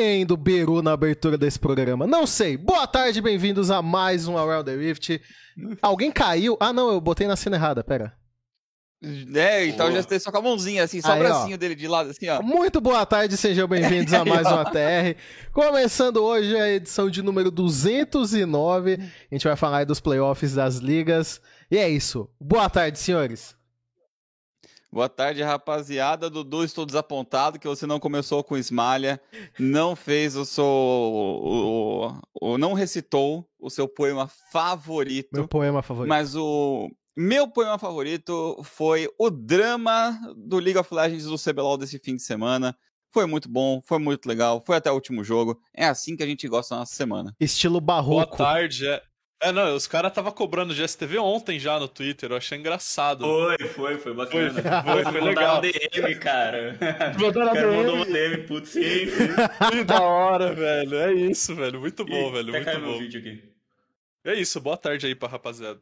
Quem do Beru na abertura desse programa? Não sei. Boa tarde, bem-vindos a mais um Around the Rift. Alguém caiu? Ah, não, eu botei na cena errada, pera. É, então já tem só com a mãozinha, assim, só Aí, o ó. bracinho dele de lado, assim, ó. Muito boa tarde, sejam bem-vindos a mais uma TR. Começando hoje a edição de número 209. A gente vai falar aí dos playoffs das ligas. E é isso. Boa tarde, senhores. Boa tarde, rapaziada. Dudu, estou desapontado que você não começou com Esmalha, não fez o seu. O, o- o- não recitou o seu poema favorito. Meu poema favorito. Mas o meu poema favorito foi o drama do League of Legends do CBLOL desse fim de semana. Foi muito bom, foi muito legal, foi até o último jogo. É assim que a gente gosta na nossa semana. Estilo Boa barroco. tarde. É, é não, os caras tava cobrando GSTV ontem já no Twitter, eu achei engraçado. Foi, foi, foi bacana. Foi, foi, foi legal. DM, cara. Mandaram DM. mandou um DM, putz, sim, da hora, velho. É isso, velho. Muito bom, Ih, velho. até Muito caiu meu bom. vídeo aqui. É isso, boa tarde aí pra rapaziada.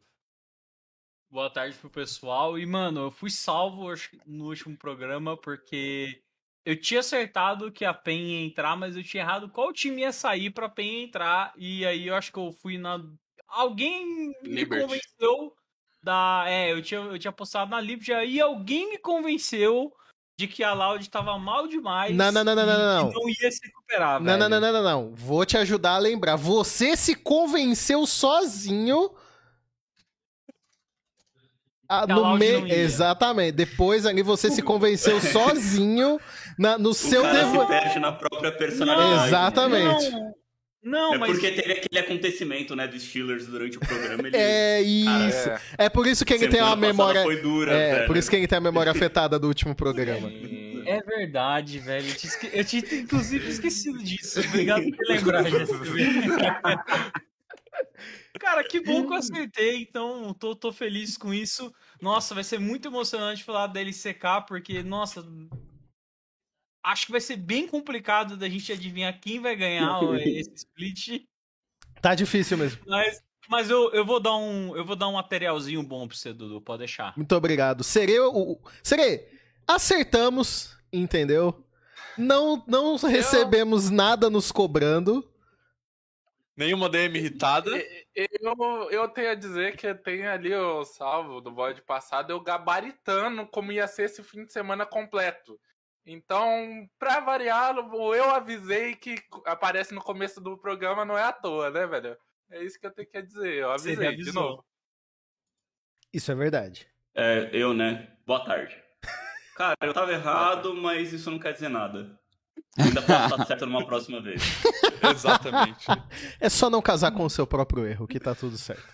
Boa tarde pro pessoal. E, mano, eu fui salvo no último programa porque eu tinha acertado que a PEN ia entrar, mas eu tinha errado qual time ia sair pra PEN entrar. E aí eu acho que eu fui na. Alguém me Liberty. convenceu da. É, eu tinha, eu tinha postado na Liberty, aí alguém me convenceu de que a Loud tava mal demais. Não, não, não, não, e não, não. que não ia se recuperar, Não, não, velho. não, não, não, não. Vou te ajudar a lembrar. Você se convenceu sozinho. Ah, no meio. não. Exatamente. Depois ali você se convenceu sozinho na- no O seu cara devo... se perde na própria personalidade. Exatamente. Não, não É mas. porque teve aquele acontecimento, né, dos Steelers durante o programa. Ele... É isso. É por isso que ele tem passada memória. Foi dura, É, velho. por isso que ele tem a memória afetada do último programa. É verdade, velho. Eu tinha, esque- eu tinha inclusive esquecido disso. Obrigado por lembrar disso. Cara, que bom que eu acertei, então tô, tô feliz com isso. Nossa, vai ser muito emocionante falar da LCK, porque, nossa, acho que vai ser bem complicado da gente adivinhar quem vai ganhar esse split. Tá difícil mesmo. Mas, mas eu, eu vou dar um eu vou dar um materialzinho bom pra você, Dudu, pode deixar. Muito obrigado. Serei o. o- Serei, acertamos, entendeu? Não, não recebemos nada nos cobrando. Nenhuma DM irritada. Eu, eu tenho a dizer que tem ali o salvo do bode passado, eu gabaritando como ia ser esse fim de semana completo. Então, pra variar, o eu avisei que aparece no começo do programa não é à toa, né, velho? É isso que eu tenho que dizer. Eu avisei de novo. Isso é verdade. É, eu, né? Boa tarde. Cara, eu tava errado, mas isso não quer dizer nada. Ainda posso estar certo numa próxima vez. Exatamente. É só não casar com o seu próprio erro, que tá tudo certo.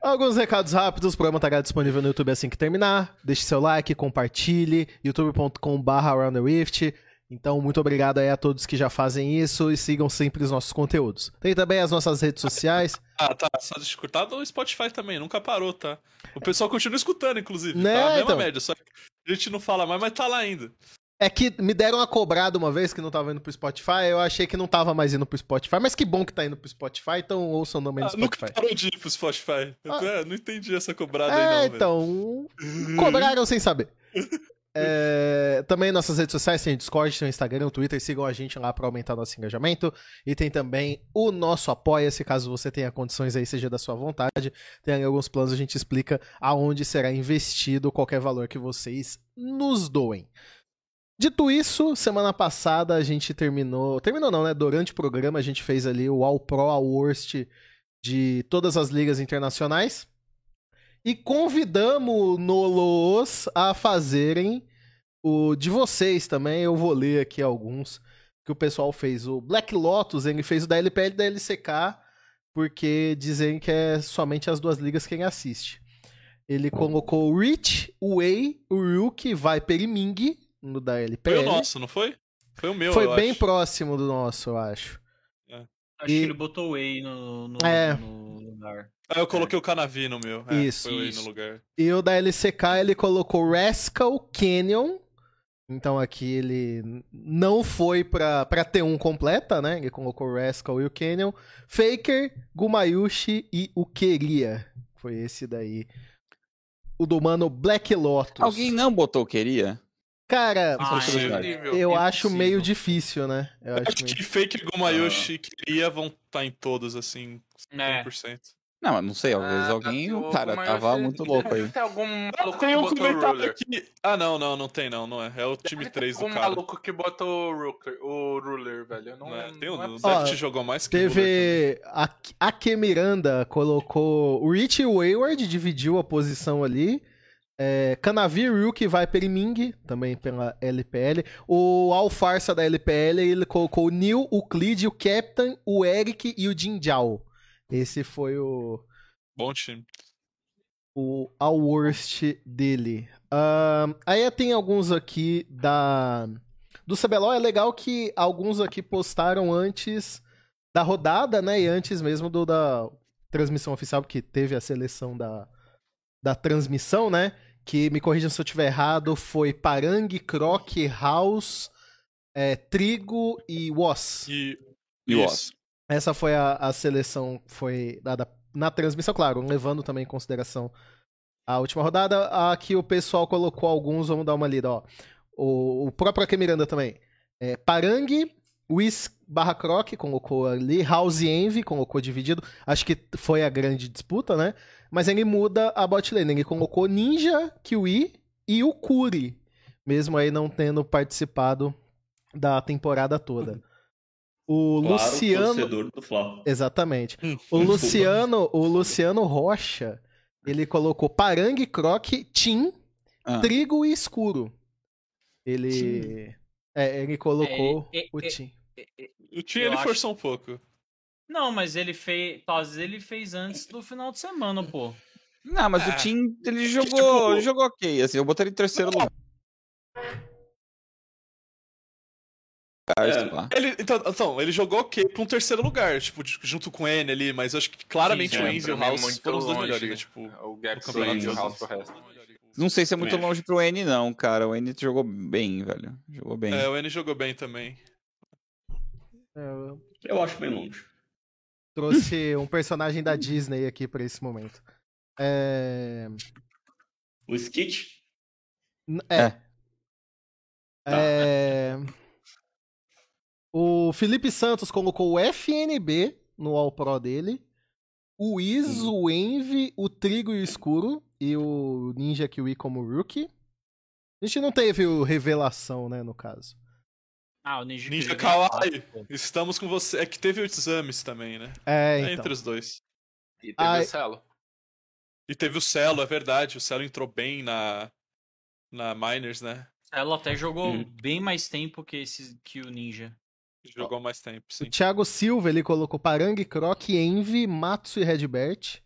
Alguns recados rápidos, o programa estará disponível no YouTube assim que terminar. Deixe seu like, compartilhe, youtube.com.br Rift. Então, muito obrigado aí a todos que já fazem isso e sigam sempre os nossos conteúdos. Tem também as nossas redes sociais. Ah, tá. Só de escutar no Spotify também, nunca parou, tá? O pessoal continua escutando, inclusive. Né, tá? A mesma então. média, só que a gente não fala mais, mas tá lá ainda. É que me deram uma cobrada uma vez que não tava indo pro Spotify, eu achei que não tava mais indo pro Spotify, mas que bom que tá indo pro Spotify, então ouçam também no Ah, nunca Spotify. parou de ir pro Spotify. Ah. é, não entendi essa cobrada É, aí, não, velho. então. Cobraram sem saber. É, também nossas redes sociais, tem o Discord, tem o Instagram, o Twitter, sigam a gente lá para aumentar nosso engajamento. E tem também o nosso Apoia-se, caso você tenha condições aí, seja da sua vontade. Tem alguns planos, a gente explica aonde será investido qualquer valor que vocês nos doem. Dito isso, semana passada a gente terminou. Terminou não, né? Durante o programa a gente fez ali o All Pro, All Worst de todas as ligas internacionais. E convidamos Nolos a fazerem o de vocês também. Eu vou ler aqui alguns que o pessoal fez. O Black Lotus, ele fez o da LPL e da LCK, porque dizem que é somente as duas ligas quem assiste. Ele colocou o Rich, o Wei, o Ryuk, Viper e Ming no da Foi LPL. o nosso, não foi? Foi o meu, Foi eu bem acho. próximo do nosso, eu acho. Acho E- que ele botou Whey no, no, É. no lugar. Ah, eu coloquei o Canavi no meu. É, Isso, Foi o isso. no lugar. E o da LCK ele colocou Rascal Canyon. Então aqui ele não foi pra, pra T1 completa, né? Ele colocou o Rascal e o Canyon. Faker, Gumayushi e o Queria. Foi esse daí. O do mano Black Lotus. Alguém não botou queria? Cara, Ah, Isso é é. eu acho meio difícil, né? Eu acho Acho meio... que Fake e Gomayoshi queria vão estar em todos, assim, É. 100%. Não, mas não sei, às vezes Ah, alguém, o o cara, tava muito louco aí. Tem algum maluco Tem que um botou ruler. aqui. Ah, não, não, não tem não, não é. É o time Deve ter 3 do algum cara. maluco que botou o ruler, o ruler velho. Eu Não, Não é. Tem não é o Ó, Deft jogou mais que Teve. A, a Ke Miranda colocou. O Rich Wayward dividiu a posição ali. É, Canavi Ryuki vai per Ming, também pela LPL. O Alfarsa da LPL, ele colocou o Neil, o Clid, o Captain, o Eric e o Jinjiao. Esse foi o. Bom time. o All Worst dele. Ahn, aí tem alguns aqui da. Do CBLOL é legal que alguns aqui postaram antes da rodada, né? E antes mesmo do da transmissão oficial, porque teve a seleção da, da transmissão, né? Que, me corrijam se eu estiver errado, foi Parang, Croc, House, é, Trigo e Was. E. E. Oz. Essa foi a, a seleção que foi dada na transmissão, claro, levando também em consideração a última rodada. Aqui o pessoal colocou alguns, vamos dar uma lida, ó. O, o próprio Ake Miranda também. É, Parang, Whis barra Croc colocou ali, House Envy colocou dividido. Acho que foi a grande disputa, né? Mas ele muda a bot lane. Ele colocou Ninja, Kiwi e o Kuri. Mesmo aí não tendo participado da temporada toda. O Claro, Luciano. do Fla. Exatamente. O Luciano, o Luciano Rocha, ele colocou Parang, Croc, Tim, Ah. Trigo e Escuro. Ele. É, ele colocou É, é, o é, Tim. O time Eu ele acho- forçou um pouco. Não, mas ele fez. Às vezes ele fez antes do final de semana, pô. Não, mas É. o time, ele jogou, tipo- jogou ok, assim, eu botaria ele em terceiro lugar. É. sei lá. Ele, então, então, ele jogou ok pra um terceiro lugar, tipo, junto com o N ali, mas eu acho que claramente Sim, o sim, Enzo e o mim, House muito foram os dois longe. melhores, né? Tipo, O Gap e o de House pro resto. Não sei se é muito Também longe pro N, não, cara. O N jogou bem, velho. Jogou bem. É, o N jogou bem também. É, Eu acho bem longe. Trouxe um personagem da Disney aqui pra esse momento. É. O Skit? n- É. É, O Felipe Santos colocou o FNB no All Pro dele. O Iz, o Envy, o Trigo e o Escuro. E o Ninja Kiwi como rookie. A gente não teve o revelação, né, no caso. Ah, o Ninja, Ninja. Kawaii, estamos com você. É que teve os exames também, né? É, É então. entre os dois. E teve Ai. o Celo. E teve o Celo, é verdade. O Celo entrou bem na, na Miners, né? Ela até jogou Hum. bem mais tempo que, esse, que o Ninja. Jogou mais tempo, O sim. Thiago Silva, ele colocou Parang, Croc, Envy, Matsu e Redbert.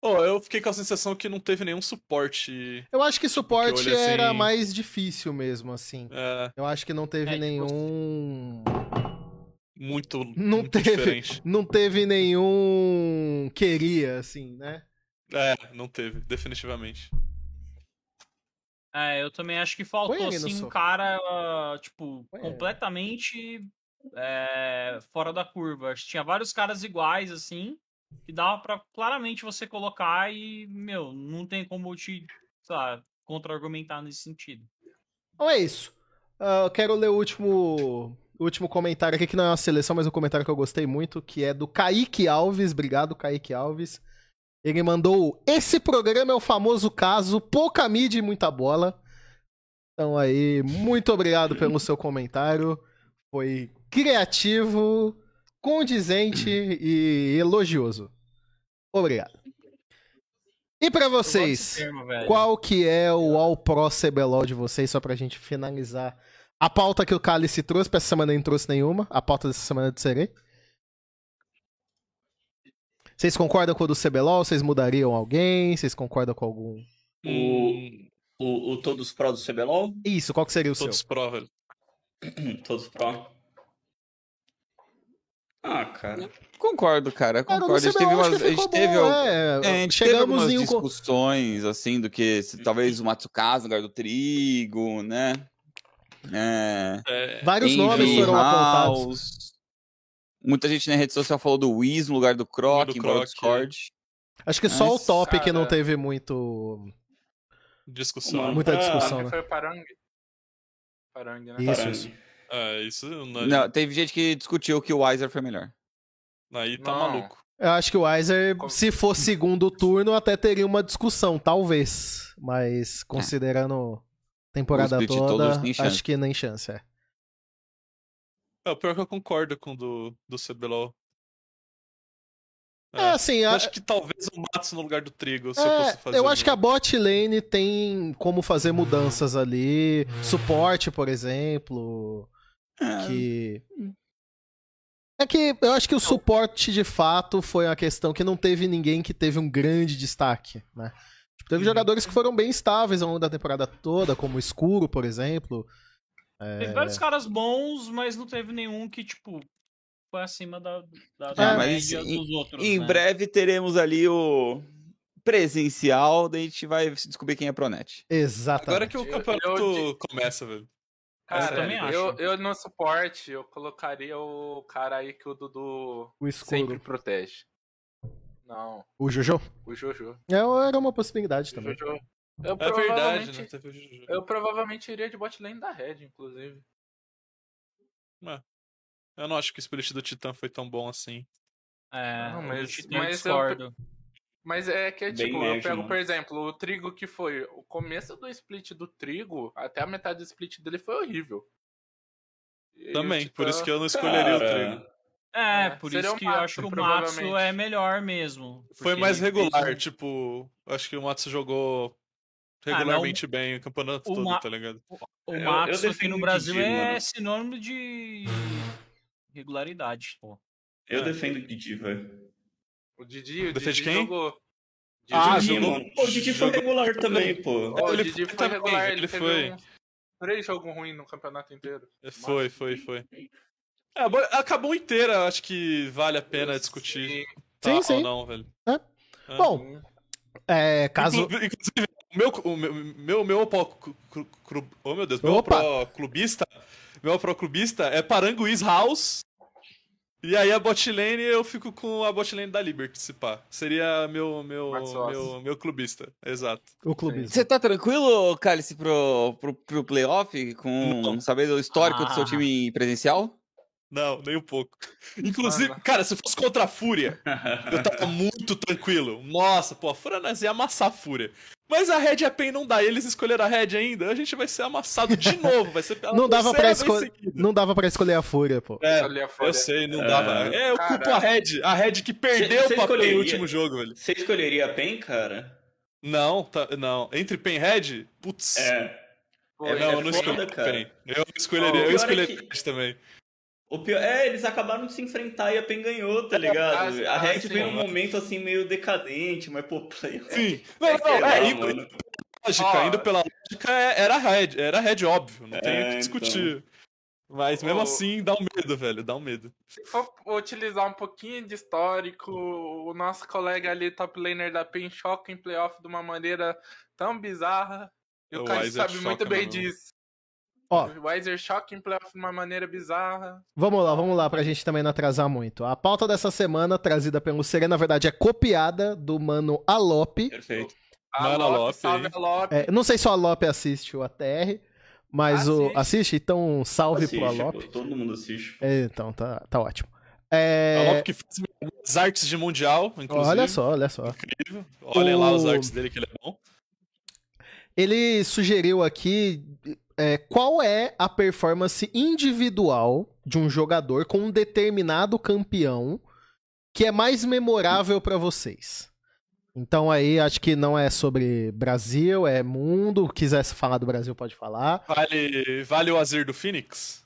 Oh, eu fiquei com a sensação que não teve nenhum suporte. Eu acho que suporte olho assim- era mais difícil mesmo, assim. é, Eu acho que não teve É, tipo, nenhum. muito, Não muito teve. diferente. Não teve nenhum. Queria, assim, né? É, não teve, definitivamente. É, eu também acho que faltou, assim, um soco. cara, tipo, Põe completamente é, fora da curva. Acho que Tinha vários caras iguais, assim, que dava pra claramente você colocar e, meu, não tem como te, sei lá, contra-argumentar nesse sentido. Então é isso. Ah, eu quero ler o último. último comentário aqui, que não é uma seleção, mas um comentário que eu gostei muito, que é do Kaique Alves. Obrigado, Kaique Alves. Ele mandou: Esse programa é o famoso caso, pouca mídia e muita bola. Então aí, muito obrigado pelo seu comentário. Foi criativo, condizente e elogioso. Obrigado. E gosto vocês? termo. Qual que é o All Pro CBLOL de vocês, só pra gente finalizar a pauta que o Cálice trouxe, pra essa semana não trouxe nenhuma, a pauta dessa semana de Serei. Vocês concordam com o do CBLOL? Vocês mudariam alguém? Vocês concordam com algum... O, o, o Todos Pro do CBLOL? Isso, qual que seria o todos seu? pró, velho. Todos Pro. Ah, cara. Concordo, cara, Cara, concordo. a gente teve umas. que A gente teve. bom, é. É, a gente teve Chegamos algumas em um... discussões, assim, do que se, talvez o Matsukaze no lugar do Trigo, né? É, É, Vários Envy, nomes foram apontados. House. Muita gente na rede social falou do Wiz no lugar do Croc, do o Croc, Discord. Acho que só o Mas, top que não cara- teve muito... discussão. Muita Ah, discussão, Acho né? foi o Parangue. Parangue, né? Isso, Parangue. isso. É, isso não, Não, teve gente que discutiu que o Weiser foi melhor. aí tá Não. maluco. Eu acho que o Weiser, se for segundo turno, até teria uma discussão, talvez. Mas considerando temporada O split toda, acho que nem chance, é. É, o pior que eu concordo com o do, do CBLOL. É, assim, Eu a- acho que talvez o Matsu no lugar do Trigo, se eu É, fosse fazer. eu acho um- que a bot lane tem como fazer mudanças ali. Suporte, por exemplo. Que. É que eu acho que o suporte de fato foi uma questão que não teve ninguém que teve um grande destaque, né? Tipo, teve Uhum. jogadores que foram bem estáveis ao longo da temporada toda, como o Escuro, por exemplo. É. Teve vários caras bons, mas não teve nenhum que, tipo, foi acima da, da, É, da mas média em- dos outros. Em né? breve teremos ali o presencial, daí a gente vai descobrir quem é Pronet. Exatamente. Agora que o Eu- campeonato eu começa, velho. Cara, também eu, acho. eu no suporte, eu colocaria o cara aí que o Dudu O sempre protege. Não, O Jojo? o Jojo. É, era uma possibilidade O também. Jojo. Eu É verdade, provavelmente, né? Teve eu provavelmente iria de bot lane da Red, inclusive. Eu não acho que o split do Titã foi tão bom assim. É, Não, o mas- eu mas eu- discordo. Mas é que, Bem tipo, eu médio, pego, mano. por exemplo, o Trigo que foi. O começo do split do Trigo, até a metade do split dele foi horrível. E o Também, por Titã- isso que eu não escolheria o Trigo. Cara, É, É, por isso o que eu Matsu, acho que o Matsu é melhor mesmo. Foi mais fez regular, um- tipo, acho que o Matsu jogou Ah, regularmente bem o campeonato o todo, Ma- tá ligado? O Eu- eu Matsu aqui defendo no o Brasil Didi, é mano. sinônimo de regularidade, pô. eu É. defendo o Didi, velho. O Didi, o Defende Didi quem? jogou. Ah, Didi, jogou- mano. Pô, o Didi foi jogou- regular também, pô. Ó, o Ele Didi foi regular, ele ele foi. uns três jogos ruins no campeonato inteiro. Foi, foi, foi. É, acabou inteira, acho que vale a pena discutir. Sim. Tá, Sim, sim. Ou não, velho. É. É. Bom, é, caso. Inclu- Inclusive, o meu, o meu, meu, meu pro, oh meu Deus, meu Opa. pro clubista, meu pro clubista é Paranguiz House. E aí a bot lane eu fico com a bot lane da Liberty, se pá. Seria meu meu meu, meu clubista, exato. O clubismo. Você tá tranquilo, Cálice, pro, pro, pro playoff, com Não. saber o histórico do seu Ah. time presencial? Não, nem um pouco. Inclusive, Mano. cara, se fosse contra a Fúria, eu tava muito tranquilo. Nossa, pô, a Fúria nós ia amassar a Fúria. Mas a Red e a PEN não dá, eles escolheram a Red ainda, a gente vai ser amassado de novo, vai ser pela Não dava, pra terceira esco... vez seguida. não dava pra escolher a Fúria, pô. É, a Fúria. eu sei, não É. dava. É, eu Cara. culpo a Red, a Red que perdeu Cê- cê o papel no escolheria? último jogo, velho. Você escolheria a PEN, cara? Não, tá, não. Entre PEN e Red, putz. É. Pô, É, não, ele eu não escolhi cara. PEN. Eu escolheria, o eu pior é escolheria que- Red também. O pior, é, eles acabaram de se enfrentar e a PEN ganhou, tá ligado? ah, a Red sim. veio num momento assim meio decadente, mas pô, play. Sim. Não, É não, é, lá, indo, mano. lógica, indo pela lógica, é- era Red, era Red, óbvio, não tem o É, que discutir. Mas mesmo Ô. assim, dá um medo, velho, dá um medo. Se for utilizar um pouquinho de histórico, o nosso colega ali, top laner da PEN, choca em playoff de uma maneira tão bizarra. E o, O cara sabe choca muito bem mesmo. disso. Ó, O Weiser choca em playoff de uma maneira bizarra. vamos lá, vamos lá, pra gente também não atrasar muito. A pauta dessa semana, trazida pelo Serena, na verdade, é copiada do mano Alop. Perfeito. Mano, Alop, Alop salve aí. Alop. É, não sei se o Alop assiste o ATR, mas o. Assiste. Assiste? Então, salve Assiste, pro Alop. pô, todo mundo assiste. É, então, tá, tá ótimo. É... É, que fez as artes de Mundial, inclusive. olha só, olha só. Incrível. Olhem lá O- as artes dele que ele é bom. Ele sugeriu aqui é, qual é a performance individual de um jogador com um determinado campeão que é mais memorável pra vocês. Então aí acho que não é sobre Brasil, é mundo. Quisesse falar do Brasil, pode falar. Vale, vale o Azir do Phoenix?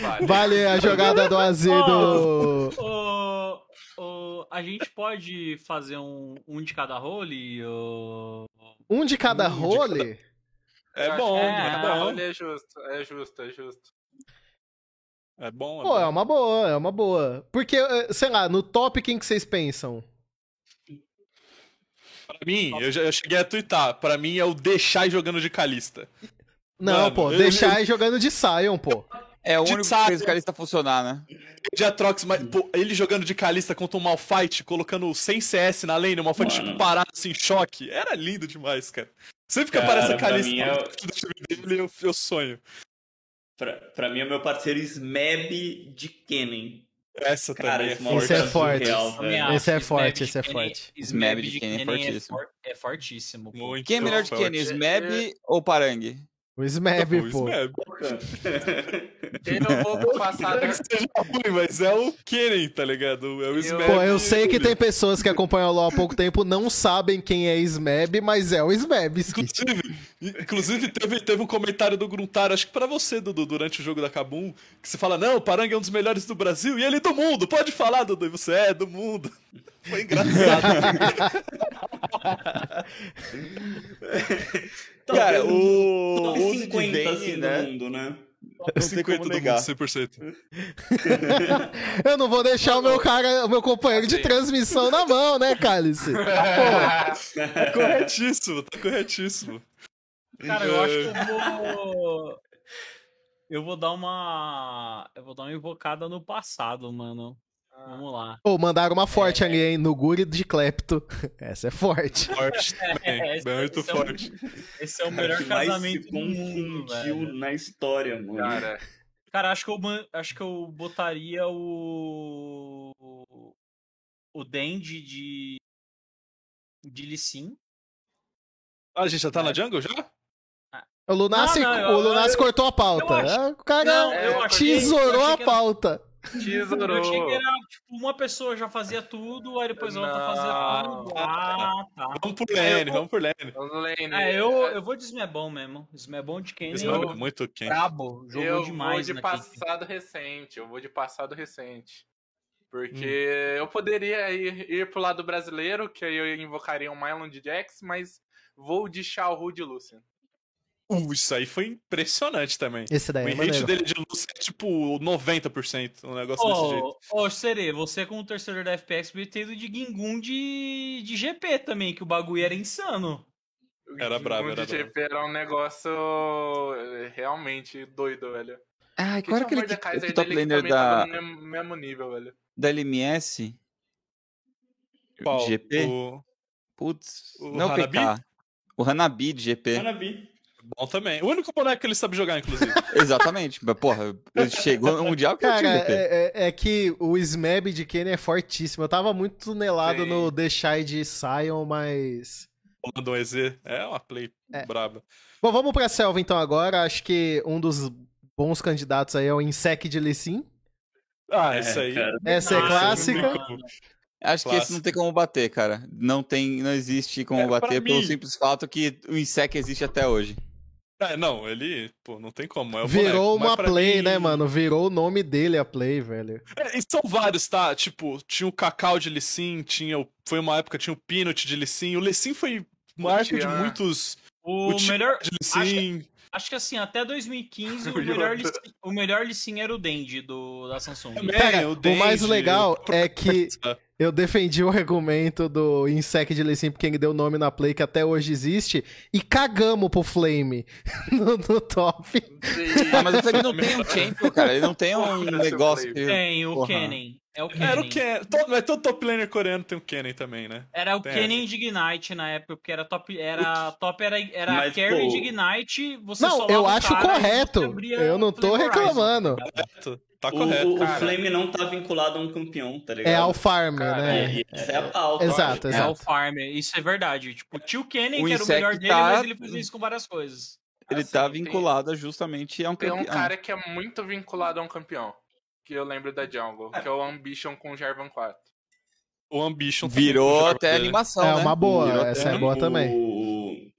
Vale. Vale a jogada do Azir do. Ô, ô, a gente pode fazer um, um de cada role? Um de cada Um de role? É Eu bom, que é é bom. é justo, é justo, é justo. É bom, é Pô, é bom. uma boa, é uma boa. Porque, eh, sei lá, no top quem que vocês pensam? Pra mim, eu, já, eu cheguei a twittar, pra mim é o deixar jogando de Calista. Não, Mano, pô, eu- deixar jogando de Sion, pô. É É o De único que saco. fez o Calista funcionar, né? de Atrox, mas pô, ele jogando de Kalista contra um Malphite, colocando sem CS na lane, o Mano. tipo, parado assim, choque. Era lindo demais, cara. Sempre que Cara, aparece a pra Kalista mim é o- no time dele, eu, eu sonho. Pra, pra mim é o meu parceiro Smeb de Kennen. Essa Cara, também é esse forte. maluco Esse é forte. acho. Esse é forte, esse é forte. Smeb de Kenny é fortíssimo. for- É fortíssimo. pô. Muito Quem é melhor de. Kenny, Smeb ou Parang? O Smeb, Pô, pô. Smeb. Ele no jogo passado. Não é que seja ruim, mas é o Kennen, tá ligado? É o Smeb. Pô, eu sei que tem pessoas que acompanham o LoL há pouco tempo não sabem quem é Smeb, mas é o Smeb. Inclusive, inclusive teve, teve um comentário do Gruntar, acho que pra você, Dudu, durante o jogo da Kabum, que você fala, não, o Parang é um dos melhores do Brasil e ele do mundo, pode falar, Dudu, e você é do mundo. Foi engraçado. Cara, o top uso de 50 Vayne, assim né? do mundo, né? Não tem 50 como do mundo, negar. 100%. Eu não vou deixar o meu cara, o meu companheiro de transmissão na mão, né, Cálice? Tá corretíssimo, tá corretíssimo. Cara, eu acho que eu vou. Eu vou dar uma. Eu vou dar uma invocada no passado, mano. Vamos lá. Pô, mandaram uma forte ali, hein, no Guri de Klepto. Essa é forte. Forte também, esse- muito esse é forte. Esse é o Cara, melhor que mais casamento se do mundo, confundiu velho. na história, mano. Cara, Cara, acho que eu acho que eu botaria o o Dendi de de Lissin. Ah, a gente já tá É. na jungle já? O Lunassi, Não, não, eu- o Lunassi eu- cortou a pauta. eu acho- É, O cara Não, achei- tesourou achei a que pauta. Eu tesourou. achei que era tipo uma pessoa já fazia tudo, aí depois a outra fazia Não. tudo. Ah, tá. Vamos por É, eu lane, vou- vamos por lane. É, eu, eu vou de Smebon mesmo. Smebon de quem nem mano é muito quente. brabo. Jogou eu demais vou de passado recente. Eu vou de passado recente. Porque Hum. eu poderia ir, ir pro lado brasileiro, que aí eu invocaria um Mylon de Jax, mas vou de Xiaohu de Lucian. Uh, isso aí foi impressionante também. Esse daí o é maneiro. dele de luz é tipo 90%, um negócio desse jeito. Ô, ô, Serê, você como torcedor da FPX podia ter ido de Gingun de, de GP também, que o bagulho era insano. Era brabo, Gingun era de GP era um negócio eh, realmente doido, velho. Que qual era aquele que, Mordekaiser que top laner da, no mesmo, nível, velho. da LMS? Qual? GP? O... Putz, o não o Hanabi? PK. O Hanabi de GP. Hanabi. Bom também. O único boneco que ele sabe jogar, inclusive. Exatamente. Mas, porra, chegou no Mundial que eu Cara, tinha GP. é, é- é que o Smeb de Kenny é fortíssimo. Eu tava muito tunelado Sim. no The Shy de Sion, mas. Rolando um EZ. É uma play É. braba. Bom, vamos pra selva então agora. Acho que um dos bons candidatos aí é o Insec de Lissin. Ah, É, isso aí. cara. Essa é Ah, clássica. Acho que esse clássico. não tem como bater, cara. Não tem, não existe como É, bater pelo mim- simples fato que o Insec existe até hoje. É, não, ele, pô, não tem como. É o Virou boneco, uma play, mim- né, mano? Virou o nome dele a play, velho. É, e são vários, tá? Tipo, tinha o Cacau de Lissin, tinha o... foi uma época tinha o Peanut de Lissin. O Lissin foi uma época de muitos. O, O melhor. de Lissin. Acho que assim, até 2015 o melhor, listing, o melhor listing era o Dendi do, da Samsung. Também, Cara, o, o mais legal é que eu defendi o argumento do Insect de Lissin porque ele deu nome na play que até hoje existe e cagamos pro Flame no, no top. Ah, mas o Flame não tem um champion, cara. Ele não tem um negócio que... Tem o. Kennen. É o Kennen. Era o Ken. Todo, mas todo top laner coreano tem o Kennen também, né? Era o Tem. Kennen de Ignite na época, porque era top. Era top, era, era Mas, carry pô, de Ignite. Você Não, eu acho correto. Eu não tô reclamando. Correto. Tá O, correto. o- o cara. Flame não tá vinculado a um campeão, tá ligado? É ao farm, Cara, né? E essa é a pauta. Exato, É o exato. farm, isso é verdade. Tipo, o Kennen, O que era o Insect melhor dele, tá- mas ele fazia isso com várias coisas. Ele Assim, tá tem- vinculado justamente a um Tem um campeão. cara que é muito vinculado a um campeão. Que eu lembro da Jungle, que é o Ambition com o Jarvan 4. O Ambition Virou até animação, É né? uma boa, Virou essa é boa também. O-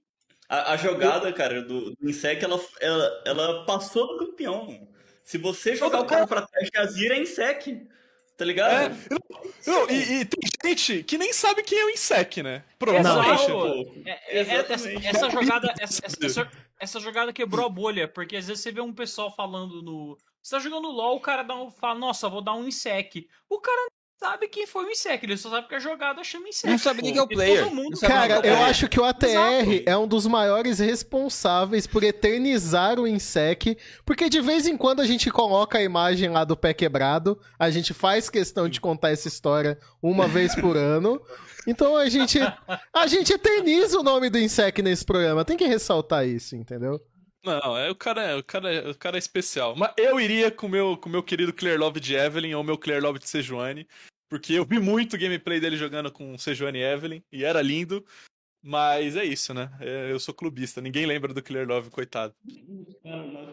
A, a jogada, cara, do, do Insec, ela, ela, ela passou do campeão. Se você jogar o cara pra trás de Azir, é Insec. Tá ligado? É, Não, e, e tem gente que nem sabe quem é o Insec, né? Pronto. Não. É, é, é, essa, essa jogada, essa, essa- essa- essa jogada quebrou a bolha, porque às vezes você vê um pessoal falando no. Você tá jogando LOL, o cara dá um, fala, nossa, vou dar um insec. O cara sabe quem foi o Insec, ele só sabe que a jogada chama Insec. Não sabe nem quem é o player. todo mundo Cara, quem é o eu player. acho que o ATR é um dos maiores responsáveis por eternizar o Insec, porque de vez em quando a gente coloca a imagem lá do pé quebrado, a gente faz questão de contar essa história uma vez por ano. Então a gente a gente eterniza o nome do Insec nesse programa, tem que ressaltar isso, entendeu? Não, é, o, cara, é- o, cara, é- o cara é especial. Mas eu iria com o meu, com o meu querido Clear Love de Evelyn ou meu Clear Love de Sejuani. Porque eu vi muito gameplay dele jogando com Sejuani e Evelyn. E era lindo. Mas é isso, né? É, eu sou clubista. Ninguém lembra do Clear Love, coitado.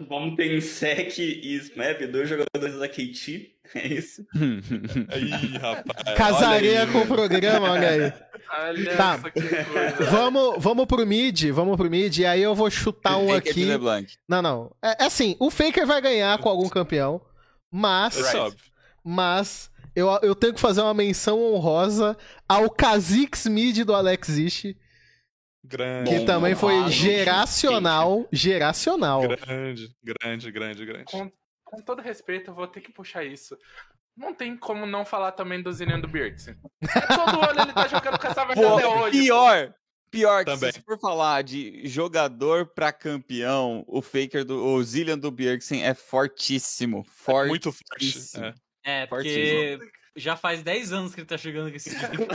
Vamos ter Insec e Smap, dois jogadores da KT. É isso. Aí, rapaz. Casaria aí. com o programa, olha aí. Olha Tá. Vamos, vamos pro mid, vamos pro mid, e aí eu vou chutar um aqui. Não, não. É, é assim, o Faker vai ganhar com algum campeão, mas. Isso é óbvio. Mas eu, eu tenho que fazer uma menção honrosa ao Kha'Zix Mid do Alex Ishi, Grande. que também foi geracional, geracional. Grande, grande, grande, grande. Com, com todo respeito, eu vou ter que puxar isso. Não tem como não falar também do Zillion do Birds. Todo ano ele tá jogando com essa vaca até hoje. pior. Pior que Também. se for falar de jogador pra campeão, o Faker do o Zillion do Bjergsen é fortíssimo. Forte. Muito forte. fortíssimo. é. É, porque já faz 10 anos que ele tá jogando com esse time.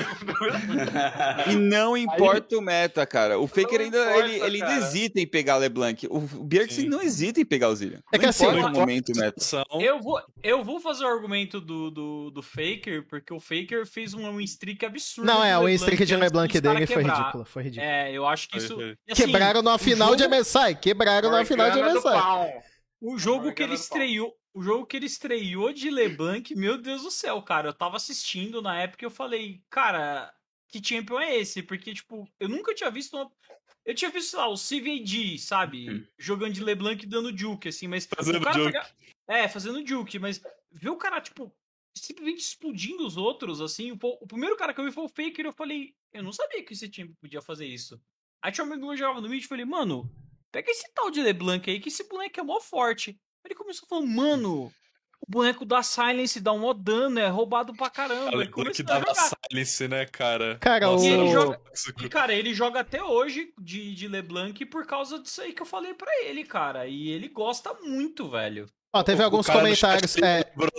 E não importa o meta, cara. O Faker Não ainda importa, ele, ele cara. hesita em pegar o LeBlanc. O Bjergsen não hesita em pegar o Zillion. É não que assim, importa não o momento o meta. Eu vou, eu vou fazer o argumento do, do, do Faker, porque o Faker fez um win streak absurdo. Não, é, o win streak de LeBlanc dele foi ridículo, foi ridículo. É, eu acho que isso. Assim, Quebraram na o final de jogo- MSI, quebraram na final de MSI. O jogo que ele estreou. O jogo que ele estreou de LeBlanc, meu Deus do céu, cara. Eu tava assistindo na época e eu falei, cara, que champion é esse? Porque, tipo, eu nunca tinha visto uma. Eu tinha visto, sei lá, o CVD, sabe? Hum. Jogando de LeBlanc e dando juke, assim, mas. Fazendo o cara juke. pega- É, fazendo juke, mas viu o cara, tipo, simplesmente explodindo os outros, assim. O, o primeiro cara que eu vi foi o Faker e eu falei, eu não sabia que esse time podia fazer isso. Aí tinha um amigo meu jogava no mid e falei, mano, pega esse tal de LeBlanc aí, que esse boneco é mó forte. Ele começou falando, mano, o boneco dá silence, dá um mó dano, é roubado pra caramba. Olha, Ele que dava silence, né, cara? Cara, Nossa, o- E ele joga-. E, cara, ele joga até hoje de, de LeBlanc por causa disso aí que eu falei pra ele, cara. E ele gosta muito, velho. Ó, teve O- alguns comentários. É, lembrou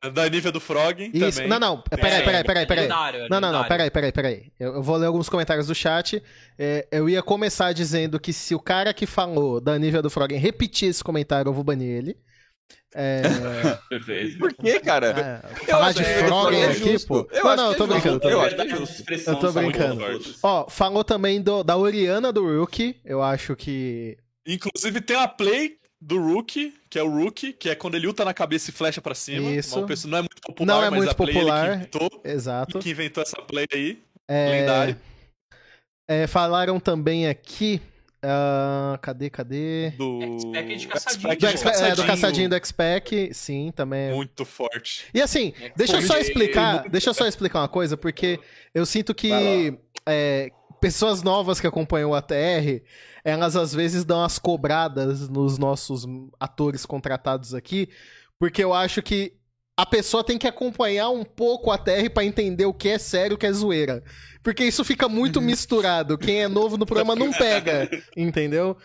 Da, da Nívia do Frog isso. também. Não, não, peraí, peraí, peraí, peraí. é Não, não, não, peraí, peraí, peraí. Eu, eu vou ler alguns comentários do chat. É, eu ia começar dizendo que se o cara que falou da nível do Frog repetir esse comentário, eu vou banir ele. É. Por quê, cara? é, falar de que Frog é aqui, pô. Eu não, acho não, eu que tô é brincando, eu tô. Eu acho que é Eu tô brincando. Ó, falou também do, da Oriana do Rookie. Eu acho que. Inclusive tem a play do Rookie, que é o Rookie, que é quando ele luta na cabeça e flecha pra cima. Isso. Uma pessoa, não é muito popular, Não é mas muito a play popular. ele que inventou, Exato. que inventou essa play aí. É, Lendário. é, falaram também aqui. ah, cadê, cadê? Do. X-Pac é de caçadinho. Do, é, do caçadinho do X-Pac, sim, também. Muito forte. E assim, É, deixa eu só explicar, deixa eu só explicar uma coisa, porque eu sinto que é, pessoas novas que acompanham o ATR, elas às vezes dão as cobradas nos nossos atores contratados aqui, porque eu acho que a pessoa tem que acompanhar um pouco a TR pra entender o que é sério e o que é zoeira. Porque isso fica muito misturado. Quem é novo no programa não pega, entendeu?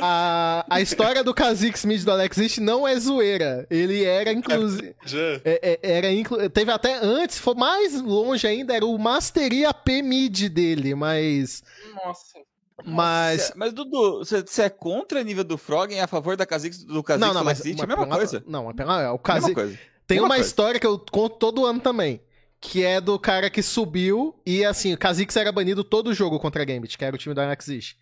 A, a história do Kha'Zix Mid do Alex Ish não é zoeira. Ele era, inclusive. É, é, era inclu... Teve até antes, foi mais longe ainda, era o Mastery AP Mid dele, mas. Nossa. Mas. Mas, Dudu, você é contra o nível do Frog e a favor da Kha'Zix, do Kha'Zix Não, não, do mas. Alex Ish? É a mesma pela- coisa. Não, mas pela- é, o Mesma Kha'Zix. coisa. Tem uma coisa. história que eu conto todo ano também. Que é do cara que subiu e assim, o Kha'Zix era banido todo o jogo contra a Gambit, que era o time do Anaxis.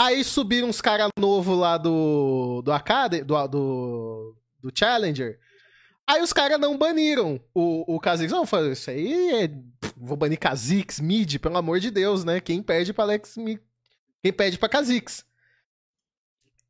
Aí subiram uns caras novos lá do. do Academy, do, do. do Challenger. Aí os caras não baniram o, o Kha'Zix. Não, falei, isso aí é. Vou banir Kha'Zix, mid, pelo amor de Deus, né? Quem perde pra Alex. Quem perde pra Kha'Zix.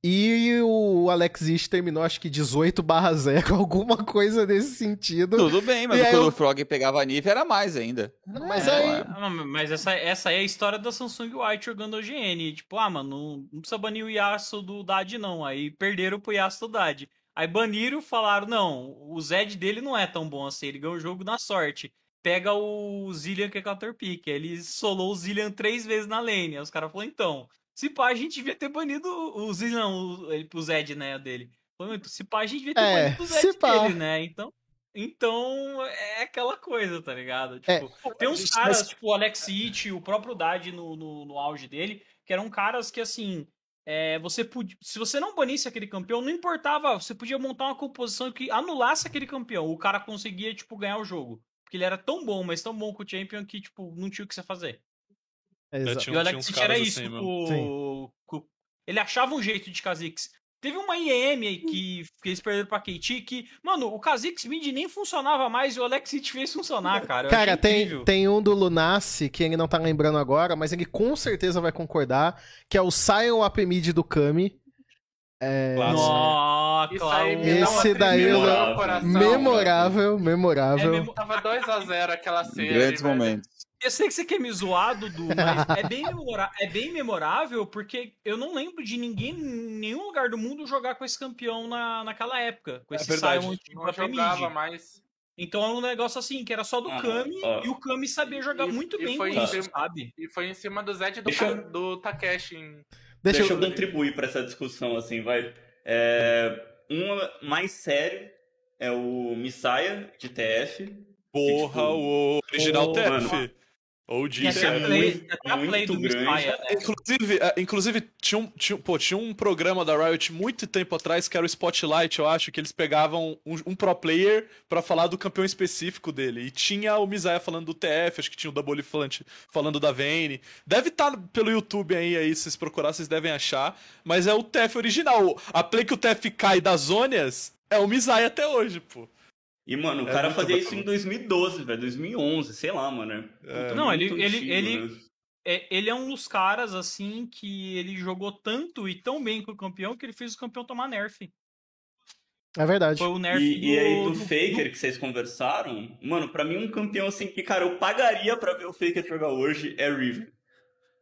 E o Alex Ish terminou, acho que 18 barra 0, alguma coisa nesse sentido. Tudo bem, mas E quando eu- o Frog pegava a Neve era mais ainda. Mas É, aí. não, mas essa, essa aí é a história da Samsung White jogando OGN. Tipo, ah, mano, não, não precisa banir o Yasuo do Dad, não. Aí perderam pro Yasuo do Dad. Aí baniram, falaram, não, o Zed dele não é tão bom assim, ele ganhou o jogo na sorte. Pega o Zillian que é counter pick. Ele solou o Zillian três vezes na lane. Aí os caras falaram, então, se pá, a gente devia ter banido o Zillian, o, Zed, né, dele. Se pá, a gente devia ter É, banido o Zed pá. dele, né? Então, então, é aquela coisa, tá ligado? É. Tipo, tem uns caras, tipo o Alex It, o próprio Dad no, no, no auge dele, que eram caras que, assim, é, você podia, se você não banisse aquele campeão, não importava, você podia montar uma composição que anulasse aquele campeão, o cara conseguia, tipo, ganhar o jogo. Porque ele era tão bom, mas tão bom com o Champion que, tipo, não tinha o que você fazer. Exato. tinha- e o tinha Alex It era isso, assim, com, com- ele achava um jeito de Kha'Zix. Teve uma IEM aí que, que eles perderam pra KT que, mano, o Kha'Zix Mid nem funcionava mais e o Alex It fez funcionar, cara. Eu Cara, tem, incrível. tem um do Lunacy que ele não tá lembrando agora, mas ele com certeza vai concordar, que é o Sion Up Mid do Kami. É, Clássico. Nossa, Isso aí me Esse daí Memorável. coração. memorável, memorável. É memo- Tava 2x0 aquela série. Grandes momentos. Eu sei que você quer me zoar, Dudu, mas é bem, é bem memorável porque eu não lembro de ninguém em nenhum lugar do mundo jogar com esse campeão na, naquela época. Com É esse verdade. Sion tipo Não jogava mais. Então é um negócio assim, que era só do Ah, Kami ó. e o Kami sabia jogar E- muito e bem foi com isso, cima- sabe? E foi em cima do Zed do, Deixa do Takeshi. em- Deixa, Deixa eu... eu contribuir pra essa discussão, assim, vai. É, um mais sério é o Messiah de TF. Porra, tipo, o original TF. Tem até é muito- tem até a play muito do grande. Né? Inclusive, é, inclusive tinha, um, tinha, pô, tinha um programa da Riot muito tempo atrás que era o Spotlight, eu acho, que eles pegavam um, um pro player pra falar do campeão específico dele. E tinha o Mizaya falando do TF, acho que tinha o Double falando da Vayne. Deve estar pelo YouTube aí, aí, se vocês procurar, vocês devem achar. Mas é o TF original. A play que o TF cai das zônias é o Mizaya até hoje, pô. E, mano, o É cara fazia bacana. isso em 2012, velho, 2011, sei lá, mano. É. Não, ele- muito ele- antigo, ele- né? É, ele é um dos caras, assim, que ele jogou tanto e tão bem com o campeão que ele fez o campeão tomar nerf. É verdade. Foi o nerf E, e aí, do do- Faker que vocês conversaram, mano, pra mim um campeão assim que, cara, eu pagaria pra ver o Faker jogar hoje é Riven.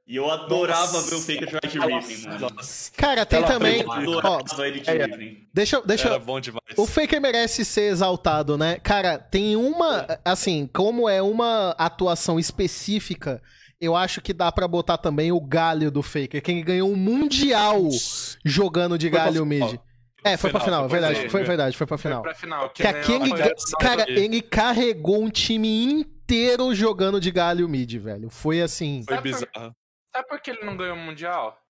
E eu adorava Nossa. ver o Faker jogar de Riven, mano. Nossa, Cara, tem Ela também. foi Ó, adorava ele de é, deixa, eu- deixa, era bom demais. O Faker merece ser exaltado, né? Cara, tem uma. Assim, como é uma atuação específica, eu acho que dá pra botar também o galho do Faker, quem ganhou um Mundial jogando de Foi galho final. mid. É, foi pra final, Final, foi pra verdade. final. Foi verdade, foi pra Foi final. pra final. Que foi ga- o final Cara, ele carregou um time inteiro jogando de galho mid, velho. Foi assim. Foi bizarro. Sabe por que ele não ganhou o Mundial?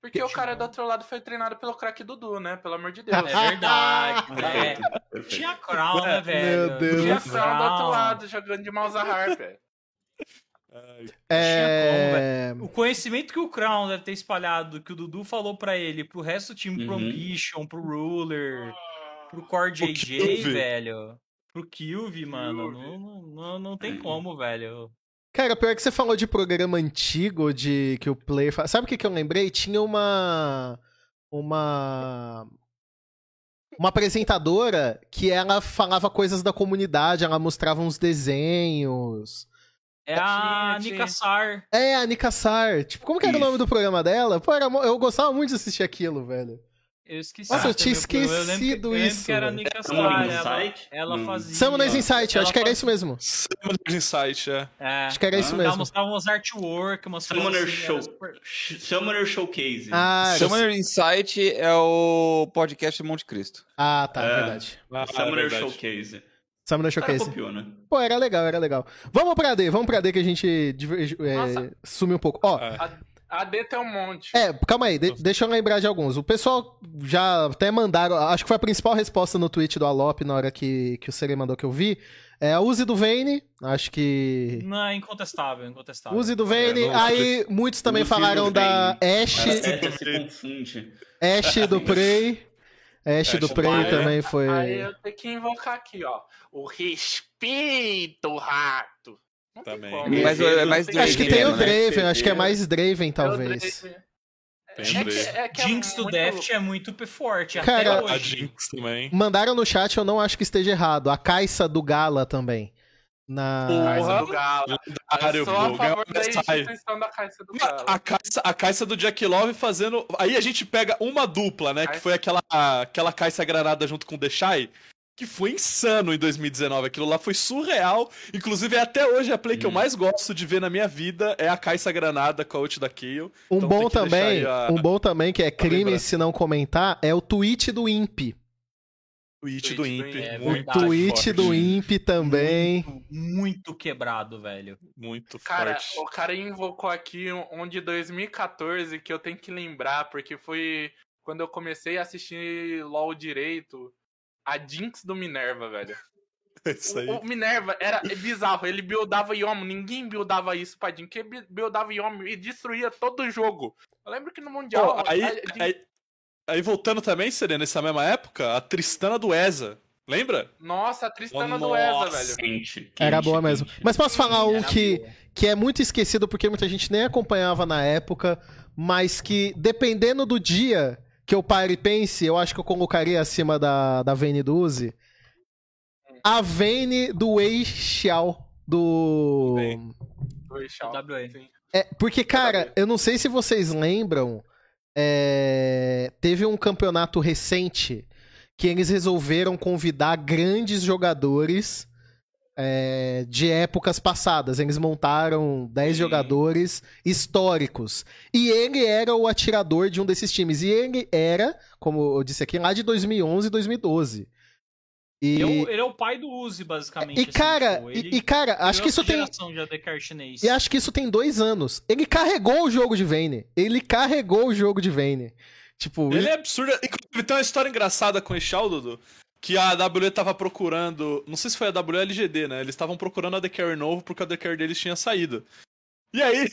Porque o cara do outro lado foi treinado pelo craque Dudu, né? Pelo amor de Deus. É verdade. é. Tinha Crown, né, velho? Meu Deus. Tinha Crown do outro lado, jogando de Malzahar, velho. Ai, É. O conhecimento que o Crown deve ter espalhado, que o Dudu falou pra ele, pro resto do time, pro Uhum. Ambition, pro Ruler, pro Core Pro JJ, velho. Pro Kilvi, mano. Não, não, não tem como, velho. Cara, pior que você falou de programa antigo, de que o player. fa- Sabe o que, que eu lembrei? Tinha uma. Uma. Uma apresentadora que ela falava coisas da comunidade, ela mostrava uns desenhos. É a Tinha, tinha. Nika Sar. É, a Nika Sar. Tipo, como que era o nome Isso. do programa dela? Pô, era eu gostava muito de assistir aquilo, velho. Eu esqueci. Nossa, eu tinha o programa. Eu lembro que- esquecido eu lembro isso, que era a Sar. Ela, Insight? ela Não. fazia. Summoners Insight, acho que era isso mesmo. Summoners Insight, é. É. Acho que era isso Ah, Ela mesmo. mostrava uns artwork, umas coisas Summoner assim, Show. super- Summoner Showcase. Ah, Summoner Insight é o podcast Monte Cristo. ah, tá, É. verdade. Ah, Summoner verdade. Showcase. Summoner Showcase. copiou, né? Pô, era legal, era legal. Vamos pra D, vamos pra D que a gente é, sumiu um pouco. Ó. A D tem um monte. é, calma aí, de- deixa eu lembrar de alguns. O pessoal já até mandaram, acho que foi a principal resposta no tweet do Alop na hora que, que o Sere mandou que eu vi. É a Use do Vayne, acho que... Não, é incontestável, incontestável. Use do Vayne, É, aí muitos também Use falaram da Ashe, confunde. Ashe do Prey. Ashe do Prey também foi... Aí eu tenho que invocar aqui, ó. O respeito, rato. Também. Mas é mais Tem Acho que Draven, tem o né? Draven, acho que é mais Draven, talvez. Draven. É que- Draven. é que é Jinx do muito- Deft é muito forte, Cara, até A. Jinx também. Mandaram no chat, eu não acho que esteja errado. A Caixa do Gala também. Na. Porra. do. Lendário, a pô, ganhou favor da MSI. instituição da Caixa do Não, Galo. A caixa, a caixa do Jack Love fazendo. Aí a gente pega uma dupla, né? Que foi aquela, aquela caixa granada junto com o Deshai. Que foi insano em 2019. Aquilo lá foi surreal. Inclusive, até hoje a play que eu Hum. mais gosto de ver na minha vida é a caixa granada com a ult da Kayle. Um Então bom também, a- um bom também que é crime se não comentar é o tweet do Imp. Tweet Tweet do do Imp. É O verdade, tweet forte. do Imp também. Muito, muito quebrado, velho. Muito Cara, forte. o cara invocou aqui um de 2014 que eu tenho que lembrar, porque foi quando eu comecei a assistir LOL direito, a Jinx do Minerva, velho. Isso aí. O, o Minerva era bizarro, ele buildava Yomo, ninguém buildava isso pra Jinx, ele bu- buildava Yomo e destruía todo o jogo. Eu lembro que no Mundial... Pô, aí, a Jinx- aí, aí voltando também, Serena, nessa mesma época, a Tristana do Eza. Lembra? Nossa, a Tristana do Nossa. Eza, velho. Quente, Era quente, boa mesmo. quente. Mas posso falar um Era que, boa. que é muito esquecido porque muita gente nem acompanhava na época, mas que dependendo do dia que eu pare e pense, eu acho que eu colocaria acima da, da Vayne do Uzi. A Vayne do Wei Xiao. Do. WA. Sim. É, porque, cara, eu não sei se vocês lembram. é, teve um campeonato recente que eles resolveram convidar grandes jogadores é, de épocas passadas. Eles montaram 10 Sim. jogadores históricos. E ele era o atirador de um desses times. E ele era, como eu disse aqui, lá de 2011 e 2012. E, Ele é o- ele é o pai do Uzi, basicamente. e assim, cara, tipo, e- ele e, cara, acho que isso tem. E acho que isso tem dois anos. Ele carregou o jogo de Vayne. Ele carregou o jogo de Vayne. Tipo, Ele é absurdo. Inclusive, tem uma história engraçada com o Ixal, Dudu. Que a AWE tava procurando. Não sei se foi a AWE ou a LGD, né? Eles estavam procurando a The Carry novo porque a The Carry deles tinha saído. E aí,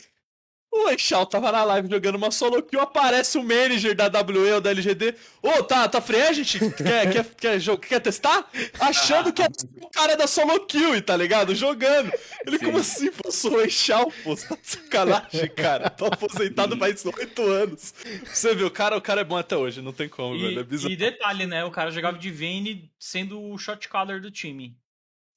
o Eixal tava na live jogando uma solo kill, aparece o manager da AWE ou da LGD. Ô, tá, tá free agent? Quer, quer, quer, jo- quer testar? Achando que é o cara da solo kill, tá ligado? Jogando. Ele, Sim. como assim? Pô, sou o Eixal, pô. Você tá de sacanagem, cara. Tô aposentado faz oito anos. Você viu, o cara, o cara é bom até hoje, não tem como, velho. É E, bizarro. e detalhe, né? O cara jogava de Vayne sendo o shot caller do time.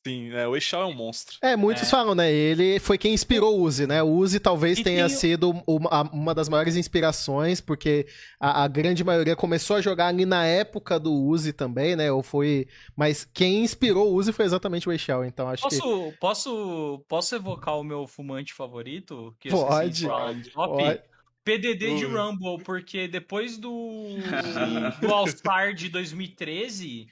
Sim, é, o Eixal é um monstro. É, muitos É. falam, né? Ele foi quem inspirou o Uzi, né? O Uzi talvez E tenha tem sido uma, uma das maiores inspirações, porque a, a grande maioria começou a jogar ali na época do Uzi também, né? Ou foi. Mas quem inspirou o Uzi foi exatamente o Eixel, então acho que. Posso, posso, posso evocar o meu fumante favorito? Que Pode. PDD de. Rumble, porque depois do, do All-Star de 2013,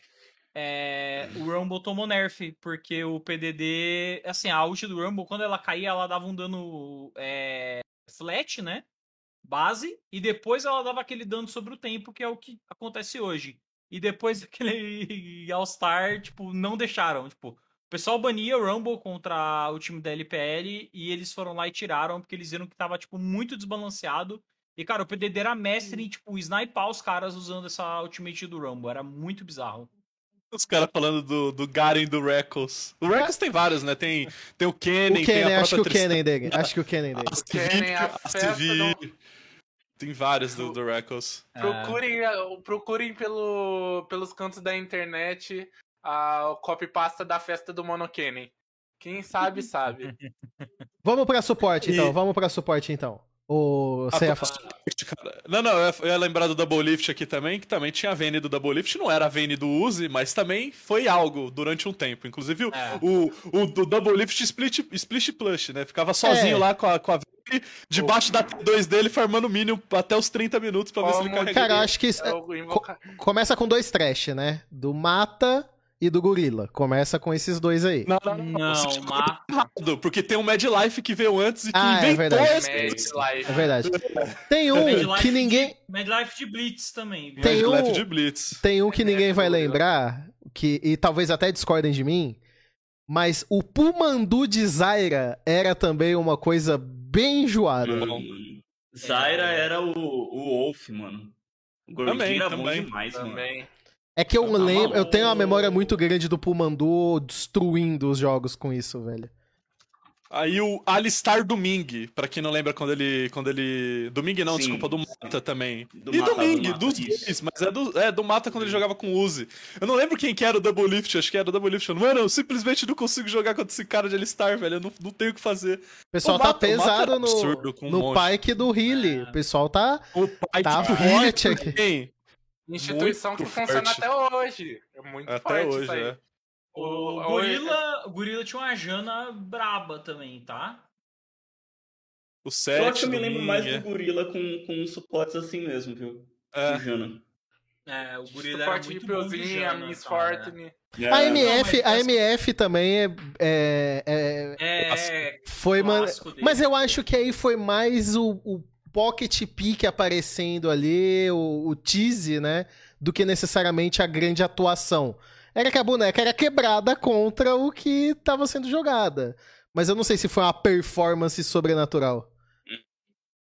é, o Rumble tomou nerf, porque o PDD, assim, a ult do Rumble, quando ela caía, ela dava um dano é, flat, né? Base, e depois ela dava aquele dano sobre o tempo, que é o que acontece hoje. E depois daquele All-Star, tipo, não deixaram, tipo, o pessoal bania o Rumble contra o time da LPL e eles foram lá e tiraram porque eles viram que tava, tipo, muito desbalanceado. E, cara, o PDD era mestre em, tipo, sniper os caras usando essa ultimate do Rumble. Era muito bizarro. Os caras falando do, do Garen do Reckles. O Reckles tem vários, né? Tem, tem o Kennen, O tem Kennen, a acho que própria o Kennen dele. Acho que o Kennen dele. A Kennen, Civi, a a festa Civi. Tem vários do, do Reckles. Procurem, procurem pelo, pelos cantos da internet a o copypasta da festa do Monokennen. Quem sabe, sabe. Vamos pra suporte, então. E- Vamos pra suporte, então. O... Ah, Você ia falar. Não, não, eu ia- lembrar do Double Lift aqui também, que também tinha a Vayne do Double Lift. Não era a Vayne do Uzi, mas também foi algo durante um tempo. Inclusive, o, É. o, o do Double Lift split, split plush, né? Ficava sozinho É. lá com a, com a Vayne, debaixo da T2 dele, farmando minion até os 30 minutos pra ver se ele Como- carrega. Cara, eu acho que É invoca- começa com dois trash, né? Do Mata e do Gorila. Começa com esses dois aí. Não, não, não. Não, Você mas... errado, porque tem um Mad Life que veio antes e que Ah, é inventou verdade. esse... Mad Life. É verdade. Tem um Mad que Life ninguém. De, Mad Life de Blitz também, viu? Tem Mad um- Life de Blitz. Tem um que ninguém vai lembrar, que, e talvez até discordem de mim, mas o Pumandu de Zaira era também uma coisa bem enjoada. Bom. Mano, Zaira era o, o Wolf, mano. O Também, Gordinho era bom também. demais, mano. É que eu Tá lembro, eu tenho uma memória muito grande do Pumandu destruindo os jogos com isso, velho. Aí o Alistar Domingue, pra quem não lembra quando ele. Quando ele. Domingue não, Sim, desculpa, do sim. Mata também. Do e Mata, Domingue, do Mata, dos dois, mas é do, é do Mata quando ele jogava com o Uzi. Eu não lembro quem que era o Double Lift, acho que era o Double Lift. Mano, eu simplesmente não consigo jogar contra esse cara de Alistar, velho. Eu não, não tenho o que fazer. O pessoal O tá Mata- Mata pesado no, absurdo um no monte. Pike do Healy. O pessoal tá. O pai Tá tipo, forte aqui. também. Instituição Muito que funciona forte. até hoje. É muito Até forte hoje, isso aí. é. O O- Gorila, o Gorila tinha uma Jana braba também, tá? O Eu 7. acho que eu me lembro mais Domingue, do gorila com, com suportes assim mesmo, viu? é. De Jana. É, o Gorila era muito bom de Jana, Miss. Fortune. É, A MF, mas a MF também é. é- é- É, foi, man... clássico dele. Mas eu acho que aí foi mais o, o Pocket Peak aparecendo ali, o, o tease, né? Do que necessariamente a grande atuação. Era que a boneca era quebrada contra o que estava sendo jogada. Mas eu não sei se foi uma performance sobrenatural.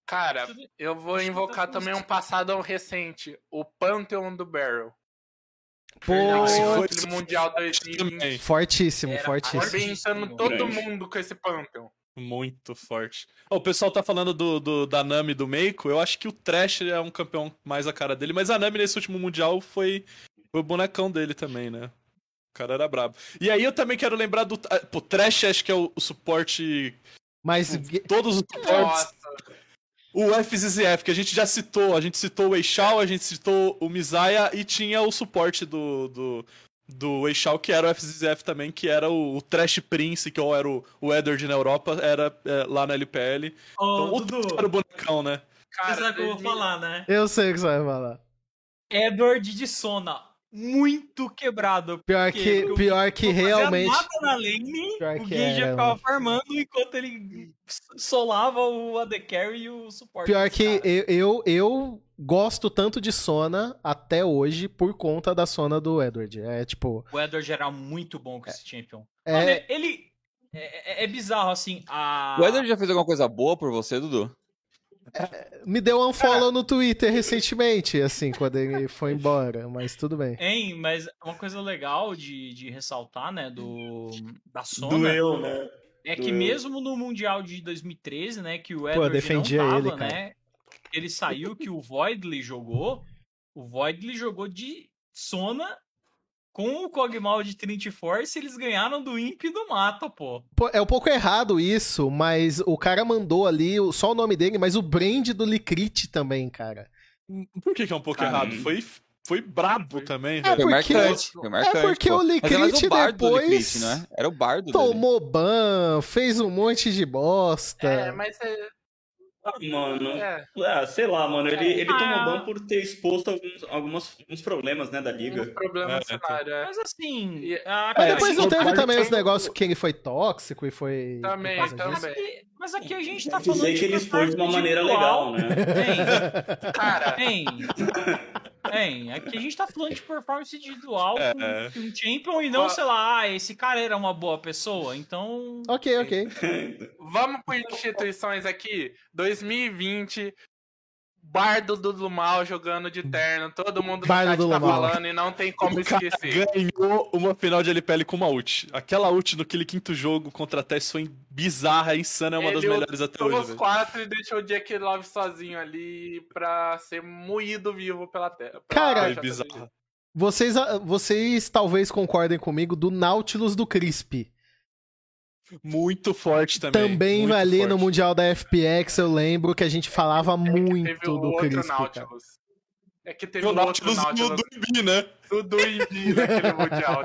Cara, eu vou invocar tá também um passado recente. O Pantheon do Barrel. Pô, ganhou foi- Mundial 2020. Também. fortíssimo, Era fortíssimo. Arrebentando todo mundo com esse Pantheon. Muito forte. Ó, o pessoal tá falando do, do- da Nami e do Meiko. Eu acho que o Trash é um campeão mais a cara dele, mas a Nami nesse último Mundial foi, foi o bonecão dele também, né? O cara era brabo. E aí eu também quero lembrar do. ah, Pô, Trash acho que é o, o suporte. Mas Todos os suportes. O FZZF, que a gente já citou. A gente citou o Eixal, a gente citou o Mizaya e tinha o suporte do. do do Eixal, que era o FZZF também, que era o, o Trash Prince, que ou era o, o Edward na Europa, era é, lá na LPL. Ô, Então, o Dudu, Trash era o bonecão, né? você cara, sabe o que eu vou 2000 falar, né? eu sei o que você vai falar. Edward de Sona, muito quebrado. Pior que, o pior que realmente. mata na lane, Pior o que Genji era, ficava mano. farmando enquanto ele solava o AD Carry e o suporte. Pior que eu, eu, eu gosto tanto de Sona até hoje por conta da Sona do Edward. É tipo. O Edward era muito bom com esse champion. É- Mano, ele. É, é- é bizarro, assim. A... O Eder já fez alguma coisa boa por você, Dudu? Me deu um unfollow no Twitter recentemente, assim, quando ele foi embora, mas tudo bem. Hein, mas uma coisa legal de, de ressaltar, né, do da Sona, Doeu, né? é que mesmo no Mundial de 2013, né, que o Edward defendia não ele, tava, cara. né, ele saiu, que o Voidley jogou, o Voidley jogou de Sona com o Kog'Maw de Trinity Force, eles ganharam do Imp e do Mata, pô. Pô, é um pouco errado isso, mas o cara mandou ali o- só o nome dele, mas o brand do Likrit também, cara. Por que, que é um pouco Caramba. errado? Foi, foi brabo também, É velho. Foi porque- marcante. Foi marcante. porque pô. o é do depois não é? Era o bardo dele. Tomou ban, fez um monte de bosta. É, mas é. Ah, mano. é Ah, sei lá, mano. Ele, ele Ah. tomou ban por ter exposto alguns, algumas, alguns problemas, né, da liga. problema É, no cenário. É. Mas assim, a Mas É, depois assim, não teve também os negócios que ele foi tóxico e foi. Também, também. Mas aqui a gente tá Dizer falando que ele expôs de uma maneira legal, né? Cara, Hein, hein, aqui a gente tá falando de performance individual É. com, com um champion e não, sei lá, ah, esse cara era uma boa pessoa, então. Ok, ok. vamos por instituições aqui. 2020. Bardo do Lumal jogando de terno. Todo mundo no Bardo chat do tá falando e não tem como O cara esquecer. ganhou uma final de LPL com uma ult. Aquela ult naquele quinto jogo contra a Tess foi bizarra, insana, é uma das Ele melhores até hoje, os quatro e deixou o Jack Love sozinho ali pra ser moído vivo pela terra. Cara, Foi bizarro. Vocês, vocês talvez concordem comigo do Nautilus do Crisp. Muito forte também. Também muito ali no. Mundial da FPX, eu lembro que a gente falava Teve muito do outro Crisp. cara. Nautilus. É que teve O Nautilus do, Nautilus do Imbi, né? do Duimbi naquele mundial.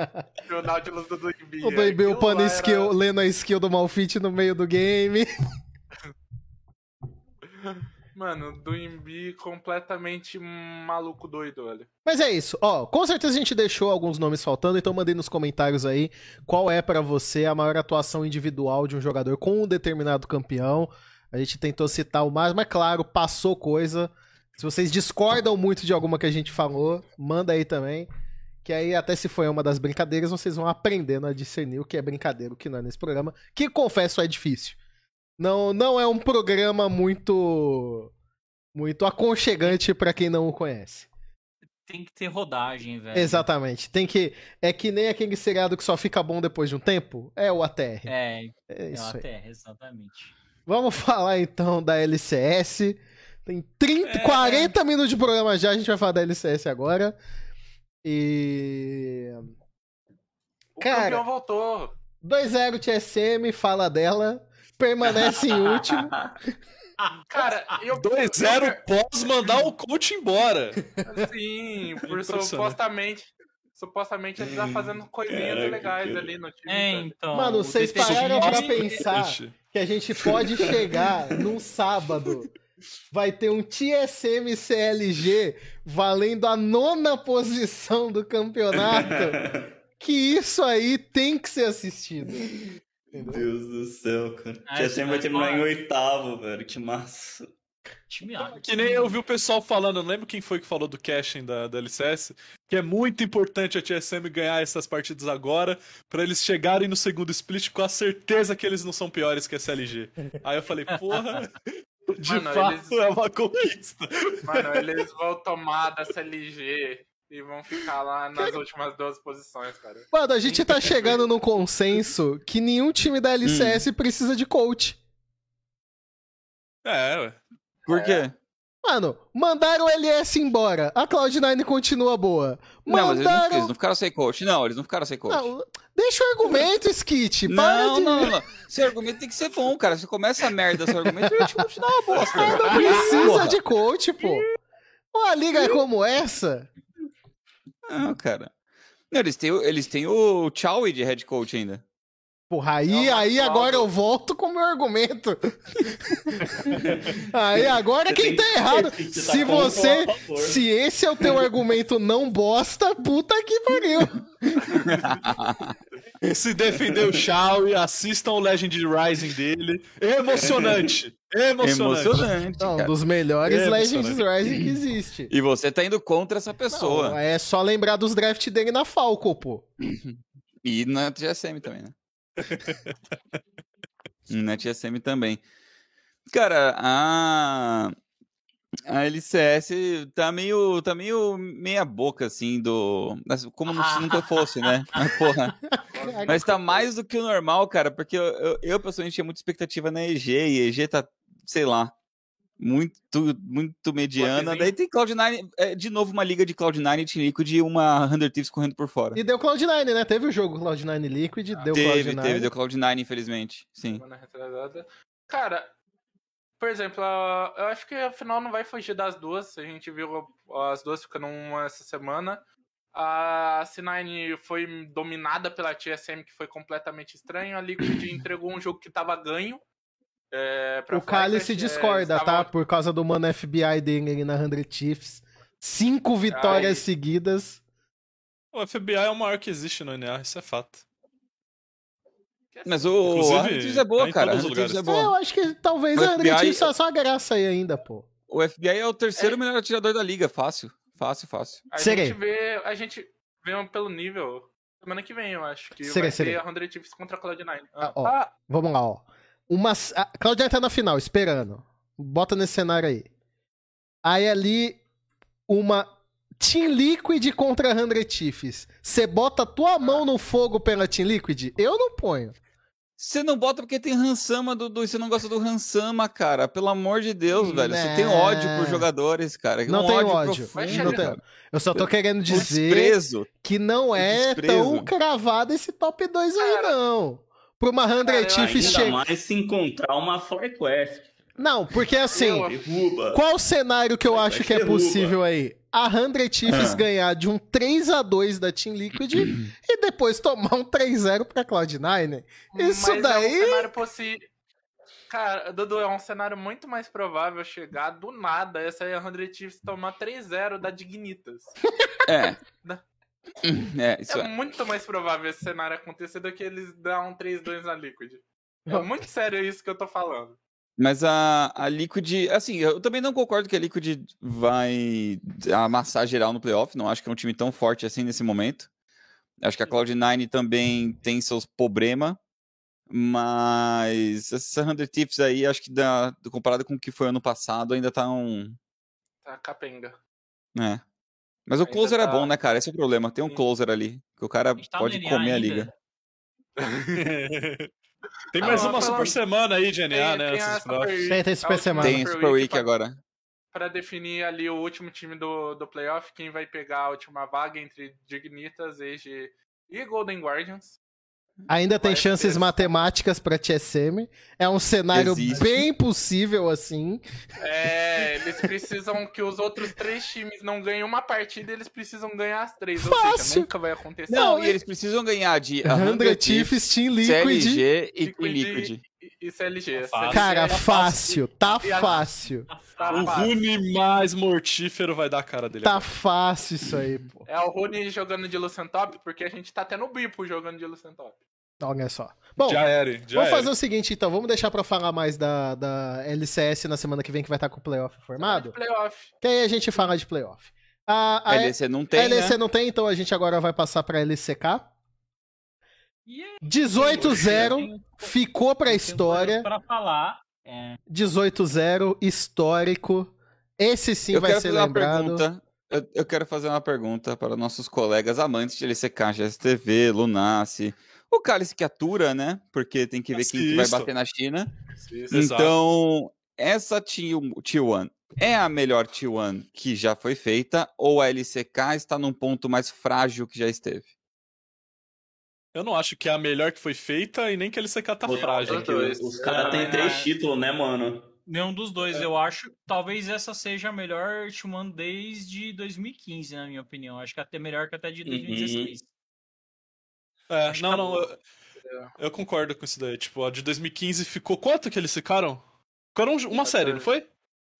O Nautilus do Duimbi. O Aquilo upando era- skill, lendo a skill do Malfit no meio do game. Mano, Duimbi completamente maluco doido, olha. Mas é isso, ó, com certeza a gente deixou alguns nomes faltando, então mandei nos comentários aí qual é pra você a maior atuação individual de um jogador com um determinado campeão. A gente tentou citar o mais, mas claro, passou coisa. Se vocês discordam muito de alguma que a gente falou, manda aí também. Que aí, até se foi uma das brincadeiras, vocês vão aprendendo a discernir o que é brincadeira, o que não é nesse programa. Que, confesso, é difícil. Não, não é um programa muito muito aconchegante pra quem não o conhece. tem que ter rodagem, velho. Exatamente. Tem que. É que nem aquele seriado que só fica bom depois de um tempo. É o ATR. É, É é isso uma aí. terra, exatamente. Vamos falar então da LCS. Tem 30, É. 40 minutos de programa já, a gente vai falar da LCS agora. E. O Cara. campeão voltou. 2-0 TSM, fala dela. Permanece em último. Cara, eu. 2-0 pós mandar o coach embora. Sim, por Impressionante. supostamente. Supostamente ele tá fazendo coisinhas Caraca, legais cara. ali no time. É, então. Mano, o vocês pararam pra pensar que a gente pode chegar num sábado. Vai ter um TSM CLG valendo a nona posição do campeonato. Que isso aí tem que ser assistido. Meu Deus do céu, cara. Ah, Tia sempre vai terminar em oitavo, velho. Que massa. Time. Que nem eu vi o pessoal falando, não lembro quem foi que falou do caching da, da LCS, que é muito importante a TSM ganhar essas partidas agora, pra eles chegarem no segundo split com a certeza que eles não são piores que a SLG. Aí eu falei, porra, de Mano, fato eles- é uma conquista. Mano, eles vão tomar da CLG e vão ficar lá nas últimas duas posições, cara. Mano, a gente tá chegando num consenso que nenhum time da LCS precisa de coach. É, ué. Por quê? Mano, mandaram o LS embora. A Cloud9 continua boa. Não, mas eles não, Mandaram. eles não ficaram sem coach. Não, eles não ficaram sem coach. Não, deixa o argumento, Skit. Para Não, de. não, não. Seu argumento tem que ser bom, cara. Se começa a merda, seu argumento continuar uma bosta. Não precisa de coach, pô. Uma liga como essa. Não, cara. Não, eles têm, eles têm o Chowie de head coach ainda. Porra, aí, É aí agora eu volto com o meu argumento. aí agora Você quem tá que- errado. tá Se você. Se esse é o teu argumento não bosta, puta que pariu. Se defender o Shao e assistam o Legend Rising dele. Emocionante. Emocionante. Emocionante, Não, um dos melhores É, Legends. Rising que existe. E você tá indo contra essa pessoa. Não, é só lembrar dos drafts dele na Falco, pô. E na TSM também, né? na TSM também. Cara, a. A LCS tá meio, tá meio meia boca, assim, do... Como se nunca fosse, né? Mas, porra. Mas tá mais do que o normal, cara, porque eu, eu, eu, pessoalmente tinha muita expectativa na EG, e EG tá, sei lá, muito, muito mediana. Daí tem Cloud9, é, de novo uma liga de Cloud9 e Team Liquid e uma 100 Thieves correndo por fora. E deu Cloud9, né? Teve o jogo Cloud9 Liquid, deu teve, Cloud9. teve, deu Cloud9, infelizmente. Sim. Cara, por exemplo, eu acho que a final não vai fugir das duas. A gente viu as duas ficando uma essa semana. A C9 foi dominada pela TSM, que foi completamente estranho. A Liquid entregou um jogo que tava ganho. É, pra O Kali se é, discorda, eles tá? Por causa do mano FBI dele ali na 100 Chiefs. Cinco vitórias Ai. seguidas. O FBI é o maior que existe no NA, isso é fato. Mas o Inclusive, a 100 Thieves é boa, tá em cara. A todos 100 os Thieves é lugares. É, eu boa. acho que talvez O a 100 FBI só só graça aí ainda, pô. O FBI é o terceiro melhor atirador da liga, fácil. Fácil, fácil. A Serei. gente vê. A gente vê pelo nível. Semana que vem, eu acho. Que Serei, vai serei. ter a 100 Chiefs contra a Cloud9. Ah, ó. Vamos lá, ó. Uma, a Claudia tá na final, esperando. Bota nesse cenário aí. Aí ali, uma Team Liquid contra 100 Chiefs. Você bota tua mão no fogo pela Team Liquid? Eu não ponho. Você não bota porque tem Hansama, Dudu, e você não gosta do Hansama, cara. Pelo amor de Deus, Hum, velho. Você né. tem ódio por jogadores, cara. Não um tenho ódio. ódio. profundo, Não tenho. Eu só tô querendo dizer desprezo. que não é tão cravado esse top 2 aí, não. Pra uma 100 cara, eu Chiefs Ainda chegar. mais se encontrar uma FlyQuest. Não, porque assim. Qual o cenário que eu Vai acho que é derruba. possível aí? A 100 Chiefs Ah. ganhar de um 3x2 da Team Liquid e depois tomar um 3-0 pra Cloud9. Isso Mas daí- É um cenário possível. Cara, Dudu, é um cenário muito mais provável chegar do nada essa aí a 100 Chiefs tomar 3-0 da Dignitas. É. Da- É, isso É é. muito mais provável esse cenário acontecer do que eles dar um 3-2 na Liquid. É muito sério isso que eu tô falando. Mas a, a Liquid, assim, eu também não concordo que a Liquid vai amassar geral no playoff. Não acho que é um time tão forte assim nesse momento. Acho que a Cloud9 também tem seus problemas. Mas essa 100 Thieves aí, acho que da, comparado com o que foi ano passado, ainda tá um. Tá capenga. É. Mas o Ainda closer é tá- bom, né, cara? Esse é o problema. Tem um closer ali, que o cara A tá pode comer a ainda. liga. Tem Ah, mais não, uma super semana aí de NA, Tem- né? tem a Super. Week, Tem, tem a Super Semana. Tem Super Week agora. Pra definir ali o último time do, do playoff, quem vai pegar a última vaga entre Dignitas, e Golden Guardians. Ainda tem Vai chances matemáticas pra TSM. É um cenário Existe. bem possível assim. É, eles precisam que os outros três times não ganhem uma partida, eles precisam ganhar as três. Ou Fácil. seja, nunca vai acontecer. Não, e eles precisam ganhar de 100 100 Chiefs, Team Liquid. CLG e Team Liquid Liquid. e, e CLG. Fácil. Cara, CLG, fácil. Tá E fácil. tá O. Rune mais mortífero vai dar a cara dele. Tá fácil isso aí, pô. É o Rune jogando de Lucentop, porque a gente tá até no Bipo jogando de Lucentop. Olha só. Bom, Já era, já vamos era. fazer o seguinte então. Vamos deixar pra falar mais da, da LCS na semana que vem, que vai estar com o playoff formado. Playoff. Que aí a gente fala de playoff. A, a, LEC não tem, a LEC né? não tem, então a gente agora vai passar pra LCK. E é 18-0, ficou pra história. Para falar. É, 18-0, histórico. Esse sim eu vai quero ser fazer uma lembrado. pergunta. Eu, eu quero fazer uma pergunta para nossos colegas amantes de LCK, GSTV, Lunace. O Cálice que atura, né? Porque tem que ver quem que vai Assista. bater na China. Exato. Então, essa T1 T1 é a melhor T1 que já foi feita ou a LCK está num ponto mais frágil que já esteve? Eu não acho que é a melhor que foi feita e nem que a LCK tá Pô, frágil. é que os os caras têm três títulos, né, mano? nenhum dos dois, eu acho. Talvez essa seja a melhor T1 desde 2015, na minha opinião. Acho que até melhor que até de 2016. É, Acho não, que não, eu, eu concordo com isso daí. Tipo, a de 2015 ficou. Quanto que eles ficaram? Ficaram um- uma série, não foi?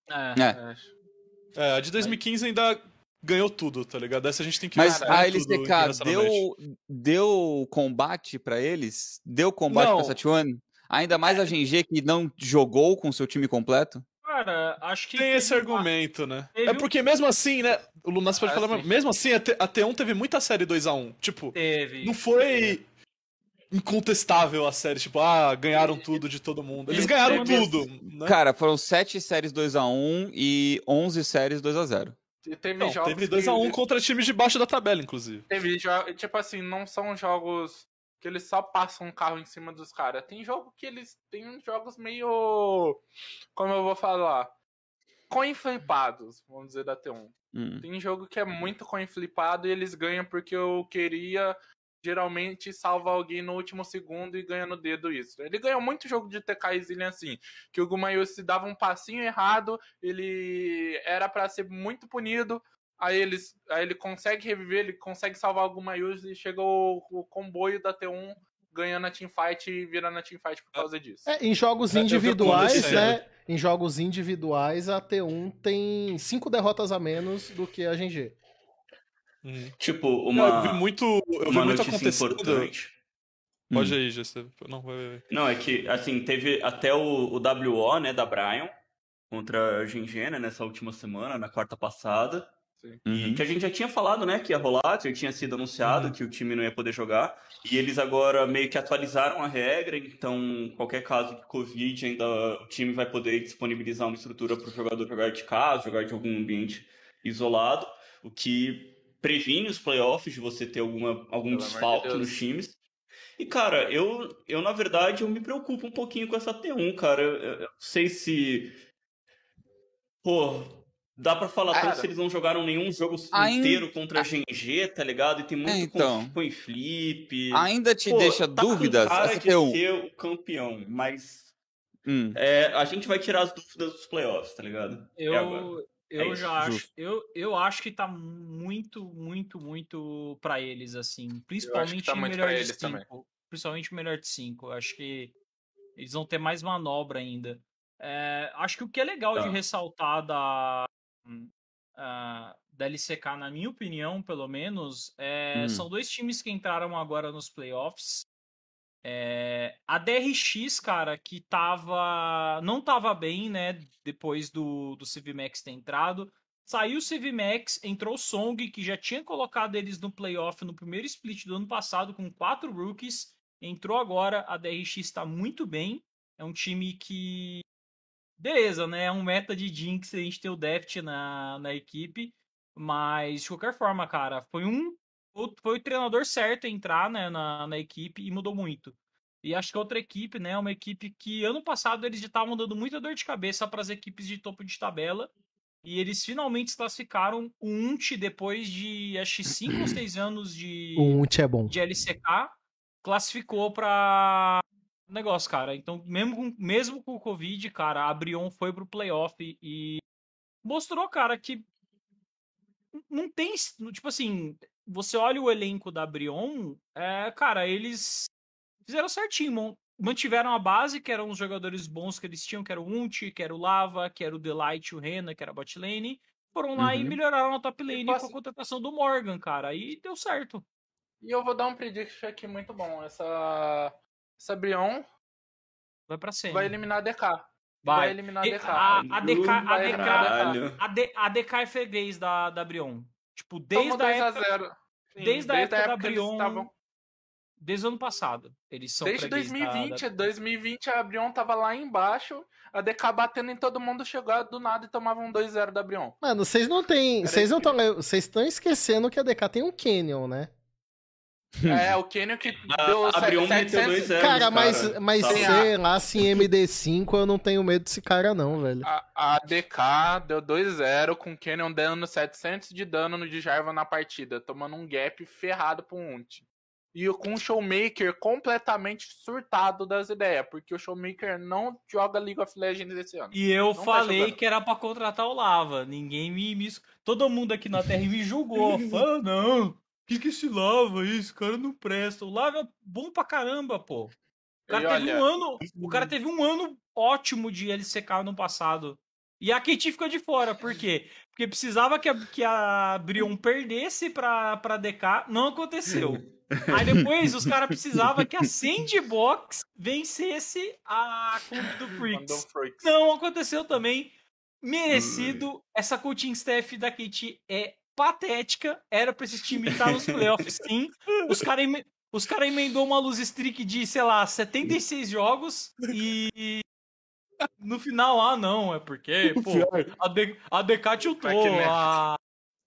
É. É. É, a de 2015 ainda ganhou tudo, tá ligado? Essa a gente tem que Mas ver a LCK deu, deu combate pra eles? Deu combate Não. pra T1? Ainda mais a GG que não jogou com seu time completo? Cara, acho que. Tem esse teve uma- argumento, né? teve É um- porque mesmo assim, né? O Lunas pode Ah, falar, sim. mas mesmo assim, a, T- a T1 teve muita série 2x1. Tipo, Teve. não foi incontestável a série, tipo, ah, ganharam tudo de todo mundo. Eles ganharam teve- tudo, né? Cara, foram 7 séries 2x1 e 11 séries 2x0. E teve Não, jogos teve que- 2x1 contra times de baixo da tabela, inclusive. Teve jogos, tipo assim, não são jogos que eles só passam um carro em cima dos caras. Tem jogo que eles tem jogos meio. Como eu vou falar? Coin flipados, vamos dizer, da T1. Hum. Tem jogo que é muito coin flipado e eles ganham porque eu queria geralmente salva alguém no último segundo e ganha no dedo isso. Ele ganhou muito jogo de TK e Zillion assim, que o Gumayusi dava um passinho errado, ele era pra ser muito punido, aí, eles, aí ele consegue reviver, ele consegue salvar o Gumayusi e chega o, o comboio da T1 ganhando a teamfight e virando a teamfight por causa disso. É, em jogos É, vi individuais, né? Em jogos individuais, a T1 tem cinco derrotas a menos do que a GG. Uhum. É Tipo, Eu vi uma, muito, eu vi uma muito notícia acontecendo. importante. Pode ir, Gessé. Não, vai, vai. Não, é que, assim, teve até o, o WO, né, da Brian, contra a Gengena nessa última semana, na quarta passada. Uhum. Que a gente já tinha falado, né, que ia rolar, já tinha sido anunciado Uhum. que o time não ia poder jogar. E eles agora meio que atualizaram a regra, então qualquer caso de Covid, ainda o time vai poder disponibilizar uma estrutura para o jogador jogar de casa, jogar de algum ambiente isolado, o que previne os playoffs de você ter alguma, algum Pelo de desfalque Deus. nos times. E, cara, eu, eu, na verdade, eu me preocupo um pouquinho com essa T1, cara. Eu, eu não sei se. Pô, dá pra falar Cara, tanto se eles não jogaram nenhum jogo ainda- inteiro contra a GG, tá ligado? E tem muito É, então. com, com flip. Ainda te Pô, deixa tá com dúvidas? cara Essa de T1. ser o campeão, mas Hum. é, a gente vai tirar as dúvidas dos playoffs, tá ligado? Eu, É eu É isso, já acho, eu, eu acho que tá muito, muito, muito pra eles, assim. Principalmente tá em muito melhor de eles também. cinco. Principalmente melhor de cinco. Acho que eles vão ter mais manobra ainda. É, acho que o que é legal Tá. de ressaltar da, ah, da LCK, na minha opinião, pelo menos, é, Hum. são dois times que entraram agora nos playoffs. É, a DRX, cara, que tava. não tava bem, né? Depois do, do CVMAX ter entrado. Saiu o CVMAX, entrou o Song, que já tinha colocado eles no playoff no primeiro split do ano passado, com quatro rookies. Entrou agora, a DRX tá muito bem. É um time que. Beleza, né? É um meta de Jinx, a gente tem o Deft na, na equipe. Mas, de qualquer forma, cara, foi um. Foi o treinador certo entrar né, na, na equipe e mudou muito. E acho que outra equipe, né, é uma equipe que ano passado eles já estavam dando muita dor de cabeça para as equipes de topo de tabela. E eles finalmente classificaram o UNT depois de acho que 5 ou 6 anos de, O Unt é bom. de LCK. Classificou pra negócio, cara. Então, mesmo com, mesmo com o Covid, cara, a Brion foi pro playoff e mostrou, cara, que não tem. Tipo assim, você olha o elenco da Brion, é, cara, eles fizeram certinho. Mantiveram a base, que eram os jogadores bons que eles tinham, que era o Unti, que era o Lava, que era o Delight, o Rena, que era a bot lane. Foram lá e Uhum. melhoraram a top lane com a contratação do Morgan, cara. Aí deu certo. E eu vou dar um prediction aqui muito bom. Essa, essa Brion Vai pra cima. vai eliminar a DK. Vai, Vai. eliminar a DK. a, a DK, a DK, a, D, a DK é freguês da, da Brion. Tipo, desde Toma a 2 a época, 0. Sim, desde a época da eles Brion, estavam- desde o ano passado. Eles são Desde freguês da- 2020, da- 2020 a Brion tava lá embaixo, a DK batendo em todo mundo, chegou do nada e tomava um 2-0 da Brion. Mano, vocês não tem. Vocês não estão. Vocês estão esquecendo que a DK tem um Canyon, né? É, o Kenyon que A, deu a Brion meteu 700... 2 0 Cara, mas, mas Sim, sei lá, se em MD5 eu não tenho medo desse cara, não, velho. A, a DK deu 2-0 com o Canyon dando 700 de dano no Djarva na partida, tomando um gap ferrado pro Unt. E o- com o Showmaker completamente surtado das ideias, porque o Showmaker não joga League of Legends esse ano. E eu Não tá falei jogando. que era pra contratar o Lava. Ninguém me, me. Todo mundo aqui na Terra me julgou. Falou, não. O que, que esse Lava aí? Esse cara não presta. O Lava é bom pra caramba, pô. O cara, E teve olha- um ano, o cara teve um ano ótimo de LCK no passado. E a KT ficou de fora. Por quê? Porque precisava que a, que a Brion perdesse pra, pra DK. Não aconteceu. Aí depois os caras precisavam que a Sandbox vencesse a conta do Freaks. Não aconteceu também. Merecido. Essa coaching staff da KT é patética. Era pra esse time estar nos playoffs, sim. Os caras eme... Os cara emendou uma luz streak de, sei lá, 76 jogos e. No final, ah, não, é porque, pô, a, D... a tiltou. Cracknet. A...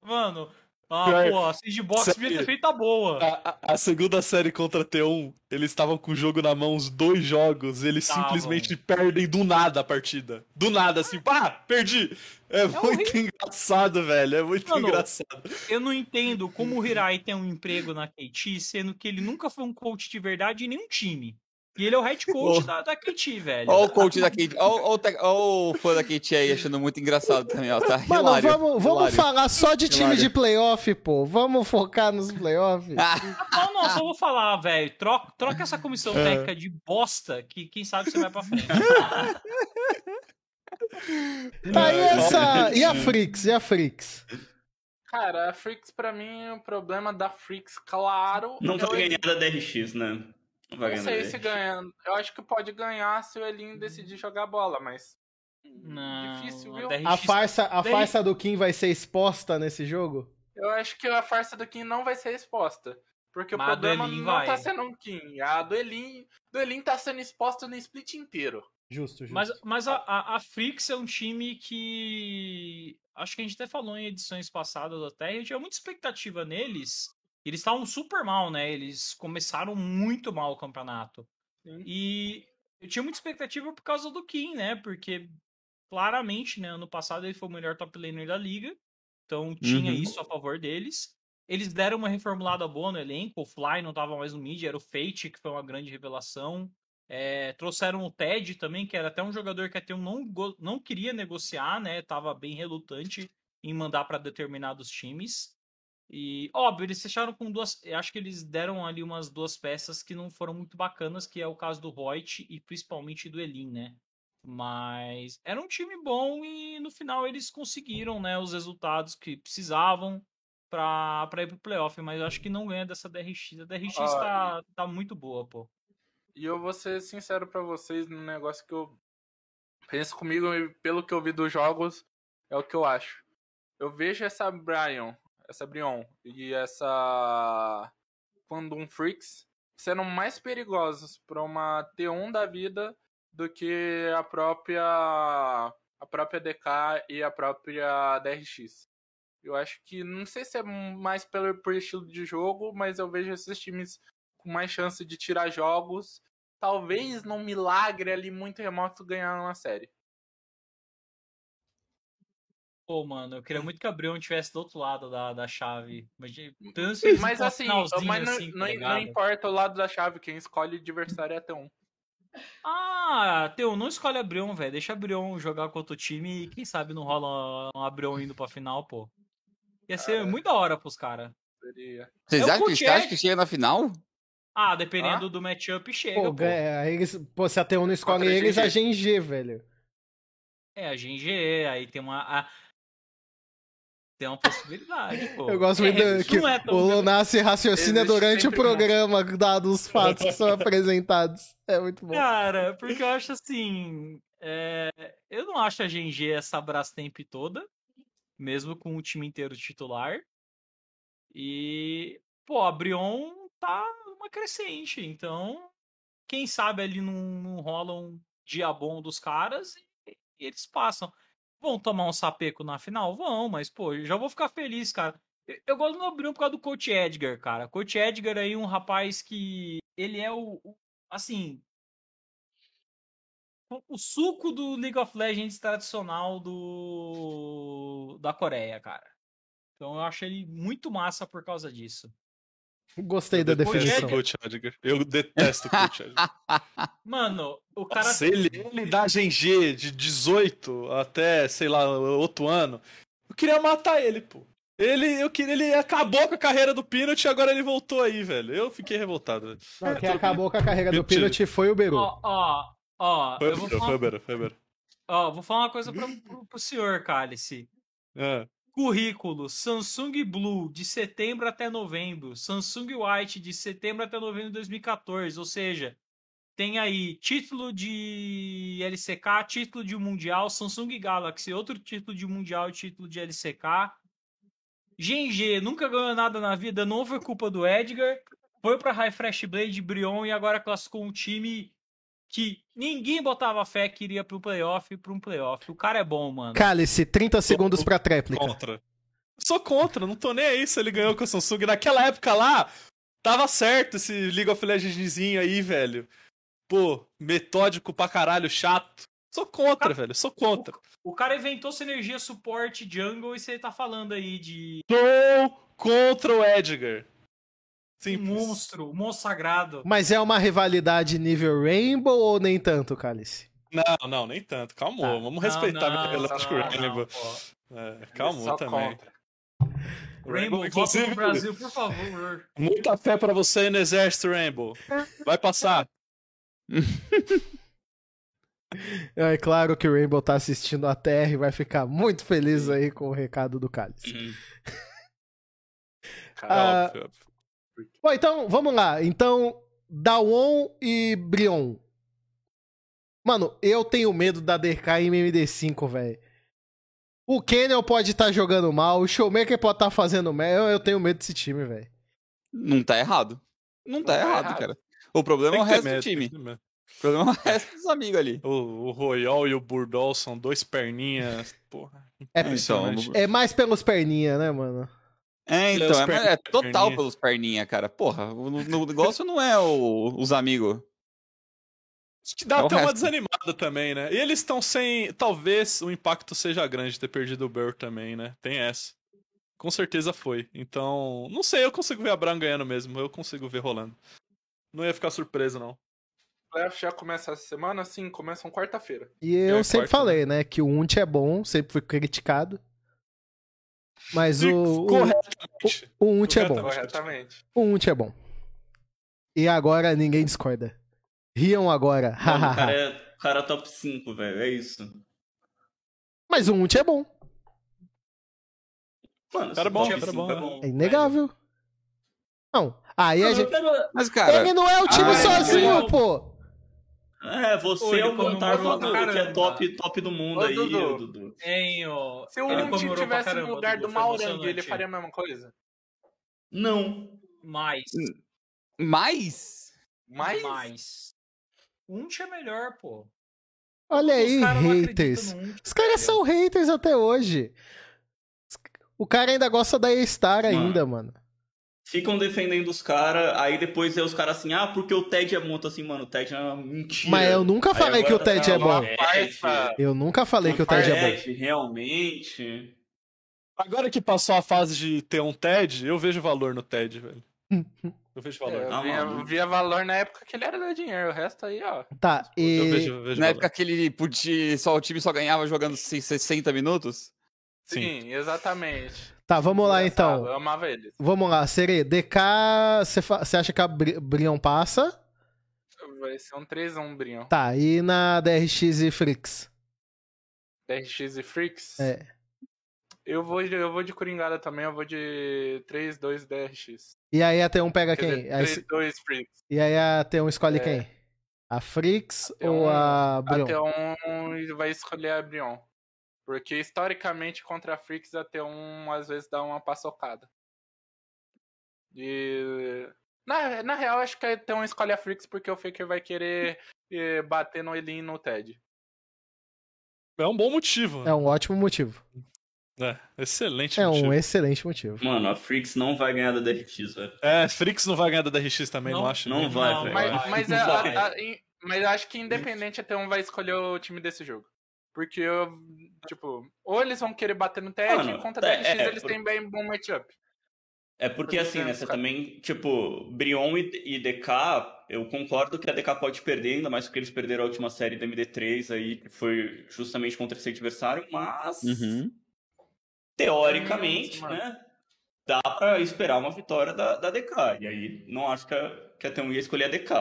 Mano, ah, Pior- pô, a Sandbox devia ter feito a boa. A, a- a segunda série contra a T1, eles estavam com o jogo na mão, os dois jogos, eles Tavam. simplesmente perdem do nada a partida. Do nada, assim, pá, perdi! É, muito horrível. engraçado, velho, é muito Mano, engraçado. Eu não entendo como o Hirai tem um emprego na KT, sendo que ele nunca foi um coach de verdade em nenhum time. E ele é o head coach Oh. da, da KT, velho. Olha o coach da Kate. Olha o fã da Kate aí achando muito engraçado também, ó. Tá Mano, hilário, vamos, vamos hilário. falar só de time Hilário. de playoff, pô. Vamos focar nos playoffs. Ah, Não, não, só vou falar, velho. Troca, troca essa comissão É. técnica de bosta que quem sabe você vai pra frente. Tá, e É, essa. E a Frix? E a Frix? Cara, a Freaks pra mim, o problema da Freaks, claro. Não é o ganhar da DRX, né? Não vai Não sei se ganha. Eu acho que pode ganhar se o Elin decidir jogar bola, mas. Não, Difícil, a viu? A farsa, a farsa do Kim vai ser exposta nesse jogo? Eu acho que a farsa do Kim não vai ser exposta. Porque Mas o a problema não vai. tá sendo um Kim. A do Elin, do Elin tá sendo exposta no split inteiro. Justo, justo. Mas, mas a, a, a Frix é um time que. Acho que a gente até falou em edições passadas até. Eu tinha muita expectativa neles. Eles estavam super mal, né? Eles começaram muito mal o campeonato. Sim. E eu tinha muita expectativa por causa do Kim, né? Porque claramente, né? Ano passado ele foi o melhor top laner da liga. Então tinha Uhum. isso a favor deles. Eles deram uma reformulada boa no elenco. O Fly não tava mais no mid, era o Fate, que foi uma grande revelação. É, trouxeram o Ted também, que era até um jogador que até um não, go- não queria negociar, né? Tava bem relutante em mandar para determinados times. E, óbvio, eles fecharam com duas. eu Acho que eles deram ali umas duas peças que não foram muito bacanas, que é o caso do Voigt e principalmente do Elin, né? Mas era um time bom e no final eles conseguiram, né, os resultados que precisavam pra, pra ir pro playoff. Mas eu acho que não ganha dessa DRX. A DRX Ah, tá, tá muito boa, pô. E eu vou ser sincero pra vocês num negócio que eu penso comigo e pelo que eu vi dos jogos, é o que eu acho. Eu vejo essa Brian, essa Brion e essa Quandum Freaks sendo mais perigosos pra uma T1 da vida do que a própria a própria DK e a própria DRX. Eu acho que, não sei se é mais pelo, por estilo de jogo, mas eu vejo esses times com mais chance de tirar jogos. Talvez num milagre ali muito remoto ganhar uma série. Pô, mano, eu queria muito que a Brion tivesse do outro lado da, da chave. Mas, Sim, mas assim, finalzinho mas não, assim, tá não- não importa o lado da chave, quem escolhe o adversário é até um. Ah, Teu, não escolhe a Brion, velho. Deixa a Brion jogar contra o time e quem sabe não rola uma Brion indo pra final, pô. Ia ser Cara. muito da hora pros caras. Seria. Vocês É o acham que, você acha Kuchek. que chega na final? Ah, dependendo do matchup, chega, Pô, pô. aí eles, pô, se a T1 não escolhe eles, a GG. GG, velho. É, a GG, aí tem uma. a- Tem uma possibilidade, pô. Eu gosto É, muito da- que é o Lunassi raciocina Existe durante o programa, dados os fatos que são apresentados. É muito bom. Cara, porque eu acho assim. é, Eu não acho a GG essa Brastemp toda, mesmo com o time inteiro titular. E, pô, a Brion tá uma crescente, então. Quem sabe ali não, não rola um dia bom dos caras e, e eles passam. Vão tomar um sapeco na final? Vão, mas, pô, já vou ficar feliz, cara. Eu, eu gosto do Brion por causa do Coach Edgar, cara. Coach Edgar aí, um rapaz que. Ele é o- o assim, o- o suco do League of Legends tradicional do da Coreia, cara. Então eu acho ele muito massa por causa disso. Gostei da Eu detesto definição. o Coach Edgar. Eu detesto o Coach Edgar. Mano, o cara Nossa, ele, ele dá GG de 18 até, sei lá, outro ano. Eu queria matar ele, pô. Ele, eu queria, ele acabou com a carreira do Peanut e agora ele voltou aí, velho. Eu fiquei revoltado, velho. Não, quem acabou com a carreira do. Peanut foi o Beru. ó, ó, ó, Foi beiro, falar, foi foi beiro. ó, vou falar uma coisa pra, pro, pro senhor, Cálice. É. Currículo: Samsung Blue de setembro até novembro, Samsung White de setembro até novembro de 2014. Ou seja, tem aí título de LCK, título de Mundial, Samsung Galaxy, outro título de Mundial e título de LCK. GG nunca ganhou nada na vida, não foi culpa do Edgar. Foi pra High Fresh Blade, Brion e agora classificou um time que ninguém botava fé que iria pro playoff, pra um playoff. O cara é bom, mano. Cálice, 30 segundos pra tréplica. Contra. Sou contra, não tô nem aí se ele ganhou com a Samsung. Naquela época lá, tava certo esse League of Legendzinho aí, velho. Pô, metódico pra caralho, chato. Sou contra, velho, sou contra. O cara inventou sinergia suporte jungle e você tá falando aí de Sou contra o Edgar. Um Simples. monstro, um monstro sagrado. Mas é uma rivalidade nível Rainbow ou nem tanto, Cálice? Não, não, nem tanto. Calma, Tá. vamos respeitar Não, a não, Elástico não, Rainbow. É, calma também. contra. Rainbow, volta inclusive, pro Brasil, por favor. muita fé pra você aí no exército, Rainbow. Vai passar. É claro que o Rainbow tá assistindo a TR e vai ficar muito feliz aí com o recado do Cálice. Uhum. Ah, Óbvio, óbvio. Bom, então, vamos lá. Então, Dawon e Brion. Mano, eu tenho medo da DK em MD5, velho. O Kenel pode estar jogando mal, o Showmaker pode estar fazendo mal. Eu, eu tenho medo desse time, velho. Não tá errado. Não tá tá errado, errado. cara. O problema é o resto do medo, tem time. O problema é o resto dos amigos ali. O, o Royal e o Burdol são dois perninhas. Porra. É, impressionante. é mais pelos perninha, né, mano? É, então, é, é total pelos perninha, cara. Porra, o, o negócio não é o- os amigos. Acho que dá É até uma desanimada também, né? E eles estão sem. Talvez o impacto seja grande ter perdido o Burr também, né? Tem essa. Com certeza foi. Então, não sei, eu consigo ver a Brown ganhando mesmo. Eu consigo ver rolando. Não ia ficar surpreso, não. O playoff já começa essa semana? Sim, começam quarta-feira. E eu É, sempre quarta, falei, né, que o Unt é bom, sempre fui criticado. Mas o, o, corretamente. o Unt é bom. Corretamente. O Unt é bom. E agora ninguém discorda. Riam agora. Mano, o cara é, o cara é top 5, velho. É isso. Mas o Unt é bom. Mano, Cara se bom, cara 5 bom, é bom. É inegável. Não. Aí a Mano, eu gente... quero- Mas, cara, Ele não é o time Ah, sozinho, pô. É, você Pô, é o Montar comemorou pra falando que é top, top do mundo Ô, aí, Dudu. Dudu. Hein, ó. Se o ele Unt comemorou pra tivesse caramba, no lugar Dudu, do Maurangue, ele faria a mesma coisa? Não. Mais. mas. Mas, Mais. Unt é melhor, pô. Olha aí, não haters. Unt, Os caras velho. são haters até hoje. O cara ainda gosta da A-Star Mano. ainda, mano. Ficam defendendo os caras, aí depois é os caras assim, ah, porque o Ted é muito assim, mano, o Ted é uma mentira. Mas eu nunca Aí falei que o Ted tá é bom. Eu nunca falei que o Ted é bom. Realmente. Agora que passou a fase de ter um TED, eu vejo valor no TED, velho. Eu vejo valor. É, eu Ah, via, mano. via valor na época que ele era dar dinheiro, o resto aí, ó. Tá, Eu e. vejo, eu vejo Na valor. época que ele podia. Só, o time só ganhava jogando se- 60 minutos? Sim. Sim, exatamente. Tá, vamos lá então. Eu amava eles. Vamos lá, Sere. DK, você acha que a Bri- Brion passa? Vai ser um 3-1, Brion. Tá, e na DRX e Frix? DRX e Freaks. É. Eu vou, de, eu vou de Coringada também, eu vou de 3-2 DRX. E aí a T1 pega Quer quem? dizer, Aí- 3-2 Freaks. E aí a T1 escolhe É. quem? A Frix A T1 ou a Brion? Até um vai escolher a Brion. Porque historicamente contra a Freaks a T1 às vezes dá uma paçocada. E. Na, na real, acho que a T1 escolhe a Freaks porque o Faker vai querer eh, bater no Elin e no Ted. É um bom motivo. É um ótimo motivo. É, excelente É motivo. um excelente motivo. Mano, a Freaks não vai ganhar da DRX, velho. É, Frix não vai ganhar da DRX também, não, Não, acho? Não né? vai, Não, velho. Mas, mas, Não é- a- a- mas eu acho que independente a T1 vai escolher o time desse jogo. Porque, eu, tipo, ou eles vão querer bater no Ted, Mano, contra a é- DRX é, eles por- têm bem bom matchup. É porque Por assim, né, exemplo, você cara. também, tipo, Brion e, e DK, eu concordo que a DK pode perder, ainda mais porque eles perderam a última série da MD3 aí, que foi justamente contra esse adversário, mas Uhum. teoricamente, né, dá pra esperar uma vitória da, da DK. E aí não acho que a, que a T1 ia escolher a DK.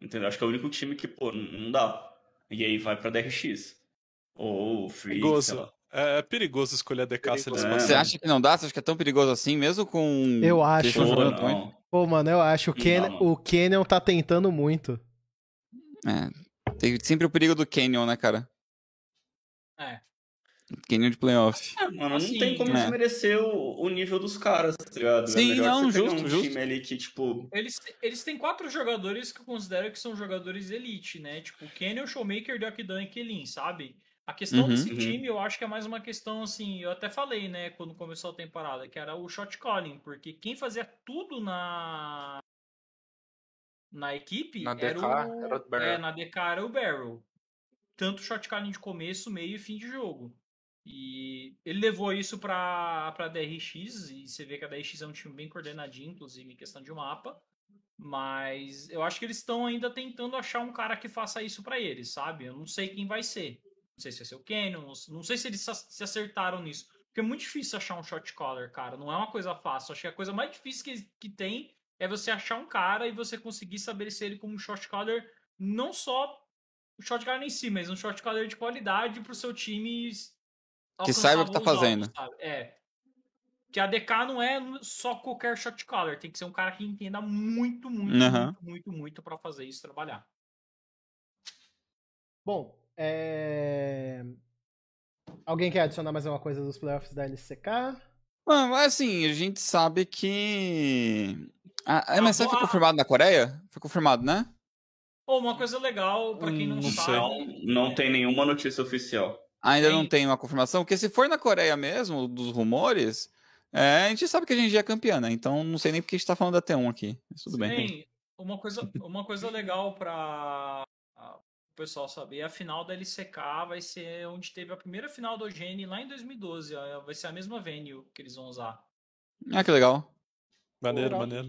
Entendeu? Acho que é o único time que, pô, não, não dá. E aí vai pra DRX. Ou Free, sei Perigoso. É, é perigoso escolher a DK se eles passarem. Você acha que não dá? Você acha que é tão perigoso assim, mesmo com. Eu acho, Pô, jogando não. Pô, mano, eu acho. O, Ken... o Kenyon tá tentando muito. É. Tem sempre o perigo do Canyon, né, cara? É. Canyon de playoff. Ah, mano, não Assim, tem como né? desmerecer o, o nível dos caras, tá ligado? Sim, é não, justo, um justo. time ali que, tipo, Eles, eles têm quatro jogadores que eu considero que são jogadores elite, né? Tipo, Kenyon, Showmaker, Dokdan e Kelin, sabe? A questão Uhum. desse Uhum. time, eu acho que é mais uma questão, assim, eu até falei, né, quando começou a temporada, que era o shot calling, porque quem fazia tudo na na equipe Na era, DK, o, era o Barrel. É, na DK era o Barrel. Tanto shot calling de começo, meio e fim de jogo. E ele levou isso pra, pra DRX, e você vê que a DRX é um time bem coordenadinho, inclusive em questão de mapa. Mas eu acho que eles estão ainda tentando achar um cara que faça isso pra eles, sabe? Eu não sei quem vai ser. Não sei se vai ser o Canyon, não- não sei se eles se acertaram nisso. Porque é muito difícil achar um shot caller, cara. Não é uma coisa fácil. Acho que a coisa mais difícil que, que tem é você achar um cara e você conseguir estabelecer ele como um shot caller, não só o shot caller em si, mas um shot caller de qualidade pro seu time Que saiba o que tá fazendo. altos? É. Que a DK não é só qualquer shot caller, tem que ser um cara que entenda muito, muito, Aham. muito, muito, muito pra fazer isso trabalhar. Bom, é... Alguém quer adicionar mais alguma coisa dos playoffs da LCK? Mano, mas assim, a gente sabe que. A, MSI foi confirmado na Coreia? Foi confirmado, né? Ou uma coisa legal, pra quem não, Hum, não sabe. sei. não, não tem nenhuma notícia oficial. Ainda não Tem. tem uma confirmação, porque se for na Coreia mesmo, dos rumores, é, a gente sabe que a gente já é campeã, né? Então não sei nem porque a gente tá falando da T1 aqui. Mas tudo bem. Tem uma coisa, uma coisa legal pra o pessoal saber, a final da LCK vai ser onde teve a primeira final do OGN lá em 2012. ó, Vai ser a mesma venue que eles vão usar. Ah, que legal. Maneiro, E- maneiro.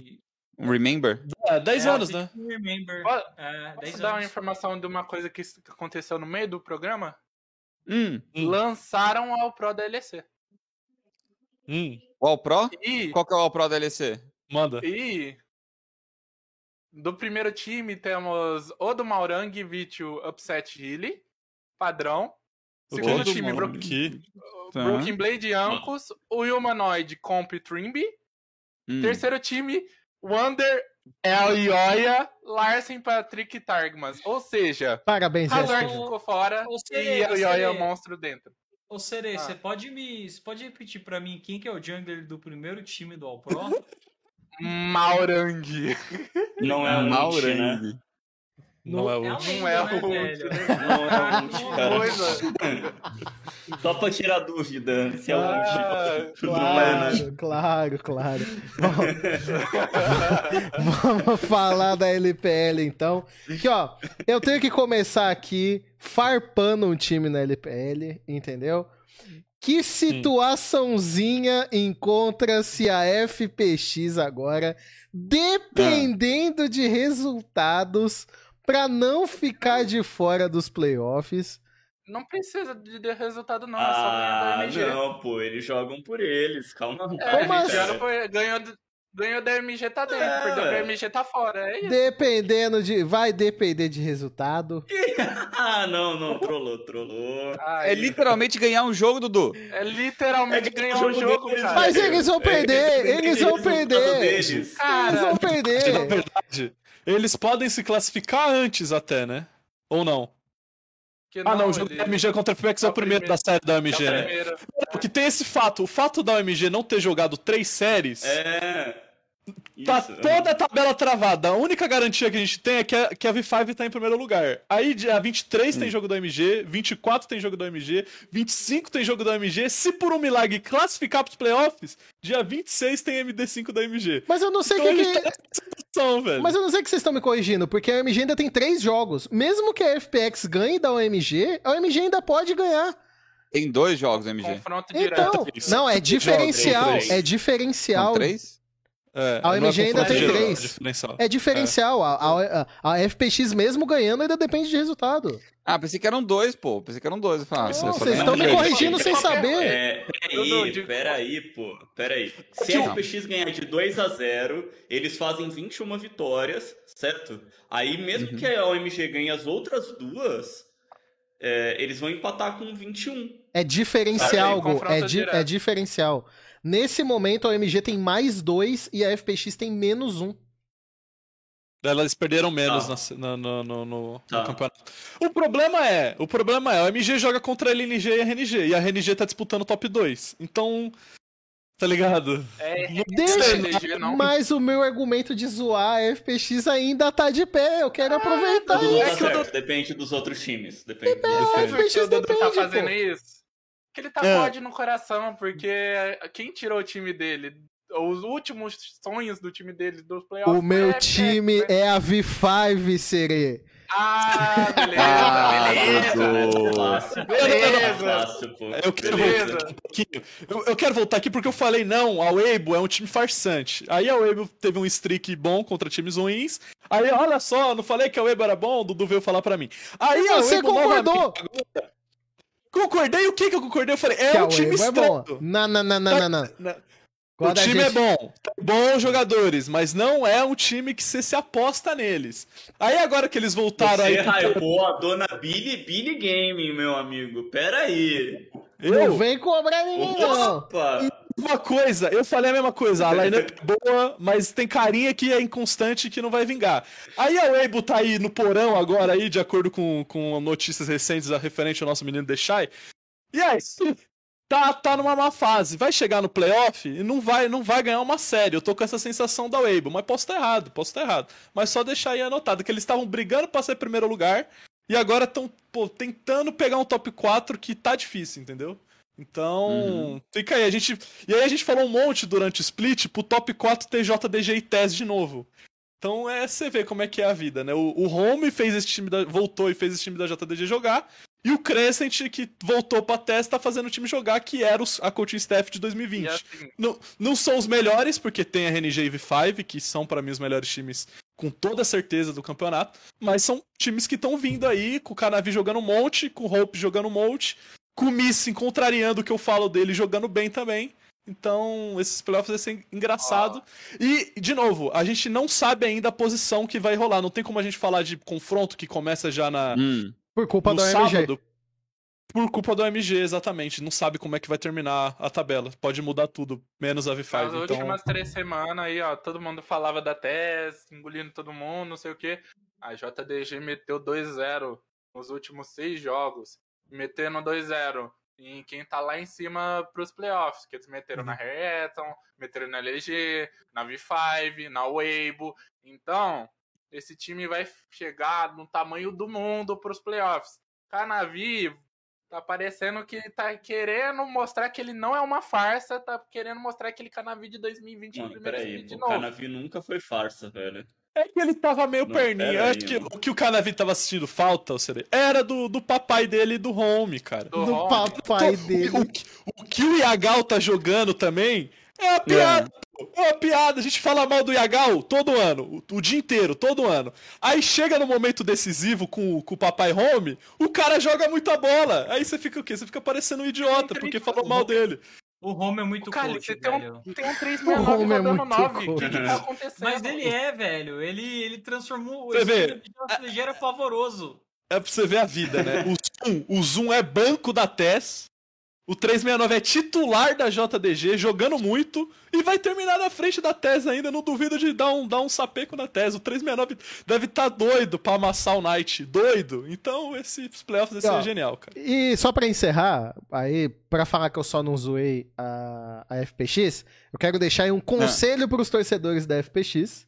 Remember? É, 10 é, anos, né? Remember. Posso- É, 10 Posso dar uma anos. informação de uma coisa que aconteceu no meio do programa? Hum. Hum. Lançaram ao Pro da LEC. Hum, O All Pro? E, Qual que é o All Pro da LEC? manda. e do primeiro time temos Odo Maurang, Vitio, Upset Healy, padrão. Segundo Ok. time, Bro Que Tá. Broken Blade Ancos, o Humanoid Comp Trimby. Hum. Terceiro time, Wander, El Ioia, Larsen, Patrick e Targmas. Ou seja, Parabéns, Hazard ficou fora Ô, e Sere, El ô, Ioia é o monstro dentro. Ô, Sere, Ah. você pode me. Você pode repetir pra mim quem que é o jungler do primeiro time do All Pro? Maurang. Não é um né? Maurangue. Não é o É último. Não é o né, último. velho? Não é o último, cara. Coisa. Só pra tirar dúvida se é o último. Ah, Não é, né? Claro, claro, claro. Bom, vamos falar da LPL então. Que ó, eu tenho que começar aqui farpando um time na LPL, entendeu? Que situaçãozinha encontra-se a FPX agora, dependendo de resultados, pra não ficar de fora dos playoffs. Não precisa de de resultado, não. É só ganhar da Ah, MG. não, pô, eles jogam por eles, calma. É, Como assim? ganhou, ganhou da MG tá dentro, É, perdeu da. MG tá fora. É isso. Dependendo de. Vai depender de resultado. Ah, não, não, trollou, trollou. Ai, É literalmente ganhar um jogo, Dudu. é literalmente É ganhar um jogo jogo, deles, cara. Mas eles vão perder, É, eles vão perder. deles. Eles Cara, vão Na perder. verdade, eles podem se classificar antes até, né? Ou não? Ah, não, o jogo ele- da OMG contra a FPX é é o primeiro da série da é OMG, o né? Porque tem esse fato, o fato da OMG não ter jogado três séries, É. tá Isso, toda a tabela travada. A única garantia que a gente tem é que a, que a V5 tá em primeiro lugar. Aí dia 23 tem jogo da OMG, 24 tem jogo da OMG, 25 tem jogo da OMG. Se por um milagre classificar pros playoffs, dia 26 tem MD5 da OMG. Mas eu não sei o Então que, que- tá situação, velho. Mas eu não sei que vocês estão me corrigindo, porque a OMG ainda tem três jogos. Mesmo que a FPX ganhe da OMG, a OMG ainda pode ganhar. Tem dois jogos, MG. Confronto direto. Então, não, é diferencial. É diferencial. São três? É, a não é OMG ainda tem três. é diferencial. É diferencial. A, a- a FPX mesmo ganhando ainda depende de resultado. Ah, pensei que eram dois, pô. Pensei que eram dois. Falei, ah, Não, vocês falei, estão não, me corrigindo sem saber. É, peraí, peraí, pô, peraí. Se a FPX ganhar de 2 a 0 eles fazem 21 vitórias, certo? Aí, mesmo Uhum. que a OMG ganhe as outras duas, é, eles vão empatar com 21. É diferencial, Gu. confronto É, di- é diferencial. Nesse momento, a OMG tem mais dois e a FPX tem menos um. Elas perderam menos Tá. na- no, no- no- no Tá. campeonato. O problema é, o problema é, a MG joga contra a LNG e a RNG, e a RNG tá disputando o top 2. Então, tá ligado? É, Deixa, LG não. mas o meu argumento de zoar a FPX ainda tá de pé. Eu quero aproveitar Tudo tá isso. certo, depende dos outros times. Depende dos É, FPX por que o Dudu tá depende, fazendo pô. isso? Que ele tá É. ódio no coração, porque quem tirou o time dele? Os últimos sonhos do time dele dos playoffs. O meu a time né? é a V5, Serê. Ah, beleza, Ah, beleza. Beleza. pô. Eu quero Beleza. voltar aqui um. Eu, eu quero voltar aqui porque eu falei, não, a Weibo é um time farsante. Aí a Weibo teve um streak bom contra times ruins. Aí, olha só, não falei que a Weibo era bom, o Dudu veio falar pra mim. Aí a Você Weibo concordou. novamente agora- Concordei, o que que eu concordei? Eu falei, é Que um time é estranho. bom. Não, não, não, não, não, não. O time é gente- bom, tem bons jogadores, mas não é um time que você se aposta neles. Aí agora que eles voltaram Você aí. pro- hypou a dona Billy Billy Gaming, meu amigo. Pera aí. Não Eu, vem cobrar ninguém, não. Uma coisa, eu falei a mesma coisa, a lineup é boa, mas tem carinha que é inconstante e que não vai vingar. Aí a Weibo tá aí no porão agora aí, de acordo com, com notícias recentes a referente ao nosso menino Deixai. E aí, tá, tá numa má fase. Vai chegar no playoff e não vai, não vai ganhar uma série. Eu tô com essa sensação da Weibo, mas posso estar errado, posso estar errado. Mas só deixar aí anotado que eles estavam brigando pra ser primeiro lugar e agora estão tentando pegar um top 4 que tá difícil, entendeu? Então, Uhum. fica aí. A gente, e aí a gente falou um monte durante o split pro top 4 TJDG e TES de novo. Então é você vê como é que é a vida, né? O, o Home fez esse time da, voltou e fez esse time da JDG jogar. E o Crescent, que voltou pra TES, tá fazendo o time jogar, que era os- a coaching staff de 2020. E assim, Não, não são os melhores, porque tem a RNG e V5, que são pra mim os melhores times com toda certeza do campeonato, mas são times que estão vindo aí, com o Canavi jogando um monte, com o Hope jogando um monte, com o Missing contrariando o que eu falo dele jogando bem também. Então, esses playoffs vai ser engraçado. E, de novo, a gente não sabe ainda a posição que vai rolar. Não tem como a gente falar de confronto que começa já na, Hum. Por culpa no do sábado. Por culpa do MG, exatamente. Não sabe como é que vai terminar a tabela. Pode mudar tudo, menos a V5. Nas então... últimas três semanas aí, ó, todo mundo falava da TES, engolindo todo mundo, não sei o quê. A JDG meteu 2-0 nos últimos seis jogos. Metendo 2-0 em quem tá lá em cima pros playoffs. Que eles meteram na Harrietton, meteram na LG, na V5, na Weibo. Então, esse time vai chegar no tamanho do mundo pros playoffs. Canavi tá parecendo que tá querendo mostrar que ele não é uma farsa, tá querendo mostrar aquele Canavi de 2020 no Mano, primeiro peraí, de o novo. Canavi nunca foi farsa, velho. É que ele tava meio Não, acho que o que o Canavi tava assistindo falta, o CD, era do, do papai dele e do home, cara. Do Do Ron. papai O, dele. o que- o que o Yagal tá jogando também é uma piada. pô. É uma piada. A gente fala mal do Yagal todo ano, o, o dia inteiro, todo ano. Aí chega no momento decisivo com, o- com o papai home, o cara joga muita bola. Aí você fica o quê? Você fica parecendo um idiota porque falou mal dele. O Home é muito Cara, coach, você tem um, velho. tem um O 369 homem é rodando muito 9. O que, que tá acontecendo? Mas ele é, velho. Ele, ele transformou o Você vê? estilo de JCG era pavoroso. É pra você ver a vida, né? O Zoom, o Zoom é banco da TES. O 369 é titular da JDG, jogando muito, e vai terminar na frente da TES ainda. Não duvido de dar um, dar um sapeco na TES. O 369 deve estar doido pra amassar o Knight. Doido. Então, esses playoffs vai ser genial, cara. E só pra encerrar, aí, pra falar que eu só não zoei a, a FPX, eu quero deixar aí um conselho pros torcedores da FPX,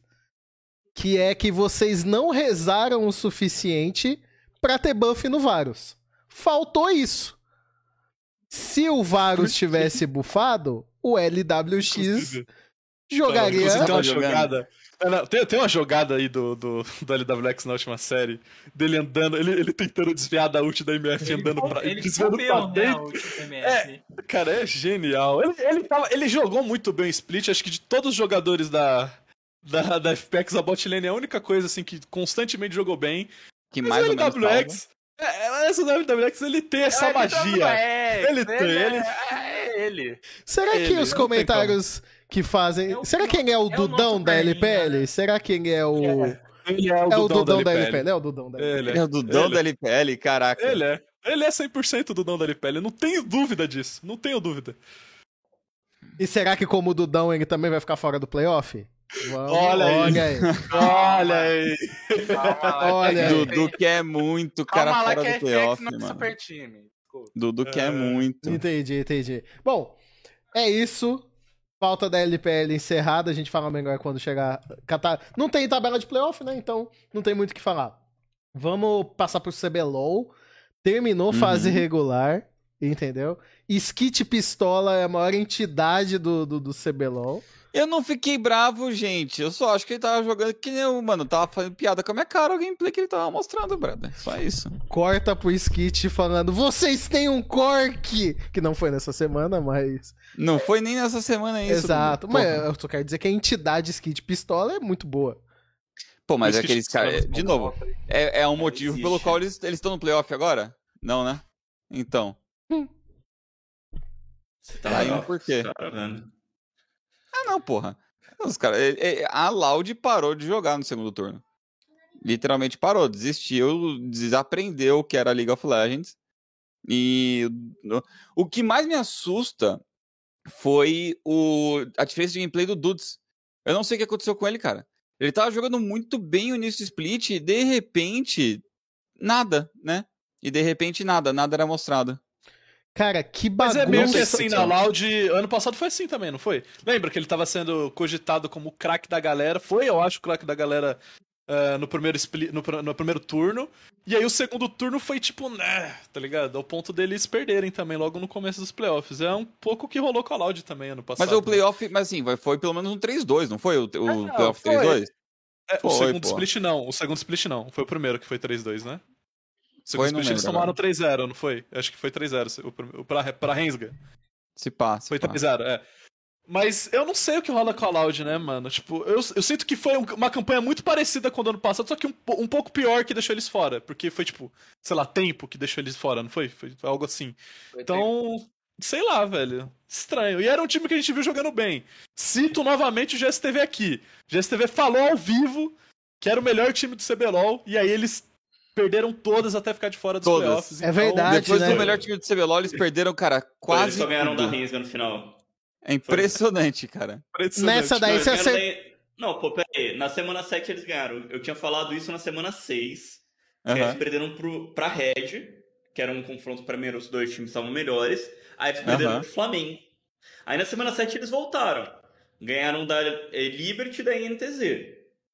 que é que vocês não rezaram o suficiente pra ter buff no Varus. Faltou isso. Se o Varus tivesse bufado, o LWX jogaria. Tem uma jogada. É, Tem, tem uma jogada aí do, do, do LWX na última série, dele andando, ele, ele tentando desviar da ult da MF andando pra. ele desviando pra né? dentro. TMS. Cara, é genial. Ele, ele, tava- ele jogou muito bem o split. Acho que de todos os jogadores da, da, da FPX, a bot lane é a única coisa assim que constantemente jogou bem. Que Mas mais o ou menos LWX, é, é, essa do LWX, ele tem essa É, magia. É, Ele tem, ele- É, é ele. Será que Ele, os não tem comentários que fazem. É o- Será quem é o é o Dudão da LPL? né? Será quem é o. Ele É o Dudão da LPL. LPL. É o Dudão da LPL. Ele Ele é. é o Dudão Ele- da LPL, caraca. Ele é. Ele é 100% Dudão da LPL. Não tenho dúvida disso. Não tenho dúvida. E será que, como o Dudão, ele também vai ficar fora do playoff? Vamos, Olha aí. Olha aí. Olha aí. Calma lá, Olha aí. Dudu que é muito cara Calma lá fora que a do playoff, não é mano. super time. Dudu que é É. muito. Entendi, entendi. Bom, é isso. Falta da LPL encerrada. A gente fala melhor quando chegar. Catar... Não tem tabela de playoff, né? Então não tem muito o que falar. Vamos passar pro CBLOL. Terminou fase Uhum. regular, entendeu? Skit Pistola é a maior entidade do, do, do CBLOL. Eu não fiquei bravo, gente. Eu só acho que ele tava jogando que nem eu, mano. Tava fazendo piada com a minha cara o gameplay que ele tava mostrando, brother. Só isso. Corta pro Skit falando: Vocês têm um cork! Que não foi nessa semana, mas. Não foi nem nessa semana isso. Exato. Mas eu só quero dizer que a entidade Skit Pistola é muito boa. Pô, mas Por que aqueles caras. De novo, é, é um motivo existe. pelo qual eles eles estão no playoff agora? Não, né? Então. Tá aí um porquê. Cara, velho. Ah, não, porra. Os cara, a Loud parou de jogar no segundo turno. Literalmente parou, desistiu, desaprendeu o que era League of Legends. E o que mais me assusta foi o, a diferença de gameplay do Dudes. Eu não sei o que aconteceu com ele, cara. Ele tava jogando muito bem o início split e de repente, nada, né? E de repente nada, nada era mostrado. Cara, que Mas bagunça. é meio que assim, na Loud, ano passado foi assim também, não foi? Lembra que ele tava sendo cogitado como o craque da galera? Foi, eu acho, o craque da galera ah, no, primeiro split, no, no primeiro turno. E aí o segundo turno foi tipo, né, tá ligado? Ao ponto deles perderem também logo no começo dos playoffs. É um pouco o que rolou com a Loud também ano passado. Mas o né? playoff, mas assim, foi pelo menos um 3-2, não foi? O, o Ah, não, playoff foi. 3-2? É, o Foi, segundo pô. split não, o segundo split não. Foi o primeiro que foi 3-2, né? Segundo Foi, não split eles tomaram 3-0, não foi? Acho que foi 3-0. O, prim- o pra, pra Rensga. Se passa. Foi 3-0, é. Mas eu não sei o que rola com a Loud, né, mano? Tipo, eu, eu sinto que foi um- uma campanha muito parecida com o do ano passado, só que um, um pouco pior que deixou eles fora. Porque foi, tipo, sei lá, tempo que deixou eles fora, não foi? Foi algo assim. Então, sei lá, velho. Estranho. E era um time que a gente viu jogando bem. Cito novamente o GSTV aqui. O GSTV falou ao vivo que era o melhor time do CBLOL, e aí eles perderam todas até ficar de fora dos Todas. playoffs. É verdade, Depois né? do melhor time do CBLOL, eles perderam, cara, Eles quase só ganharam da tudo. Rinsga no final. É impressionante, cara. Impressionante. Nessa daí Não, você eles acertou. daí- Não, pô, pera aí. Na semana 7 eles ganharam. Eu tinha falado isso na semana 6. Que Aham. eles perderam pro, pra Red, que era um confronto pra mim, os dois times estavam melhores. Aí eles perderam Aham. pro Flamengo. Aí na semana 7 eles voltaram. Ganharam da eh, Liberty e da INTZ.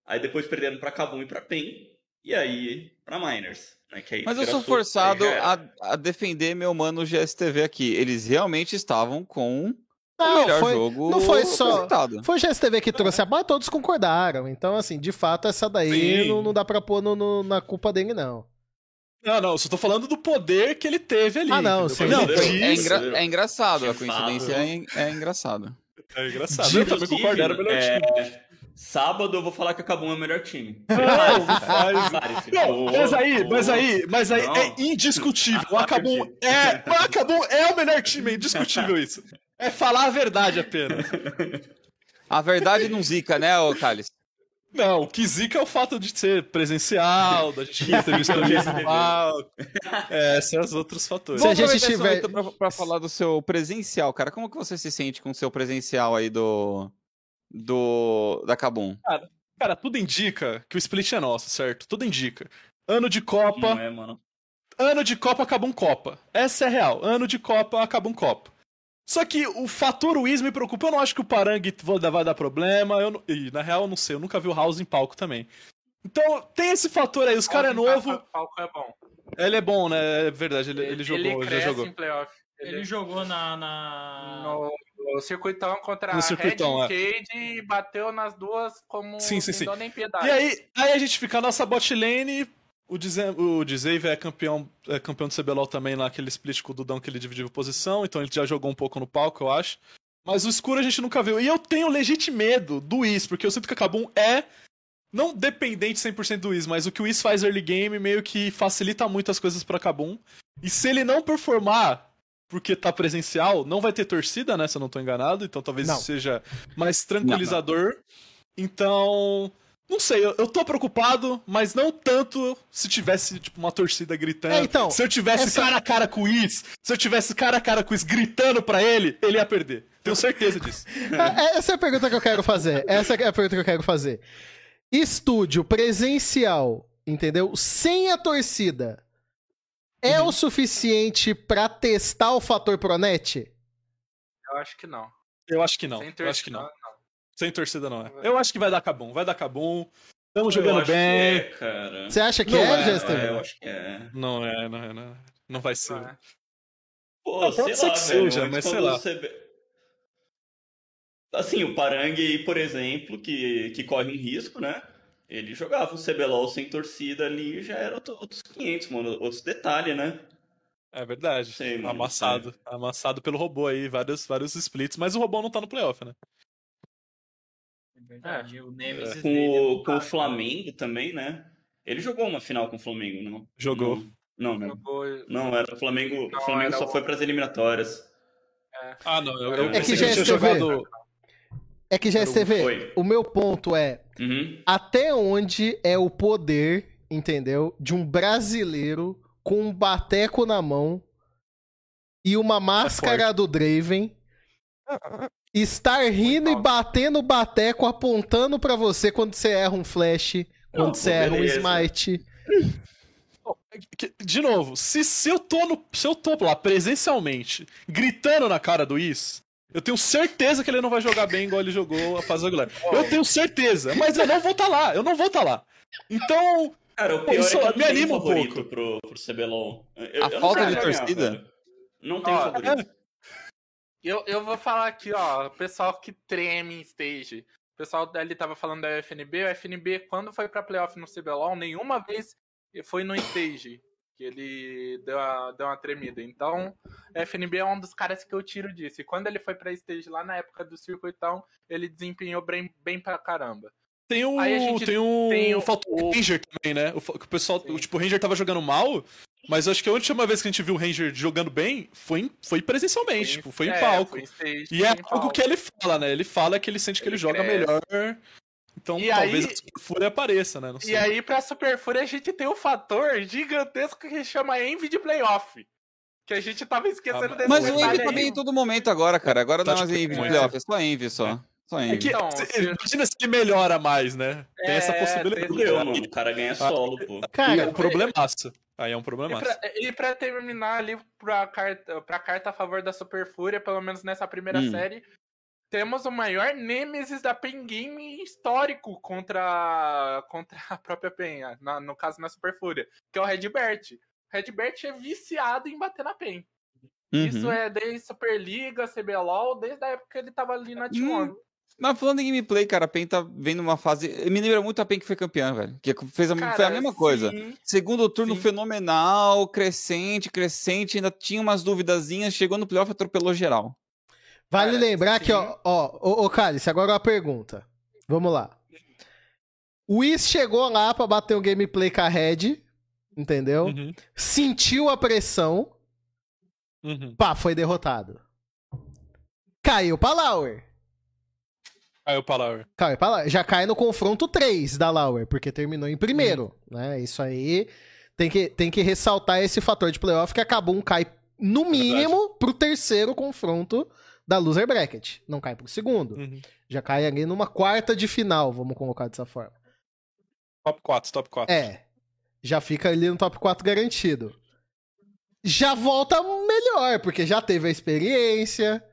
Aí depois perderam pra Kabum e pra PEN. E aí pra Miners. Né, que aí Mas eu sou forçado a, a defender meu mano GSTV aqui. Eles realmente estavam com o Não, melhor foi, jogo não foi só. apresentado. Foi o GSTV que trouxe a bola, todos concordaram. Então, assim, de fato, essa daí não, não dá pra pôr no- no- na culpa dele, não. Não, não, eu só tô falando do poder que ele teve ali. Ah, não, sim. Não, é, engra- é engraçado, a De coincidência fato. é, en- é engraçado. É engraçado. Eu também concordo, era o melhor é, time. Sábado eu vou falar que a Kabum é o melhor time. Não, mas- aí, mas aí, mas aí Não. é indiscutível. O Acabum Acredito. é, o Acabum é o melhor time, é indiscutível isso. É falar a verdade apenas. A verdade não zica, né, ô Thales? Não, o que zica é o fato de ser presencial, da gente ter visto ali no palco. É, esses são os outros fatores. Se a gente tiver- Pra, pra falar do seu presencial, cara. Como que você se sente com o seu presencial aí do. Do. da Kabum? Cara, tudo indica que o split é nosso, certo? Tudo indica. Ano de Copa, Não é, mano. ano de Copa acaba um Copa. Essa é a real. Ano de Copa acaba um Copa. Só que o fator Wiz me preocupa. Eu não acho que o Parang vai dar- vai dar problema. Eu não- E na real, eu não sei. Eu nunca vi o House em palco também. Então, tem esse fator aí. Os cara é novo. O palco é bom. Ele é bom, né? É verdade. Ele, ele jogou, ele já cresce jogou. em playoff. Ele jogou na. na... no, no circuitão contra No a circuitão, Red Cage e bateu nas duas como Sim, sim, sim. nem piedade. E aí, aí a gente fica a nossa bot lane. O Dzave é campeão, é campeão do CBLOL também naquele split com o Dudão que ele dividiu posição, então ele já jogou um pouco no palco, eu acho. Mas o escuro a gente nunca viu. E eu tenho legit medo do Whis, porque eu sinto que a Kabum é não dependente 100% do Whis, mas o que o Whis faz early game meio que facilita muito as coisas pra Kabum. E se ele não performar porque tá presencial, não vai ter torcida, né, se eu não tô enganado, então talvez Não. isso seja mais tranquilizador. Então, não sei, eu, eu tô preocupado, mas não tanto se tivesse, tipo, uma torcida gritando. É, então, se eu tivesse essa- cara a cara com o Is, se eu tivesse cara a cara com o Is gritando pra ele, ele ia perder. Tenho certeza disso. É, Essa é a pergunta que eu quero fazer. Essa é a pergunta que eu quero fazer. Estúdio presencial, entendeu? Sem a torcida. É Uhum. o suficiente pra testar o fator Pronet? Eu acho que não. Eu acho que não. Sem Eu acho que não. torcida, Sem torcida não é. Eu acho que vai dar Cabum, vai dar Cabum. Estamos jogando bem. é, cara. Você acha que Não é, é, GSTV? É, eu acho que é. Não é, não é, não é. Não vai ser. Não é. Pô, Não, pode sei ser lá, que velho, seja, mas sei lá. você Assim, o Parangue, por exemplo, que, que corre um risco, né? Ele jogava o CBLOL sem torcida ali já era outro- outros 500, mano. Outros detalhes, né? É verdade. Sei, mano, Amassado. Amassado pelo robô aí, vários, vários splits, mas o robô não tá no playoff, né? É verdade, o Nemesis Com dele é o, com o cara. Flamengo também, né? Ele jogou uma final com o Flamengo, não? Jogou. Não, não. não. Jogou- Não, era o Flamengo. Não, o Flamengo só o- foi pras eliminatórias. Ah, não. Eu, eu É que pensei já que é ele tinha jogado. É que GSTV, Foi. o meu ponto é Uhum. até onde é o poder, entendeu? De um brasileiro com um bateco na mão e uma máscara do Draven estar rindo e batendo o bateco, apontando pra você quando você erra um flash, quando Não, você erra um smite. Que- De novo, se, se, eu tô no, se eu tô lá presencialmente, gritando na cara do Is, eu tenho certeza que ele não vai jogar bem igual ele jogou a fase regular. Eu tenho certeza, mas eu não vou estar lá, eu não vou estar lá. Então, Cara, o pior isso é que me anima um pouco. pro, pro CBLOL. Eu- A eu não falta de torcida? cara. Não tem Ó, favorito. Eu, eu vou falar aqui, ó, o pessoal que treme em stage. O pessoal ali tava falando da FNB, o FNB, quando foi pra playoff no CBLOL, nenhuma vez foi no stage que ele deu, a, deu uma tremida. Então, FNB é um dos caras que eu tiro disso. E quando ele foi pra stage lá na época do circuitão, ele desempenhou bem, bem pra caramba. tem o. Tem o. tem o- o Ranger também, né? O, o pessoal. O, tipo, o Ranger tava jogando mal, mas eu acho que a última vez que a gente viu o Ranger jogando bem foi, em- foi presencialmente, tipo, foi em é, palco. foi em stage, E é foi algo palco. que ele fala, né? Ele fala que ele sente que ele, Ele joga cresce. melhor. Então E talvez aí- a Super Fúria apareça, né? Não sei. E aí, pra Super Fúria, a gente tem um fator gigantesco que chama Envy de Playoff. Que a gente tava esquecendo Ah, desse Mas o Envy tá bem em todo momento agora, cara. Agora não é Acho mais Envy de é. playoff, é só Envy só. Só É Envy. que, Então, se- imagina se ele melhora mais, né? Tem essa É, possibilidade. tem- mano. O cara ganha solo, pô. Aí é Cara, um problemaço. Aí é um E problemaço. pra, e pra terminar ali pra carta, pra carta a favor da Super Fúria, pelo menos nessa primeira Hum. série, temos o maior nêmesis da Pen Game histórico contra, contra a própria Pen, na- no caso na Super Fúria, que é o Redbert. O Redbert é viciado em bater na Pen. Isso Uhum. é desde Superliga, CBLOL, desde a época que ele tava ali na T1. Hum, Mas falando em gameplay, cara, a PEN tá vendo uma fase. Me lembra muito a PEN que foi campeã, velho. Que fez a, foi a Cara, mesma coisa. sim. Segundo turno Sim. fenomenal, crescente, crescente, ainda tinha umas duvidazinhas, chegou no playoff, atropelou geral. Vale Cara, lembrar que, sim. ó, ó, ô, ô Cálice, agora uma pergunta. Vamos lá. O Whis chegou lá pra bater um gameplay com a Red, entendeu? Uhum, Sentiu a pressão, uhum. pá, foi derrotado. Caiu pra Lauer. Aí o Palauer. Caiu pra Lauer. Já cai no confronto 3 da Lauer, porque terminou em primeiro, né? Isso aí tem que, tem que ressaltar esse fator de playoff que acabou um cai no mínimo pro terceiro confronto da loser bracket. Não cai pro segundo. Uhum. Já cai ali numa quarta de final, vamos colocar dessa forma. Top 4, top 4. É. Já fica ali no top 4 garantido. Já volta melhor, porque já teve a experiência,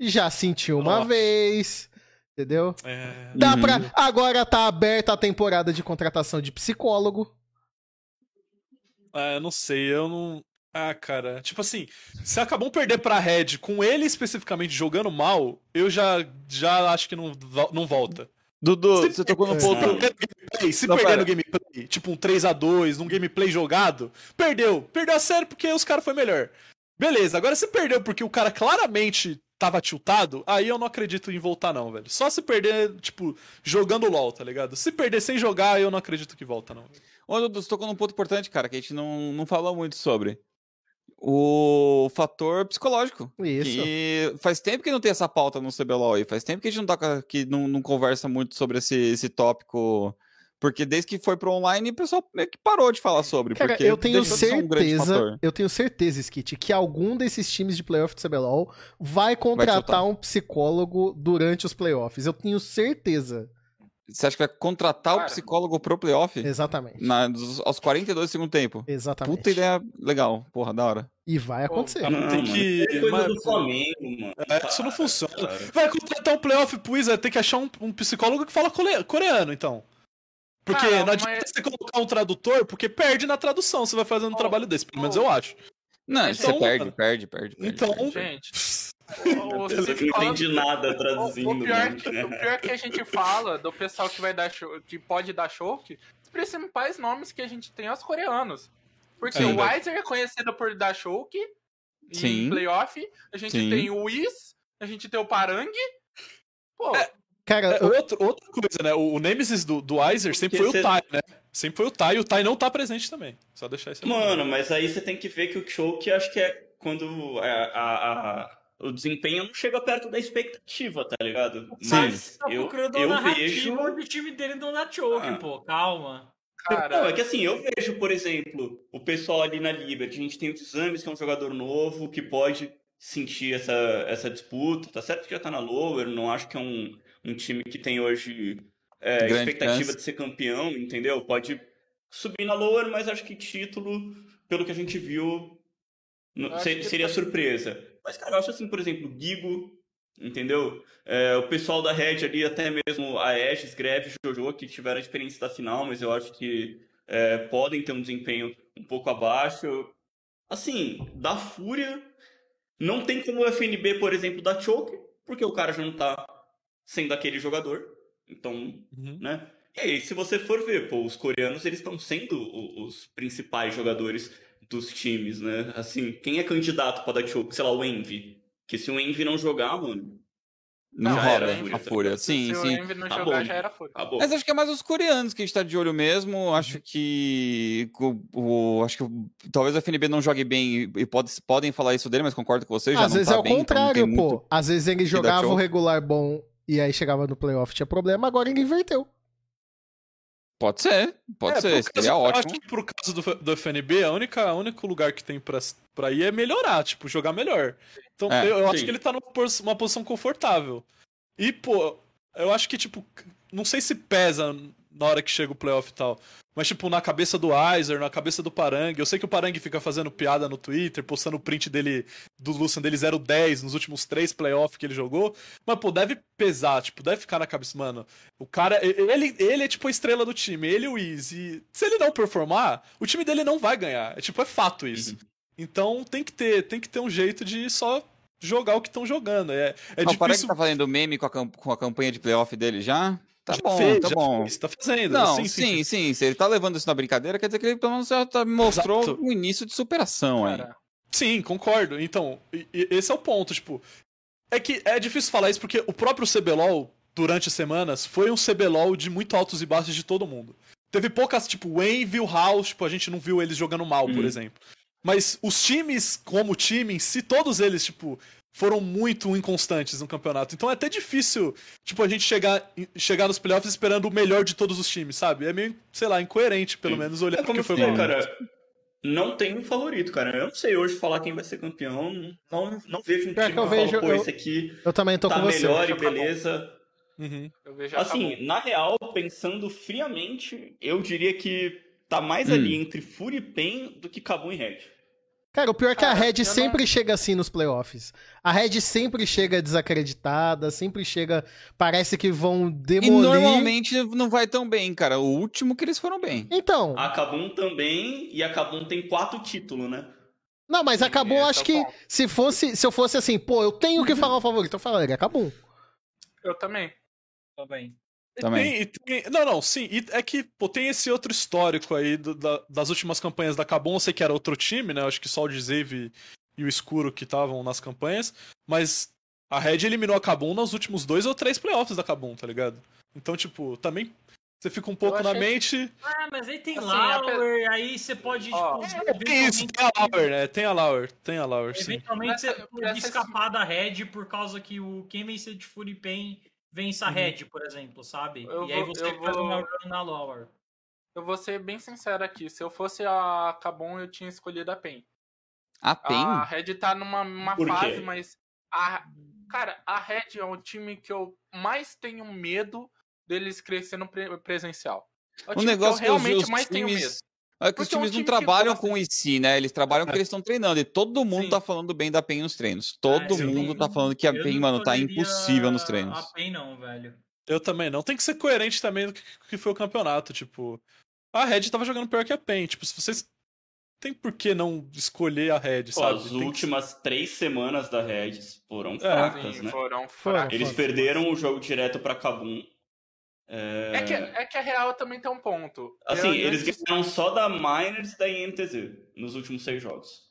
já sentiu uma Nossa. vez, entendeu? É, Dá Uhum. pra. Agora tá aberta a temporada de contratação de psicólogo. é, eu não sei, eu não. Ah, cara, tipo assim, se acabou perder pra Red com ele especificamente jogando mal, eu já, já acho que não, não volta. Dudu, Se- você tocou no É. ponto. Gameplay, se Não, perder pera. no gameplay, tipo um 3x2, num gameplay jogado, perdeu. Perdeu a sério porque os caras foi melhor. Beleza, agora se perdeu porque o cara claramente tava tiltado, aí eu não acredito em voltar não, velho. Só se perder, tipo, jogando LoL, tá ligado? Se perder sem jogar, eu não acredito que volta não. Ô, Dudu, você tocou num ponto importante, cara, que a gente não, não falou muito sobre. O fator psicológico. Isso. Que faz tempo que não tem essa pauta no CBLOL aí. Faz tempo que a gente não, toca, que não, não conversa muito sobre esse, esse tópico. Porque desde que foi pro online, o pessoal meio que parou de falar sobre. Cara, porque eu tenho um certeza, fator. eu tenho certeza, Skit, que algum desses times de playoff do CBLOL vai contratar tiltar. um psicólogo durante os playoffs. Eu tenho certeza. Você acha que vai contratar o Cara. psicólogo pro playoff? Exatamente. Na, dos- aos 42 do segundo tempo. Exatamente. Puta ideia legal. Porra, da hora. E vai acontecer. Não, tem mano, que- isso é coisa mano, do Flamengo, mano. É, isso não funciona. cara. Vai contratar um playoff pro Wizard, tem que achar um, um psicólogo que fala core- coreano, então. Porque Cara, não adianta mas- você colocar um tradutor, porque perde na tradução se vai fazendo um Oh, trabalho desse, pelo menos oh. eu acho. Não, Então, você perde, perde, perde, perde. Então, perde. Gente, o, que não entende nada traduzindo. o, pior mano. que, o pior que a gente fala do pessoal que vai dar show, que pode dar choke, os principais nomes que a gente tem são os coreanos. Porque Sim. o Weiser é conhecido por dar choke em playoff, a gente Sim. tem o Whis, a gente tem o Parang. Pô, Cara, É, eu- outro, outra coisa, né? O, o Nemesis do, do Weiser sempre foi o Tai, né? Sempre foi o Tai, e o Tai não tá presente também. Só deixar isso aí. Mano, mas aí você tem que ver que o choke acho que é quando a, a- a- o desempenho não chega perto da expectativa, tá ligado? Mas Tá eu, eu vejo. o time dele não dá choke, Ah. pô. Calma. cara, Não, é que assim, eu vejo, por exemplo, o pessoal ali na Liberty, a gente tem o Exames, que é um jogador novo, que pode sentir essa, essa disputa, tá certo que já tá na lower, não acho que é um, um time que tem hoje é, expectativa chance. de ser campeão, entendeu? Pode subir na lower, mas acho que título, pelo que a gente viu, não- Eu acho se- que seria tá- surpresa. Mas, cara, eu acho assim, por exemplo, Gigo, entendeu? É, o pessoal da Red ali, até mesmo a Aegis, Greve, Jojo, que tiveram a experiência da final, mas eu acho que é, podem ter um desempenho um pouco abaixo. Assim, da Fúria, não tem como o FNB, por exemplo, dar choke, porque o cara já não tá sendo aquele jogador. Então, Uhum. né? E aí, se você for ver, pô, os coreanos, eles estão sendo os principais jogadores dos times, né? Assim, quem é candidato pra dar choke? Sei lá, o Envy. Que se o Envy não jogar, mano, Não Já era, a Fúria, fúria. se Sim, o sim. Envy não Tá jogar, bom. já era fúria. acabou. Mas acho que é mais os coreanos que a gente tá de olho mesmo. Acho que. O, o- acho que o- talvez o FNB não jogue bem e, pode, podem falar isso dele, mas concordo com vocês. já às não vezes tá é o bem, então contrário, tem pô. Às vezes ele jogava o regular bom e aí chegava no playoff tinha problema, agora ele inverteu. Pode ser, pode É, ser, seria caso- eu ótimo. Acho que pro caso do, do FNB, a única, o único lugar que tem pra, pra ir é melhorar, tipo, jogar melhor. Então É, eu, eu acho que ele tá numa pos- uma posição confortável. E, pô, eu acho que, tipo, não sei se pesa na hora que chega o playoff e tal. Mas, tipo, na cabeça do Weiser, na cabeça do Parang. Eu sei que o Parang fica fazendo piada no Twitter, postando o print dele, do Lucian dele 0-10 nos últimos três playoffs que ele jogou. Mas, pô, deve pesar, tipo, deve ficar na cabeça. Mano, o cara, ele, ele é tipo a estrela do time, ele e o Wiz. E se ele não performar, o time dele não vai ganhar. É tipo, é fato isso. Uhum. Então tem que ter, tem que ter um jeito de só jogar o que estão jogando. É, é difícil... O Parang tá fazendo meme com a, com a campanha de playoff dele já? Tá já bom, fez, tá bom. Fez, tá fazendo. Não, sim, sim, sim, sim, Se ele tá levando isso na brincadeira, quer dizer que ele pelo menos já tá, mostrou Exato. um início de superação Cara. aí. Sim, concordo. Então, esse é o ponto, tipo. É que é difícil falar isso porque o próprio CBLOL, durante as semanas, foi um CBLOL de muito altos e baixos de todo mundo. Teve poucas, tipo, Wayne viu House, tipo, a gente não viu eles jogando mal, por uhum. exemplo. Mas os times, como time em si, todos eles, tipo, foram muito inconstantes no campeonato. Então é até difícil, tipo, a gente chegar, chegar nos playoffs esperando o melhor de todos os times, sabe? É meio, sei lá, incoerente, pelo Sim. menos, olhar é como que foi o cara. Não tem um favorito, cara. Eu não sei hoje falar quem vai ser campeão. Não, não vejo um time que eu vejo, falo, pô, eu, esse aqui eu também tô tá com melhor você. e beleza. Uhum. assim, na real, pensando friamente, eu diria que tá mais hum. ali entre Fury Pen do que Kabum e Red. Cara, o pior é que a Red sempre não... chega assim nos playoffs. A Red sempre chega desacreditada, sempre chega. Parece que vão demolir. E normalmente não vai tão bem, cara. O último que eles foram bem. Então. A Kabum também, e a Kabum tem quatro títulos, né? Não, mas a Kabum, acho que se fosse, se eu fosse assim, pô, eu tenho que falar o favorito, eu falaria Kabum. Eu também. Também. Também. Tem, tem, não, não, sim. é que pô, tem esse outro histórico aí do, da, das últimas campanhas da Cabum. Eu sei que era outro time, né? Acho que só o Dzave e o Escuro que estavam nas campanhas. Mas a Red eliminou a Cabum nos últimos dois ou três playoffs da Cabum, tá ligado? Então, tipo, também você fica um pouco na mente. Ah, mas aí tem assim, Lauer, a... aí você pode. Oh, tipo, é, tem isso, tem a Lauer, né? Tem a Lauer, tem a Lauer, sim. Eventualmente você pode escapar da Red por causa que o quem vencer de Fury Vence a Red, uhum. por exemplo, sabe? Eu e aí você faz vou... uma run na lower. Eu vou ser bem sincero aqui. Se eu fosse a Cabon, eu tinha escolhido a PEN. A PEN? A Red tá numa uma fase, mas. A, cara, a Red é o time que eu mais tenho medo deles crescendo presencial. É o, o negócio que eu realmente mais times... tenho medo. É que os times é um time não trabalham com o IC, né? Eles trabalham porque eles estão treinando. E todo mundo Sim. tá falando bem da PEN nos treinos. Todo é, mundo tá falando que a PEN, mano, tá impossível nos treinos. A PEN não, velho. Eu também não. Tem que ser coerente também do que foi o campeonato. Tipo, a Red tava jogando pior que a PEN. Tipo, se vocês. Tem por que não escolher a Red, Pô, sabe? As Tem últimas que... três semanas da Red foram é. fracas, Sim, né? Foram fracas. Eles perderam o jogo direto pra Kabum. É... é... que, é que a real também tem um ponto. Assim, eu, eles antes... ganharam só da Miners e da INTZ nos últimos seis jogos.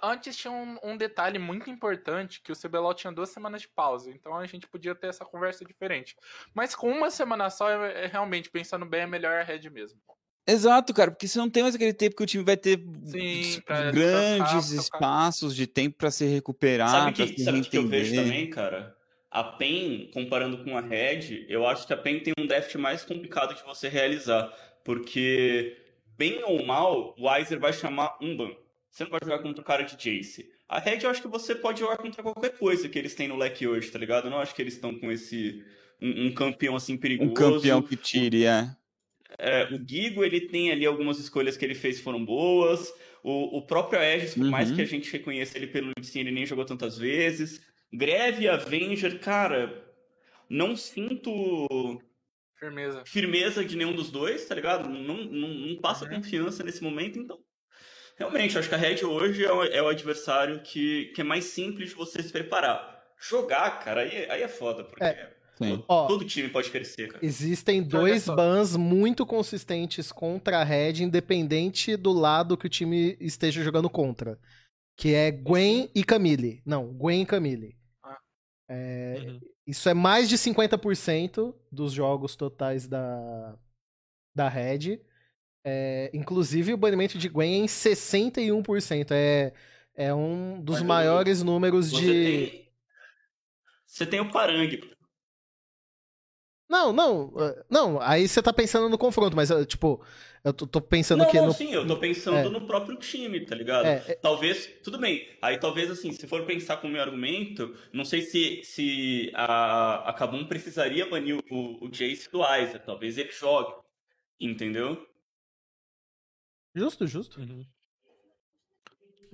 Antes tinha um, um, detalhe muito importante, que o CBLOL tinha duas semanas de pausa, então a gente podia ter essa conversa diferente. Mas com uma semana só, é, é realmente, pensando bem, é melhor a Red mesmo. Exato, cara, porque você não tem mais aquele tempo que o time vai ter Sim, grandes espaços de tempo para se recuperar. Sabe que, sabe que eu vejo também, cara? A PEN, comparando com a Red, eu acho que a PEN tem um draft mais complicado de você realizar. Porque, bem ou mal, o Weiser vai chamar um ban. Você não vai jogar contra o cara de Jace. A Red, eu acho que você pode jogar contra qualquer coisa que eles têm no leque hoje, tá ligado? Eu não acho que eles estão com esse. Um, um, campeão assim perigoso. Um campeão que tire, é. é. O Gigo, ele tem ali algumas escolhas que ele fez foram boas. O, o próprio Aegis, por uhum. mais que a gente reconheça ele pelo sim, ele nem jogou tantas vezes. Greve Avenger, cara, não sinto firmeza, firmeza de nenhum dos dois, tá ligado? Não, não, não passa uhum. confiança nesse momento, então. Realmente, acho que a Red hoje é o, é o, adversário que, que é mais simples de você se preparar. Jogar, cara, aí, aí é foda, porque é. Todo, todo, time pode crescer, cara. Existem dois bans muito consistentes contra a Red, independente do lado que o time esteja jogando contra. Que é Gwen e Camille. Não, Gwen e Camille. É, uhum. Isso é mais de 50% dos jogos totais da, da Red. É, inclusive, o banimento de Gwen é em 61%. É, é um dos Mas maiores números você de. Tem, você tem o Parangue. Não, não. Eh, não, aí você tá pensando no confronto, mas, eh, tipo, eu tô, tô pensando não, que. Não, no... sim, eu tô pensando é. no próprio time, tá ligado? É, é... Talvez. Tudo bem. Aí talvez, assim, se for pensar com o meu argumento, não sei se, se a, a Kabum precisaria banir o, o Jace do Isaac. Talvez ele jogue. Entendeu? Justo, justo. Uhum.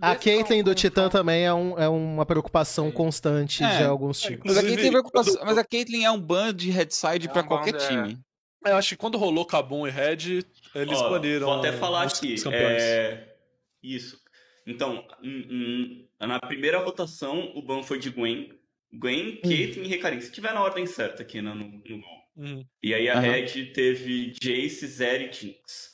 A Caitlyn do confronto- Titã também é, um- é uma preocupação constante É. de alguns É, times. Mas a Caitlyn, preocupação- quando- mas a Caitlyn é um ban de headside É pra qualquer time. Eu acho que quando rolou Kabum e Red, eles Ó, baniram. Vou até falar os- aqui. é, Isso. Então, hum, hum, na primeira rotação, o ban foi de Gwen. Gwen, Caitlyn e Recarim. Se tiver na ordem certa aqui né, no, no gol. Uhum. E aí a Aham. Red teve Jace, Zeri e Jinx.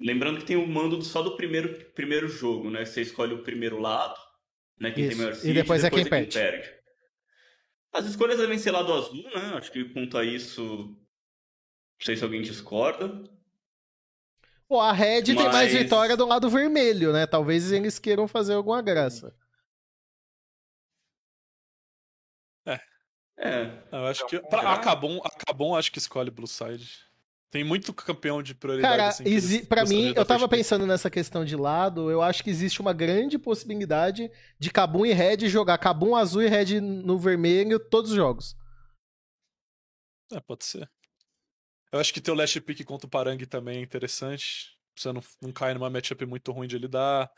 Lembrando que tem o mando só do primeiro, primeiro jogo, né? Você escolhe o primeiro lado, né? Quem Isso. tem maior E seed, depois é quem perde. As escolhas devem ser lado azul, né? Acho que quanto a isso, não sei se alguém discorda. Pô, a Red tem mais Mas- vitória do lado vermelho, né? Talvez eles queiram fazer alguma graça. É, Eu acho que. Pra, será? a Kabum, a Kabum acho que escolhe Blue Side. Tem muito campeão de prioridade. Cara, assim, exi- gostariam mim, eu tava pensando nessa questão de lado, eu acho que existe uma grande possibilidade de Kabum e Red jogar Kabum azul e Red no vermelho todos os jogos. É, pode ser. Eu acho que ter o last pick contra o Parang também é interessante. Você não, não cai numa matchup muito ruim de lidar.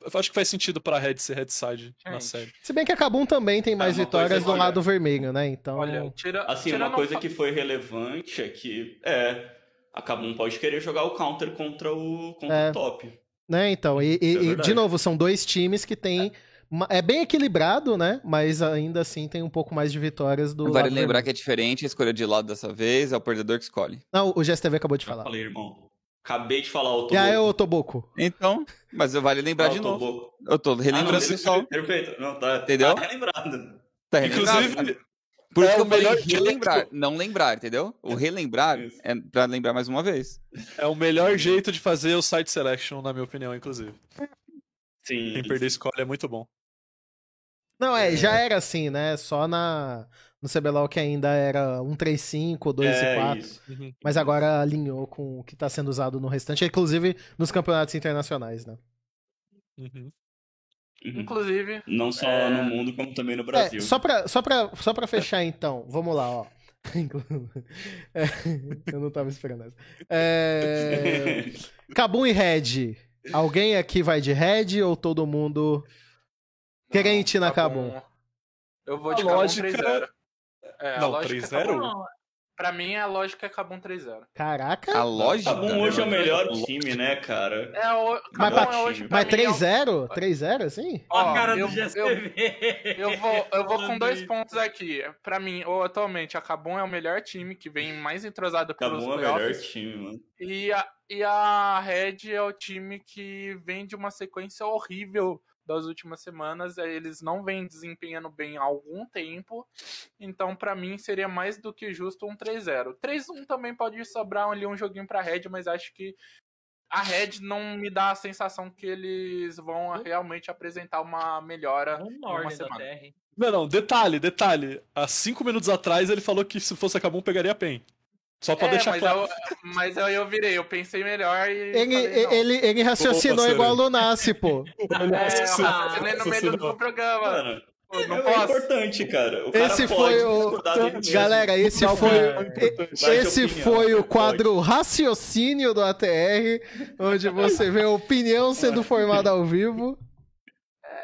Eu acho que faz sentido pra Red ser Red Side na série. Se bem que a Kabum também tem mais uma vitórias do olha- lado vermelho, né? Então. Olha, tira, assim, tirando uma coisa o- que foi relevante é que, é, a Kabum pode querer jogar o counter contra o, contra É. o top. Né, então, e, e- é e, de novo, são dois times que têm. uma- É bem equilibrado, né? Mas ainda assim tem um pouco mais de vitórias do. Vale lembrar que vermelho. é diferente, a escolha de lado dessa vez é o perdedor que escolhe. Não, o GSTV acabou de falar. falei, irmão. Acabei de falar o E aí, ô Toboco? Então, mas vale lembrar de novo. Eu tô relembrando Ah, não, pessoal. Perfeito. Não, tá, Entendeu? Tá relembrado. Tá relembrado. Inclusive, Por isso é que o eu falei melhor jeito- relembrar, não lembrar, entendeu? O relembrar Isso. é pra lembrar mais uma vez. é o melhor jeito de fazer o site selection, na minha opinião, inclusive. Sim. Quem perder escolhe é muito bom. Não, é, já era assim, né? Só na no CBLOL que ainda era 1, 3, 5, 2 e é 4. isso. Uhum. Mas agora alinhou com o que tá sendo usado no restante, inclusive nos campeonatos internacionais, né? Uhum. Uhum. Inclusive, Não só É. no mundo, como também no Brasil. É, só pra, só, pra, só pra fechar então, vamos lá, ó. É, eu não tava esperando essa. É, Kabum e Red. Alguém aqui vai de Red ou todo mundo. Querente na Kabum. Eu vou de A Kabum lógica- 3-0. É, a Não, lógica é 3-0? Pra mim, a lógica é Kabum 3-0. Caraca. A lógica. Kabum hoje é o melhor time, né, cara? É, o Mas pra- é hoje, Mas mim, é o- 3-0? 3-0, assim? Ó, a cara eu- do GSTV. Eu vou, eu vou com dois pontos aqui. Pra mim, ou, atualmente, a Kabum é o melhor time que vem mais entrosado pros Kabum é o melhor time, mano. E a, e a Red é o time que vem de uma sequência horrível das últimas semanas. é, Eles não vêm desempenhando bem há algum tempo. Então, pra mim, seria mais do que justo um 3-0. 3-1 também pode sobrar ali um joguinho pra Red, mas acho que a Red não me dá a sensação que eles vão realmente apresentar uma melhora Um em uma semana. Não, não, detalhe, detalhe. Há cinco minutos atrás ele falou que se fosse a Kabum pegaria a PEN. Só pra É, deixar mas, claro. eu, mas aí eu virei, eu pensei melhor e. Ele, falei, não. ele, ele raciocinou parceiro. igual o Lunassi, pô. É, eu raciocinei no meio do programa. Mano, Pô, não é posso. importante, cara. O cara Esse pode foi o. Galera, esse Não, foi. cara, de Esse opinião, foi o pode. quadro Raciocínio do ATR, onde você vê a opinião sendo formada ao vivo.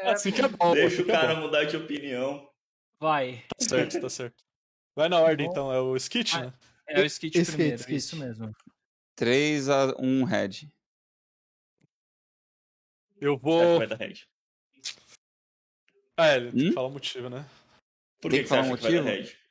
Assim que é bom. Deixa assim o é cara bom. mudar de opinião. Vai. Tá certo, tá certo. Vai na ordem, então. É o Skit, né? É o skit Skit, primeiro, skit. isso mesmo. 3 a 1 Red. Eu É, vou... vai da Red. Ah, ele tem que Hum? falar o motivo, né? Por Tem que, que que falar um acha que vai da motivo? Red?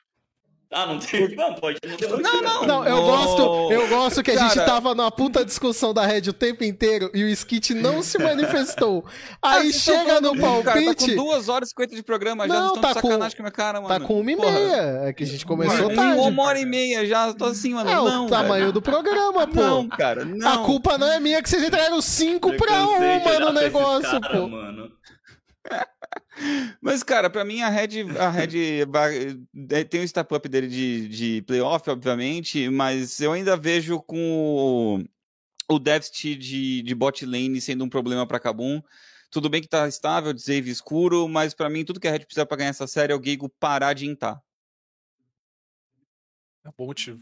Ah, não tem. Não, pode. Não, tem motivo. Não, eu Não. gosto, eu gosto que a gente Cara. tava numa puta discussão da Red o tempo inteiro e o Skit não se manifestou. Aí vocês tão chega no falando, Cara, tá palpite, com 2 horas e 50 de programa já, Não, tá com- sacanagem com a minha cara, mano. tá com uma e Porra. meia. É que a gente começou Mano, tarde. Uma hora e meia já, tô assim, mano. É não, o tamanho velho. do programa, pô. Não, cara, não. A culpa não é minha que vocês entregaram 5 Eu pra cansei de 1 olhar no negócio, cara, pô. Mano. Mas, cara, pra mim a Red, a Red é, tem o step up dele de, de playoff, obviamente, mas eu ainda vejo com o, o déficit de, de bot lane sendo um problema pra Kabum. Tudo bem que tá estável, de save escuro, mas pra mim tudo que a Red precisa pra ganhar essa série é o Geigo parar de intar. É um bom motivo.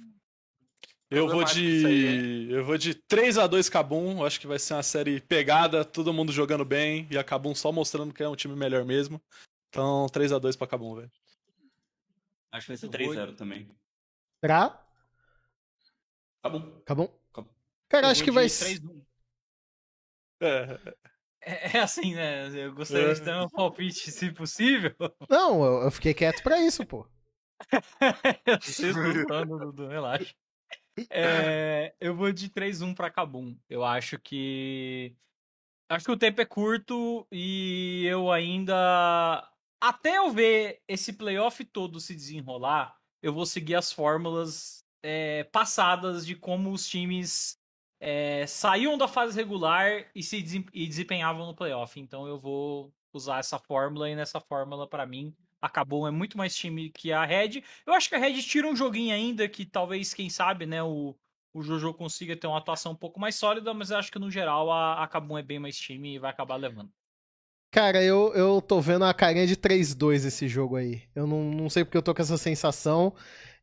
Eu vou de. Eu vou de 3x2 Cabum. Acho que vai ser uma série pegada, todo mundo jogando bem e a Cabum só mostrando que é um time melhor mesmo. Então, 3x2 pra Cabum, velho. Acho que vai ser Eu vou- 3-0 também. Pra? Tá bom? Tá bom. Cara, Eu acho que vai 3-1. É, É, é assim, né? Eu gostaria de ter um palpite, se possível. Não, eu, fiquei quieto pra isso, pô. Vocês estão lutando, Dudu, relaxa. É, eu vou de 3-1 pra Cabum. Eu acho que. Acho que o tempo é curto e eu ainda. Até eu ver esse playoff todo se desenrolar, eu vou seguir as fórmulas é, passadas de como os times é, saíam da fase regular e se desem- desempenhavam no playoff. Então eu vou usar essa fórmula e nessa fórmula, pra mim, a Cabum é muito mais time que a Red. Eu acho que a Red tira um joguinho ainda que talvez, quem sabe, né, o, o Jojo consiga ter uma atuação um pouco mais sólida, mas eu acho que no geral a, a Kabum é bem mais time e vai acabar levando. Cara, eu, eu tô vendo a carinha de 3-2 esse jogo aí. Eu não, não sei porque eu tô com essa sensação.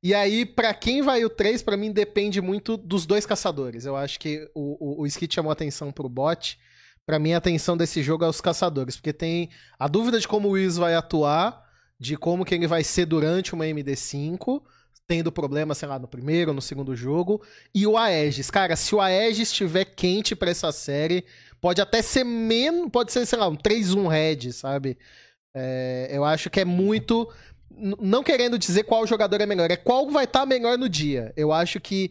E aí, pra quem vai o 3, pra mim depende muito dos dois caçadores. Eu acho que o, o, o Skit chamou atenção pro bot. Pra mim, a atenção desse jogo é os caçadores. Porque tem a dúvida de como o Wiz vai atuar, de como que ele vai ser durante uma MD5, tendo problema, sei lá, no primeiro no segundo jogo. E o Aegis. Cara, se o Aegis estiver quente pra essa série, pode até ser menos. Pode ser, sei lá, um 3-1 Red, sabe? É, eu acho que é muito. Não querendo dizer qual jogador é melhor, é qual vai estar melhor no dia. Eu acho que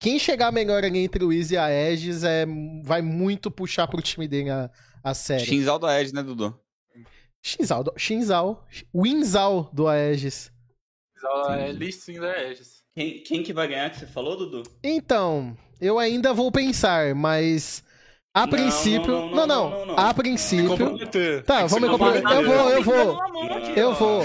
quem chegar melhor ali entre o Wiz e a Aegis é, vai muito puxar pro time dele a, a série. Shinzal da Edge, né, Dudu? Shinzal, do- Shinzal, Winzal do Aegis. É listing da Aegis. Quem, quem que vai ganhar que você falou, Dudu? Então, eu ainda vou pensar, mas a Não, princípio. não, Não, não, não. não, não, não. A Me princípio. comprometer. Tá, vamos me comprometer. Eu vou, eu vou. Eu vou.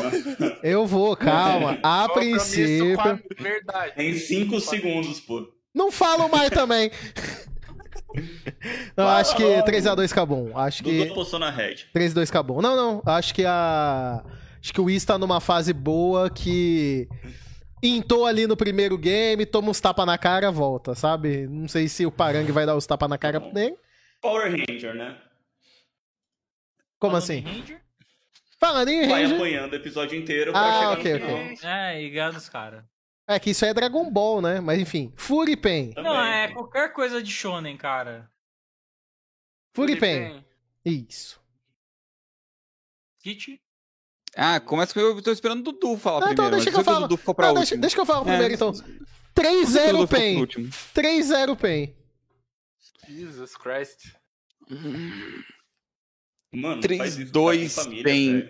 Eu vou, calma. A princípio. verdade. Tem 5 segundos, pô. Não falo mais também. Não, acho que 3x2 Cabum. Acho Dudu que postou na Red. 3x2 Cabum. Não, não. Acho que a. Acho que o Wiz tá numa fase boa que. Intou ali no primeiro game, toma uns tapas na cara, volta, sabe? Não sei se o Parangue vai dar os tapas na cara dele. Power Ranger, né? Como Falando assim? em Ranger, Falando em Vai Ranger. apanhando o episódio inteiro pra Ah, chegar ok, no final. ok. É, e ganhar dos caras. É que isso aí é Dragon Ball, né? Mas enfim. Furipen. Também. Não, é qualquer coisa de shonen, cara. Furipen. Isso. Kit? Ah, começa com eu, eu tô esperando o Dudu falar então primeiro. deixa mas que eu falo. o Dudu ficou pra Não, deixa, deixa que eu falo É, primeiro, então. Por que o 3-0 Dudu ficou por PEN. último? 3-0 PEN. Jesus Christ. Mano, 3, faz isso, 2, tá PEN.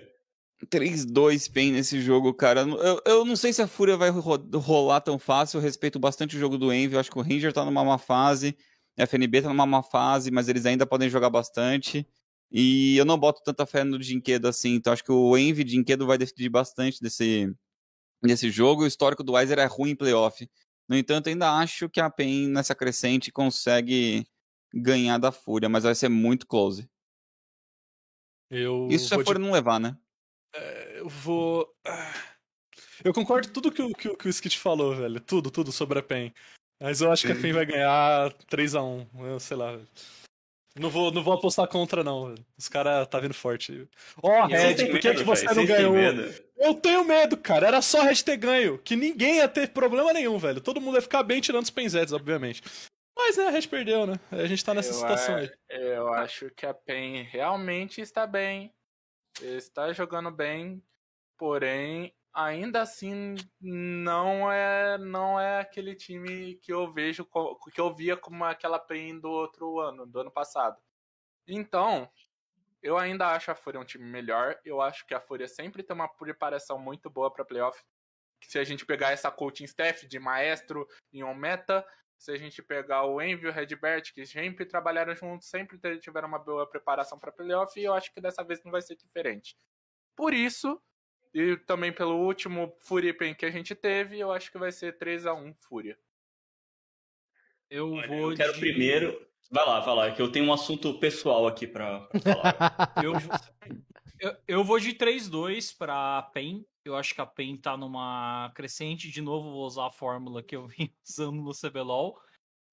Velho. 3-2 PEN nesse jogo, cara. Eu, eu não sei se a Fúria vai ro- rolar tão fácil. Eu respeito bastante o jogo do Envy. Eu acho que o Ranger tá numa má fase. A FNB tá numa má fase, mas eles ainda podem jogar bastante. E eu não boto tanta fé no Dinquedo assim. Então acho que o Envy Dinquedo vai decidir bastante desse, desse jogo. O histórico do Weiser é ruim em playoff. No entanto, ainda acho que a PEN nessa crescente consegue ganhar da Fúria, mas vai ser muito close. Eu Isso se a Fúria não levar, né? Eu vou. Ah. Eu concordo com tudo que, o- que, o- que o Skit falou, velho. Tudo, tudo sobre a PEN. Mas eu acho que a PEN vai ganhar 3x1. Eu sei lá. velho. Não vou, não vou apostar contra, não, velho. Os caras tá vindo forte. Ó, Vocês Red, por que, medo, que você velho? não ganhou? Eu tenho medo, cara. Era só Red ter ganho. Que ninguém ia ter problema nenhum, velho. Todo mundo ia ficar bem tirando os penzetes, obviamente. Mas, né, a Red perdeu, né? A gente tá nessa Eu situação a- aí. Eu acho que a PEN realmente está bem. Está jogando bem. Porém, ainda assim, não é, não é aquele time que eu vejo, que eu via como aquela PEN do outro ano, do ano passado. Então, eu ainda acho a Fúria um time melhor. Eu acho que a Fúria sempre tem uma preparação muito boa para playoff. Se a gente pegar essa coaching staff de maestro em um meta, se a gente pegar o Envy e o Redbert, que sempre trabalharam juntos, sempre tiveram uma boa preparação para playoff, e eu acho que dessa vez não vai ser diferente. Por isso, e também pelo último Fúria que a gente teve, eu acho que vai ser 3 a 1 Fúria. Eu Olha, vou Eu quero de... primeiro. Vai lá, vai lá, que eu tenho um assunto pessoal aqui pra, pra falar. Eu, Eu, eu vou de 3-2 pra PEN. Eu acho que a PEN tá numa crescente. De novo, vou usar a fórmula que eu vim usando no CBLOL.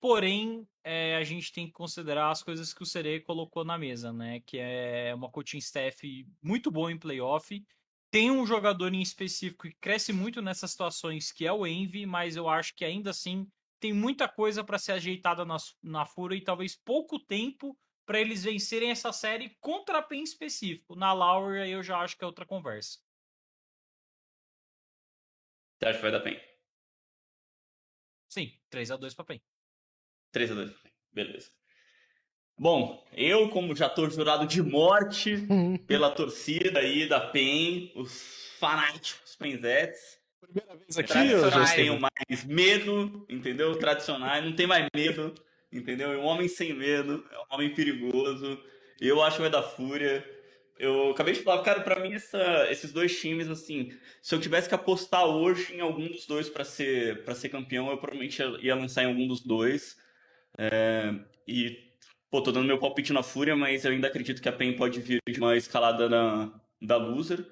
Porém, é, a gente tem que considerar as coisas que o Serê colocou na mesa, né? Que é uma coaching staff muito boa em playoff. Tem um jogador em específico que cresce muito nessas situações, que é o Envy, mas eu acho que ainda assim tem muita coisa para ser ajeitada na, na Fúria e talvez pouco tempo para eles vencerem essa série contra a PEN específico. Na Laura eu já acho que é outra conversa. Você acha que vai dar PEN? Sim, 3 a 2 para PEN. 3 a 2 beleza. Bom, eu, como já tô jurado de morte pela torcida aí da PEN, os fanáticos penzetes. Primeira vez aqui, Tradicionais eu já tenho mais medo, entendeu? Tradicionais, não tem mais medo, entendeu? É um homem sem medo, é um homem perigoso. Eu acho que vai dar fúria. Eu acabei de falar, cara, pra mim essa- esses dois times, assim, se eu tivesse que apostar hoje em algum dos dois pra ser, pra ser campeão, eu provavelmente ia lançar em algum dos dois. É, e, pô, tô dando meu palpite na fúria, mas eu ainda acredito que a PEN pode vir de uma escalada na, da loser.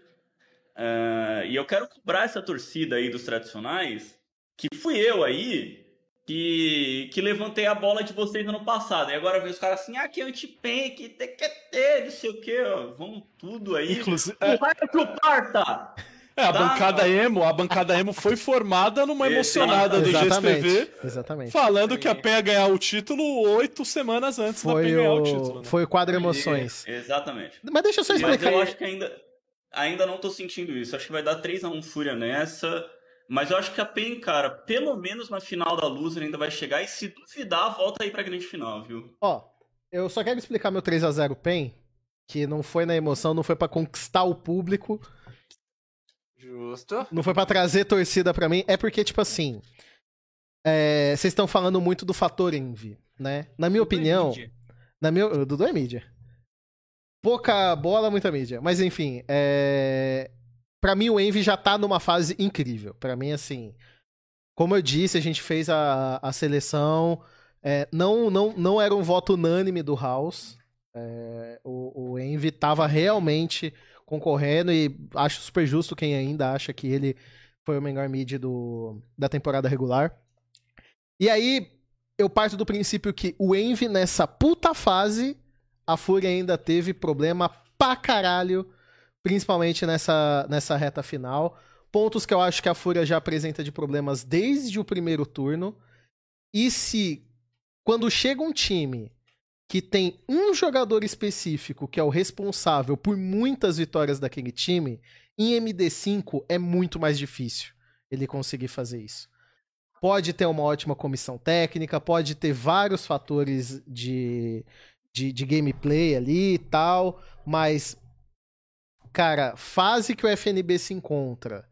É, e eu quero cobrar essa torcida aí dos tradicionais, que fui eu aí que, que levantei a bola de vocês ano passado. E agora vem os caras assim, ah, que anti-pen, que TQT, não sei o que, ó, vamos tudo aí. Inclusive, O é, raio pro parta! é, a Tá. bancada emo, a bancada emo foi formada numa emocionada do. GSTV, Exatamente. falando que a PEN ia ganhar o título oito semanas antes da PEN Foi ganhar o título. né? foi o quadro emoções. Exatamente. Mas deixa eu só Mas explicar. eu acho que ainda, ainda não tô sentindo isso. Acho que vai dar 3x1 Fúria nessa. Mas eu acho que a PEN, cara, pelo menos na final da Loser ainda vai chegar. E se duvidar, volta aí pra grande final, viu? Ó, eu só quero explicar meu 3x0 PEN, que não foi na emoção, não foi pra conquistar o público, Justo. não foi pra trazer torcida pra mim, é porque, tipo assim, é, vocês estão falando muito do fator Envy, né? Na minha opinião, Mídia. na minha, o Dudu é mídia. Pouca bola, muita mídia. Mas enfim, é... pra mim o Envy já tá numa fase incrível. Pra mim, assim, como eu disse, a gente fez a, a seleção. é, não, não, não era um voto unânime do House. É, o, o Envy tava realmente concorrendo e acho super justo quem ainda acha que ele foi o melhor mid do, da temporada regular. E aí, eu parto do princípio que o Envy nessa puta fase, a Fúria ainda teve problema pra caralho, principalmente nessa, nessa reta final. Pontos que eu acho que a Fúria já apresenta de problemas desde o primeiro turno. E se, quando chega um time que tem um jogador específico que é o responsável por muitas vitórias daquele time, em MD5 é muito mais difícil ele conseguir fazer isso. Pode ter uma ótima comissão técnica, pode ter vários fatores de, de, de gameplay ali e tal, mas, cara, fase que o FNB se encontra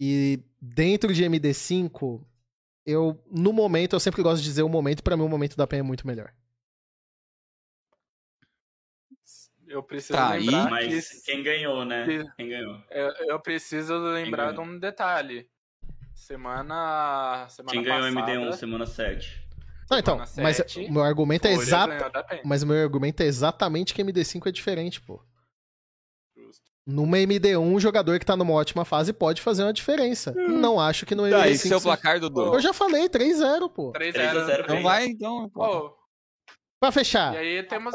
e dentro de MD5, eu, no momento, eu sempre gosto de dizer o momento, pra mim o momento da PEN é muito melhor. Eu preciso Tá, lembrar Mas que quem ganhou, né? que- Quem ganhou? eu, eu preciso lembrar de um detalhe. Semana semana Quem ganhou passada, MD1 semana 7? Não, então, Semana mas sete, o meu argumento é exato. Mas o meu argumento é exatamente que MD5 é diferente, pô. Numa MD1, um jogador que tá numa ótima fase pode fazer uma diferença. Não acho que no MD5. Daí, seu se- placar, Dudu. Eu já falei, 3-0, pô. 3 3 a 0 Então vai, então. Pô, Pra fechar, e aí temos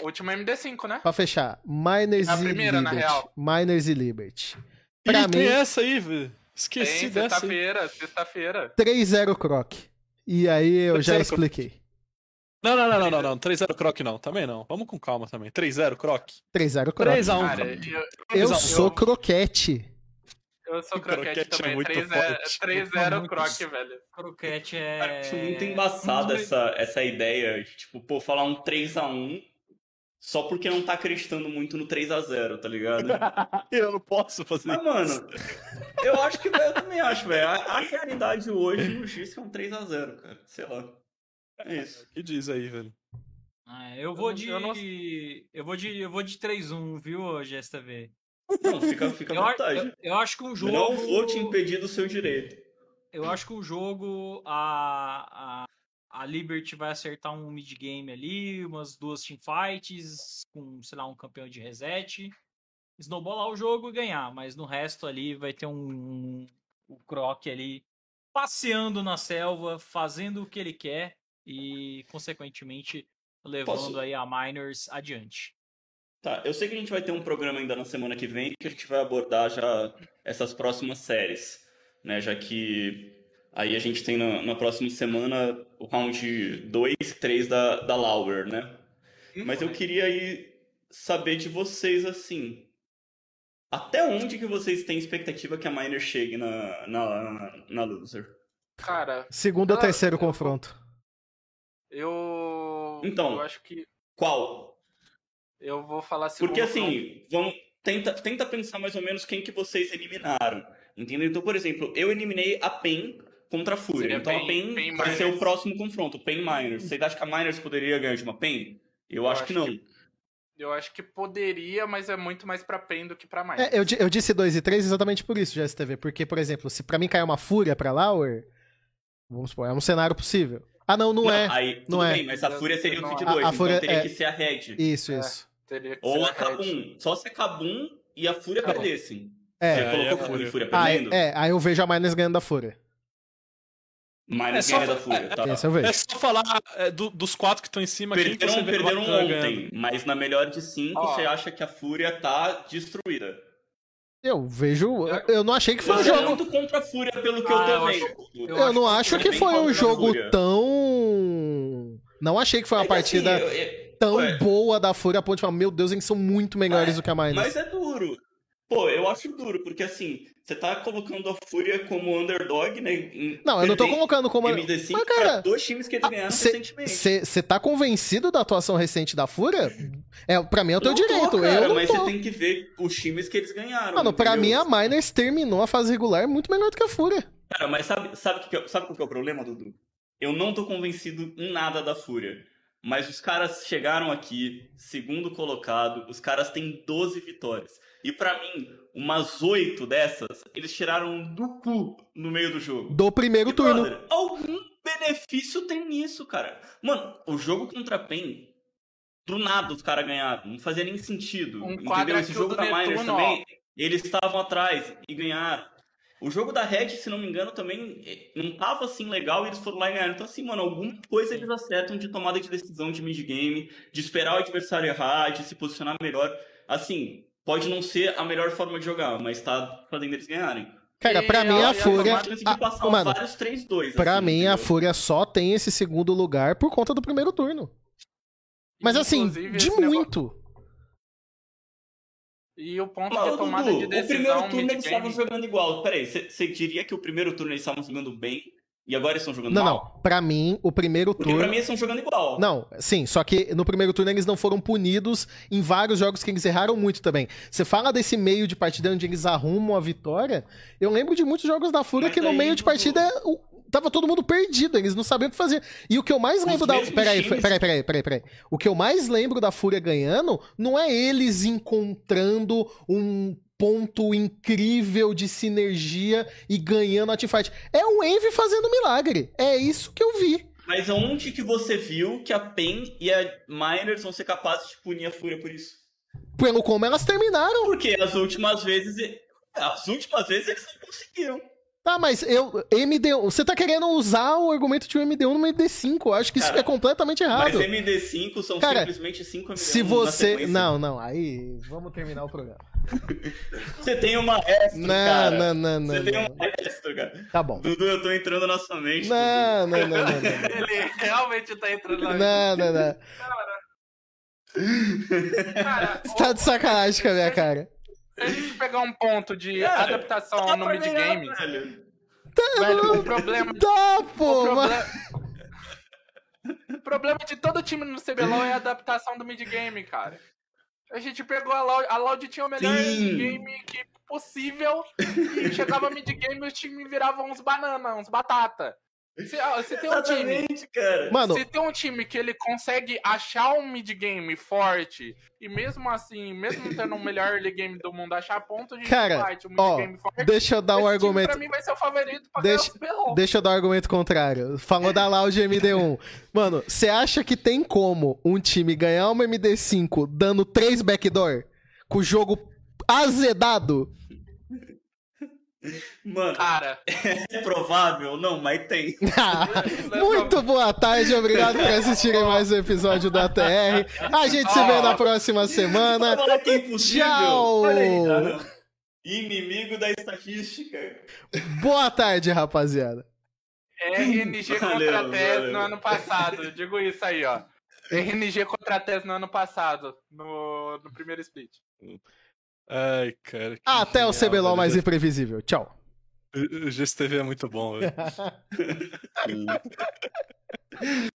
o último MD5, né? pra fechar. Miners A e primeira, na Liberty. real. Miners e Liberty. Pra tem mim, essa aí, velho. Esqueci Tem dessa sexta-feira, sexta-feira. 3-0 Croc. E aí eu já 3-0 Croc. expliquei. Não, não, não, não, não, não. 3-0 Croc não, também não. Vamos com calma também. 3-0 Croc. 3-0 Croc. 3x1. Cara, eu, Eu 3x1. sou croquete. eu sou Croquete croquete é também. muito 3-0 forte. 3-0 Muito croc, velho. Croquete Cara, é. acho muito embaçada dos- essa, essa ideia de, tipo, pô, falar um 3x1 só porque não tá acreditando muito no 3x0, tá ligado? Eu não posso fazer Mas, isso. mano, eu acho que, eu também acho, velho. A, a realidade hoje no X é um 3x0, cara. Sei lá. É isso. O que diz aí, velho? Ah, eu vou Eu de. eu não- Eu vou de. Eu vou de 3-1, viu, GSTV? Não, fica, fica à vontade. eu, eu acho que um jogo. Não vou te impedir do seu direito. Eu acho que o jogo, a, a, a Liberty vai acertar um mid-game ali, umas duas teamfights, com, sei lá, um campeão de reset. snowballar o jogo e ganhar, mas no resto ali vai ter um, um o Croc ali passeando na selva, fazendo o que ele quer e consequentemente levando Posso- aí a Miners adiante. Tá, eu sei que a gente vai ter um programa ainda na semana que vem que a gente vai abordar já essas próximas séries, né? Já que aí a gente tem na, na próxima semana o round 2 e 3 da, da Lauer, né? Mas eu queria aí saber de vocês, assim, até onde que vocês têm expectativa que a Miner chegue na, na, na Loser? Cara, Segundo ou terceiro eu- confronto. Eu. Então. Eu acho que. Qual? Eu vou falar segundo. Porque assim, vamos, tenta, tenta pensar mais ou menos quem que vocês eliminaram. Entendeu? Então, por exemplo, eu eliminei a PEN contra a Fúria. Seria Então a PEN- vai ser o Miners. próximo confronto, PEN Miners. Vocês acham que a Miners poderia ganhar de uma PEN? Eu, acho, que não. Eu acho que poderia, mas é muito mais pra PEN do que pra mais. É, eu, eu disse 2 e 3 exatamente por isso, GSTV. Porque, por exemplo, se pra mim cair uma fúria pra Lauer, vamos supor, é um cenário possível. Ah, não, não, é. Aí, não tudo é. bem, mas a Fúria seria o Não, Tweet a- 2, a então Fúria teria é- que ser a Red. Isso, É. isso. Teria que Ou ser a. Kabum. Só se a Kabum e a Fúria perdessem. É. Você aí colocou é a Fúria, Fúria. Fúria Ah, perdendo? é, aí eu vejo a Miners ganhando da Fúria. Miners É da Fúria, tá? Esse eu vejo. É só falar é, do- dos quatro que estão em cima, Perderam, perderam bacana ganhando? ontem, mas na melhor de cinco Ó. você acha que a Fúria tá destruída. Eu vejo. Eu não achei que foi um é jogo. muito contra a Fúria pelo que Ah, eu tô eu vendo. acho- Eu não acho que foi um jogo tão. Não achei que foi uma É que assim, partida eu- eu- tão ué, boa da Fúria a ponto de falar, meu Deus, eles são muito melhores É, do que a Miners. Mas é duro. Pô, eu acho duro, porque assim, você tá colocando a Fúria como underdog, né? Não, eu não tô colocando como. MD5 Mas, pra cara, dois times que eles ganharam recentemente. Você tá convencido da atuação recente da Fúria? É, pra mim é o teu Não tô, direito. cara, eu não mas tô. você tem que ver os times que eles ganharam. Mano, pra mim a Miners terminou a fase regular muito melhor do que a Fúria. Cara, mas sabe, sabe, que que é- sabe qual que é o problema, Dudu? Eu não tô convencido em nada da Fúria. Mas os caras chegaram aqui, segundo colocado, os caras têm 12 vitórias. E pra mim, umas 8 dessas, eles tiraram do cu no meio do jogo. Do primeiro E, turno. brother, algum benefício tem nisso, cara. Mano, o jogo contra a PEN, do nada os caras ganharam. Não fazia nem sentido. Um entendeu? Esse jogo da Miners também, eles estavam atrás e ganharam. O jogo da Red, se não me engano, também eh, não tava assim legal e eles foram lá e ganharam. Então, assim, mano, alguma coisa eles acertam de tomada de decisão de mid-game, de esperar o adversário errar, de se posicionar melhor. Assim, pode não ser a melhor forma de jogar, mas tá fazendo eles ganharem. Cara, E pra mim a- a a Fúria. Uma chance de a- passar mano, vários 3-2. pra assim, mim a entendeu? Fúria só tem esse segundo lugar por conta do primeiro turno. Mas assim, Inclusive, de esse negócio- muito. E o ponto Ô, de tomada Dudu, de o primeiro decisão turno eles estavam jogando igual. Peraí, você diria que o primeiro turno eles estavam jogando bem e agora eles estão jogando Não, mal? não. Pra mim, o primeiro Porque turno. pra mim eles estão jogando igual. Não, sim, só que no primeiro turno eles não foram punidos em vários jogos que eles erraram muito também. Você fala desse meio de partida onde eles arrumam a vitória, eu lembro de muitos jogos da Fúria Mas que no meio de partida o- tava todo mundo perdido, eles não sabiam o que fazer. E o que eu mais Os lembro da. mesmos Peraí, times- peraí, peraí, peraí, peraí. O que eu mais lembro da Fúria ganhando não é eles encontrando um ponto incrível de sinergia e ganhando a teamfight. É o Envy fazendo milagre. É isso que eu vi. Mas onde que você viu que a PEN e a Miners vão ser capazes de punir a Fúria por isso? Pelo como elas terminaram. Porque as últimas vezes. As últimas vezes eles não conseguiram. Tá, mas eu. MD1. Você tá querendo usar o argumento de um MD1 no MD5. Eu acho que isso Cara, é completamente errado. Mas MD5 são Cara, simplesmente 5 MD1 Se você. Não, não. Aí. Vamos terminar o programa. Você tem uma maestro, Não, cara. não, não, não. Você tem não. um maestro, cara. Tá bom. Dudu, eu tô entrando na sua mente. Não, não, não, não. não. Ele realmente tá entrando na Não, não, não. Cara, Você tá de sacanagem com a minha cara. Se a gente pegar um ponto de Cara, adaptação no pra ganhar, mid-game, velho. velho, o problema Tá, O pô. mas- problema... o problema de todo time no CBLOL é a adaptação do mid-game, cara. A gente pegou a Loud, a Loud tinha o melhor Sim. mid-game que possível e chegava mid-game e os times viravam uns banana, uns batata. Se, se tem um time, cara. Mano, se tem um time que ele consegue achar um mid-game forte e mesmo assim, mesmo tendo o melhor early game do mundo, achar ponto de Cara, fight, um ó, mid-game forte, deixa eu dar um argumento. pra mim vai ser o favorito pra Deixa-. Deixa eu dar um argumento contrário. Falou da Loud MD1. Mano, você acha que tem como um time ganhar uma MD5 dando 3 backdoor? Com o jogo azedado. Mano, Cara, é provável? Não, mas tem. Muito boa tarde, obrigado por assistirem mais um episódio do ATR. A gente se vê na próxima semana. Fala que é impossível. Tchau. Inimigo da estatística. Boa tarde, rapaziada. RNG contra Valeu, TES valeu. no ano passado. Digo isso aí, ó. RNG contra TES no ano passado, no, no primeiro split. Ai, cara. que Até o genial, CBLOL velho. mais imprevisível. Tchau. O GSTV é muito bom, velho.